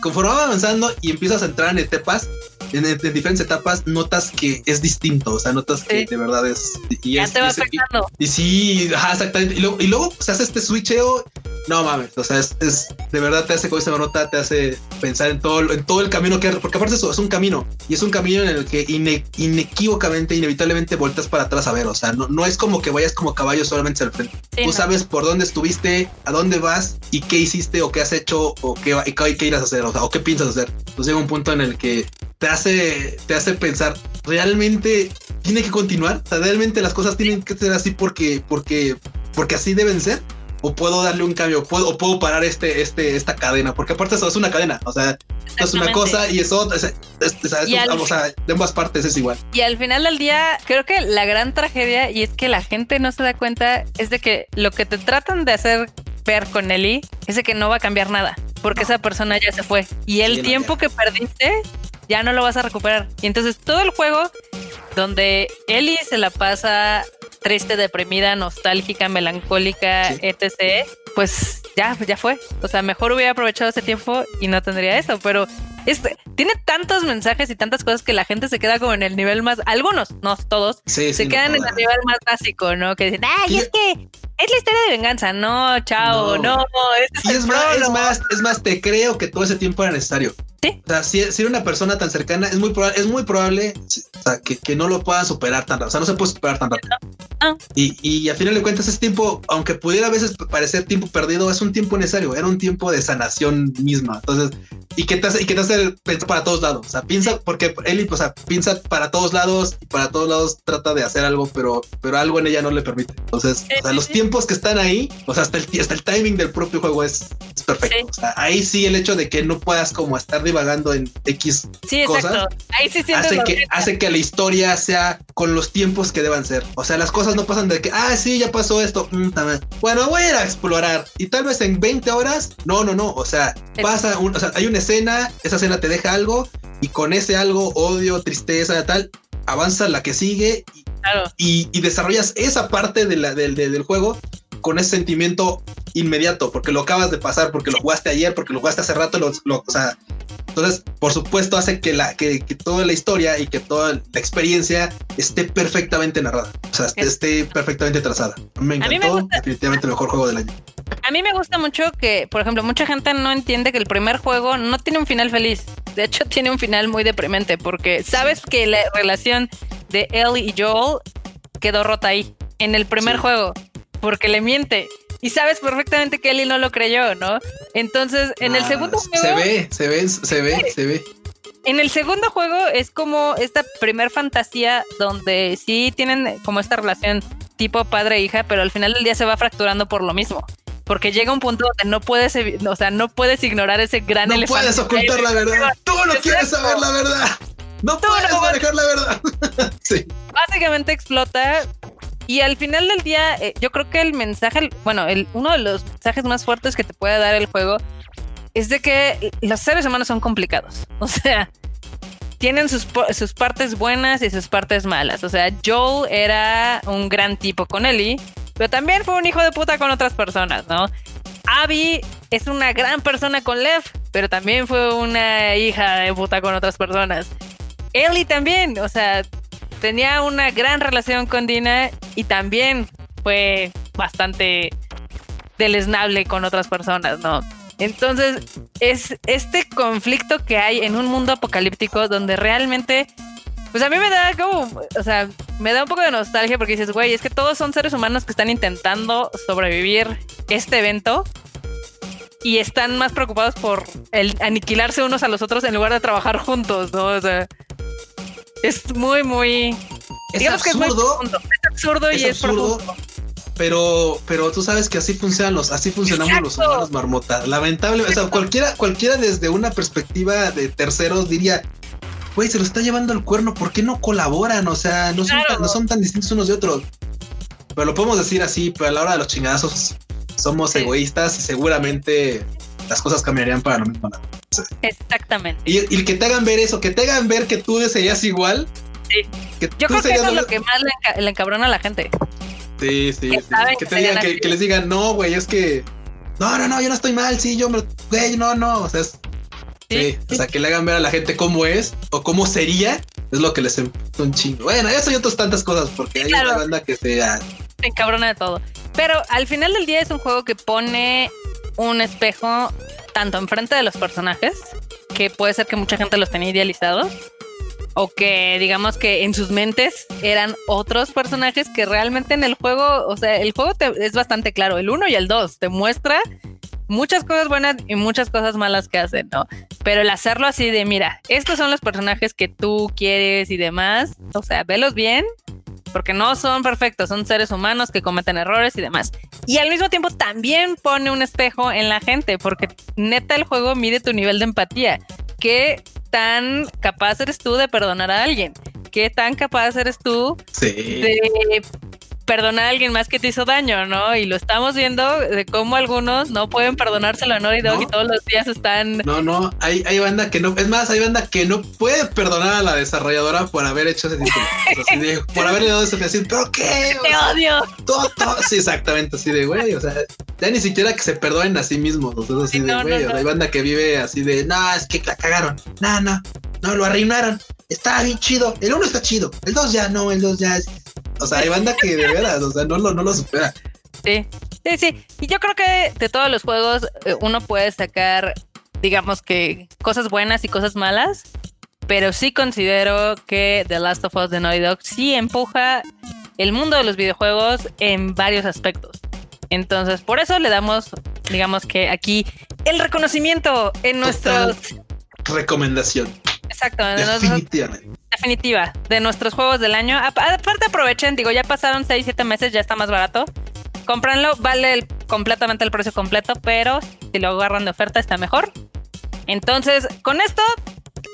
Conforme va avanzando y empiezas a entrar en etapas, en, diferentes etapas notas que es distinto, o sea, notas que de verdad es. Y ya te va afectando. Y, sí, exactamente. Y luego, y luego se hace este switcheo. No mames, o sea, es, de verdad te hace con esa nota, te hace pensar en todo, en todo el camino que porque aparte eso es un camino y es un camino en el que inequívocamente, inevitablemente vueltas para atrás a ver. O sea, no, no es como que vayas como caballo solamente al frente. Tú sabes por dónde estuviste, a dónde vas y qué hiciste o qué has hecho o qué, qué, qué irás a hacer, o, sea, o qué piensas hacer. Entonces llega un punto en el que te hace, te hace pensar, ¿realmente tiene que continuar? O sea, ¿realmente las cosas tienen que ser así porque, porque, porque así deben ser? ¿O puedo darle un cambio? ¿Puedo, ¿O puedo parar este, este, esta cadena? Porque aparte eso es una cadena, o sea, esto es una cosa y eso, o sea, de ambas partes es igual. Y al final del día, creo que la gran tragedia, y es que la gente no se da cuenta, es de que lo que te tratan de hacer ver con Eli es de que no va a cambiar nada, porque esa persona ya se fue. Y el tiempo que perdiste ya no lo vas a recuperar. Y entonces todo el juego donde Ellie se la pasa triste, deprimida, nostálgica, melancólica, etc., pues ya, ya fue. O sea, mejor hubiera aprovechado ese tiempo y no tendría eso, pero este, tiene tantos mensajes y tantas cosas que la gente se queda como en el nivel más, algunos, no todos, se quedan en el nivel más básico, ¿no? Que dicen, ay, es que es la historia de venganza, no, chao, no, es, más, es, más, es más, te creo que todo ese tiempo era necesario. Sí. O sea, si, si una persona tan cercana, es muy probable, es muy probable que, que, no lo puedan superar tan rápido. O sea, no se puede superar tan rápido. Ah. Y, y a final de cuentas, ese tiempo, aunque pudiera a veces parecer tiempo perdido, es un tiempo necesario. Era un tiempo de sanación misma. Entonces, y que te hace, y que te hace pensar para todos lados. O sea, piensa, porque Eli, o sea, piensa para todos lados y para todos lados trata de hacer algo, pero, pero algo en ella no le permite. Entonces, o sea, los tiempos que están ahí, o sea, hasta el, hasta el timing del propio juego es, es perfecto. O sea, ahí sí el hecho de que no puedas como estar divagando en X sí, cosas, Ahí sí hace que, hace que la historia sea con los tiempos que deban ser. O sea, las cosas no pasan de que, ah, sí, ya pasó esto. Mm, bueno, voy a ir a explorar y tal vez en 20 horas, no, no, no. O sea, pasa, un, o sea, hay una escena, esa escena te deja algo y con ese algo, odio, tristeza, tal, avanza la que sigue y, y, desarrollas esa parte de la, del, del juego con ese sentimiento inmediato, porque lo acabas de pasar, porque lo jugaste ayer, porque lo jugaste hace rato, lo, o sea, entonces, por supuesto, hace que, la, que, toda la historia y que toda la experiencia esté perfectamente narrada, o sea, esté, perfectamente trazada. Me encantó, definitivamente el mejor juego del año. A mí me gusta mucho que, por ejemplo, mucha gente no entiende que el primer juego no tiene un final feliz. De hecho, tiene un final muy deprimente porque sabes que la relación de Ellie y Joel quedó rota ahí, en el primer juego porque le miente. Y sabes perfectamente que Ellie no lo creyó, ¿no? Entonces, en el ah, segundo juego. Se ve, se ve, se ve, se ve. En el segundo juego es como esta primer fantasía donde sí tienen como esta relación tipo padre-hija, pero al final del día se va fracturando por lo mismo. Porque llega un punto donde no puedes, o sea, no puedes ignorar ese gran no elefante. No puedes ocultar la verdad. Tú no quieres saber la verdad. No puedes manejar la verdad. sí. Básicamente explota y al final del día, eh, yo creo que el mensaje, bueno, el, uno de los mensajes más fuertes que te puede dar el juego es de que los seres humanos son complicados. O sea, tienen sus, sus partes buenas y sus partes malas. O sea, Joel era un gran tipo con Ellie, pero también fue un hijo de puta con otras personas, ¿no? Abby es una gran persona con Lev, pero también fue una hija de puta con otras personas. Ellie también, o sea, tenía una gran relación con Dina y también fue bastante deleznable con otras personas, ¿no? Entonces, es este conflicto que hay en un mundo apocalíptico donde realmente, pues a mí me da como, o sea, me da un poco de nostalgia porque dices, güey, es que todos son seres humanos que están intentando sobrevivir este evento y están más preocupados por el aniquilarse unos a los otros en lugar de trabajar juntos, ¿no? O sea, es muy, muy. Es absurdo. es, absurdo y es profundo. pero, pero tú sabes que así funcionan los, así funcionamos los humanos marmota. Lamentable, o sea, cualquiera, cualquiera desde una perspectiva de terceros diría, güey, se lo está llevando el cuerno, ¿por qué no colaboran? O sea, no, son, tan, no son tan distintos unos de otros. Pero lo podemos decir así, pero a la hora de los chingazos somos egoístas y seguramente las cosas cambiarían para lo mismo. Exactamente. Y, y, que te hagan ver eso, que te hagan ver que tú deseas igual. Sí. Yo creo que eso es lo que más le, encabrona a la gente. Sí, sí, que, te digan, que, les digan, no, güey, es que. No, no, no, yo no estoy mal, sí, yo me. Güey, no, no. O sea, es, sí, o sea, que le hagan ver a la gente cómo es o cómo sería, es lo que les un chingo. Bueno, eso y otras tantas cosas, porque hay una banda que se. Se encabrona de todo. Pero al final del día es un juego que pone un espejo tanto enfrente de los personajes, que puede ser que mucha gente los tenía idealizados, o que digamos que en sus mentes eran otros personajes que realmente en el juego, o sea, el juego es bastante claro, el 1 y el 2 te muestra muchas cosas buenas y muchas cosas malas que hacen, ¿no? Pero el hacerlo así de, mira, estos son los personajes que tú quieres y demás, o sea, velos bien porque no son perfectos, son seres humanos que cometen errores y demás. Y al mismo tiempo también pone un espejo en la gente, porque neta el juego mide tu nivel de empatía. ¿Qué tan capaz eres tú de perdonar a alguien? ¿Qué tan capaz eres tú de perdonar a alguien más que te hizo daño, ¿no? Y lo estamos viendo de cómo algunos no pueden perdonárselo a Naughty Dog y todos los días están. No, no, hay, hay banda que no, es más, hay banda que no puede perdonar a la desarrolladora por haber hecho ese título. por haberle dado ese decir, ¿pero qué? Te odio. Todo, todo, sí, exactamente, así de güey, o sea, ya ni siquiera que se perdonen a sí mismos, o sea, así de güey, hay banda que vive así de, no, es que la cagaron, no, no, no, lo arruinaron, está bien chido, el uno está chido, el dos ya no, el dos ya es o sea, hay banda que de veras, o sea, no lo, no lo supera. Sí, sí, sí. Y yo creo que de todos los juegos eh, uno puede sacar, digamos que cosas buenas y cosas malas, pero sí considero que The Last of Us de Naughty Dog sí empuja el mundo de los videojuegos en varios aspectos. Entonces, por eso le damos, digamos que aquí el reconocimiento en nuestros... Recomendación. Exacto. Definitivamente definitiva de nuestros juegos del año. Aparte aprovechen, digo, ya pasaron 6, 7 meses, ya está más barato. Cómpranlo, vale completamente el precio completo, pero si lo agarran de oferta está mejor. Entonces, con esto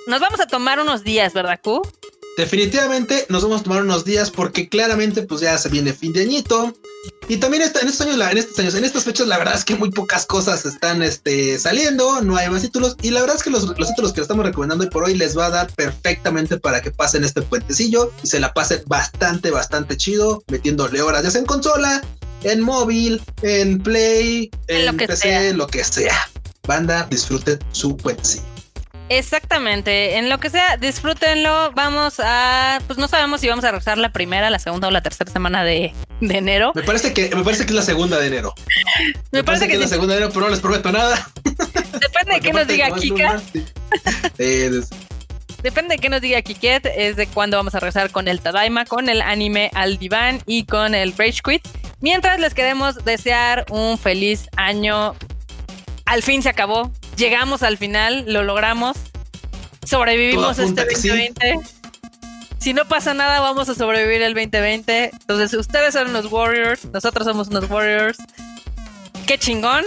nos vamos a tomar unos días, ¿verdad, Q? Definitivamente nos vamos a tomar unos días porque claramente pues ya se viene fin de añito. Y también en estos años, en estos años, en estas fechas, la verdad es que muy pocas cosas están este, saliendo, no hay más títulos. Y la verdad es que los, los títulos que estamos recomendando hoy por hoy les va a dar perfectamente para que pasen este puentecillo y se la pasen bastante, bastante chido, metiéndole horas, ya sea en consola, en móvil, en play, en, lo PC, sea. lo que sea. Banda, disfruten su puentecillo. Exactamente, en lo que sea, disfrútenlo. Vamos a, pues no sabemos si vamos a regresar la primera, la segunda o la tercera semana de, enero. Me parece que, me parece que es la segunda de enero. me, parece, que, es la segunda de enero, pero no les prometo nada. Depende de qué nos diga Kika. Depende de qué nos diga Kiket, es de cuándo vamos a regresar con el Tadaima, con el anime al diván y con el Rage Quit. Mientras les queremos desear un feliz año. Al fin se acabó, llegamos al final, lo logramos, sobrevivimos este 2020. Si no pasa nada, vamos a sobrevivir el 2020. Entonces, ustedes son unos Warriors, nosotros somos unos Warriors. Qué chingón.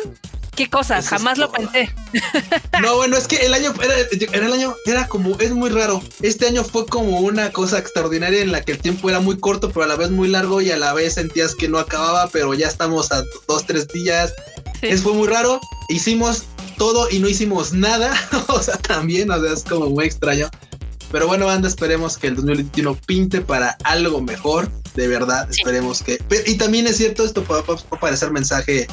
Qué cosas, jamás lo pensé. No, bueno, es que el año era, el año era como es muy raro. Este año fue como una cosa extraordinaria en la que el tiempo era muy corto, pero a la vez muy largo y a la vez sentías que no acababa, pero ya estamos a dos, tres días. Es fue muy raro. Hicimos todo y no hicimos nada. o sea, también, o sea, es como muy extraño. Pero bueno, banda, esperemos que el 2021 pinte para algo mejor. De verdad, esperemos que. Y también es cierto, esto puede, parecer mensaje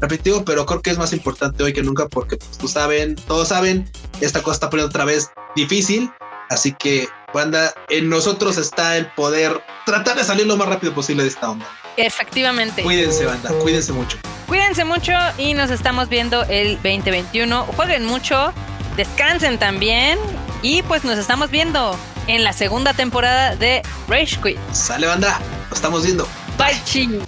repetitivo, pero creo que es más importante hoy que nunca porque, pues, tú saben, todos saben, esta cosa está poniendo otra vez difícil. Así que, banda, en nosotros está el poder tratar de salir lo más rápido posible de esta onda. Efectivamente. Cuídense, banda, cuídense mucho. Cuídense mucho y nos estamos viendo el 2021. Jueguen mucho, descansen también y pues nos estamos viendo en la segunda temporada de Rage Quit. Sale, banda, nos estamos viendo. Bye, ching.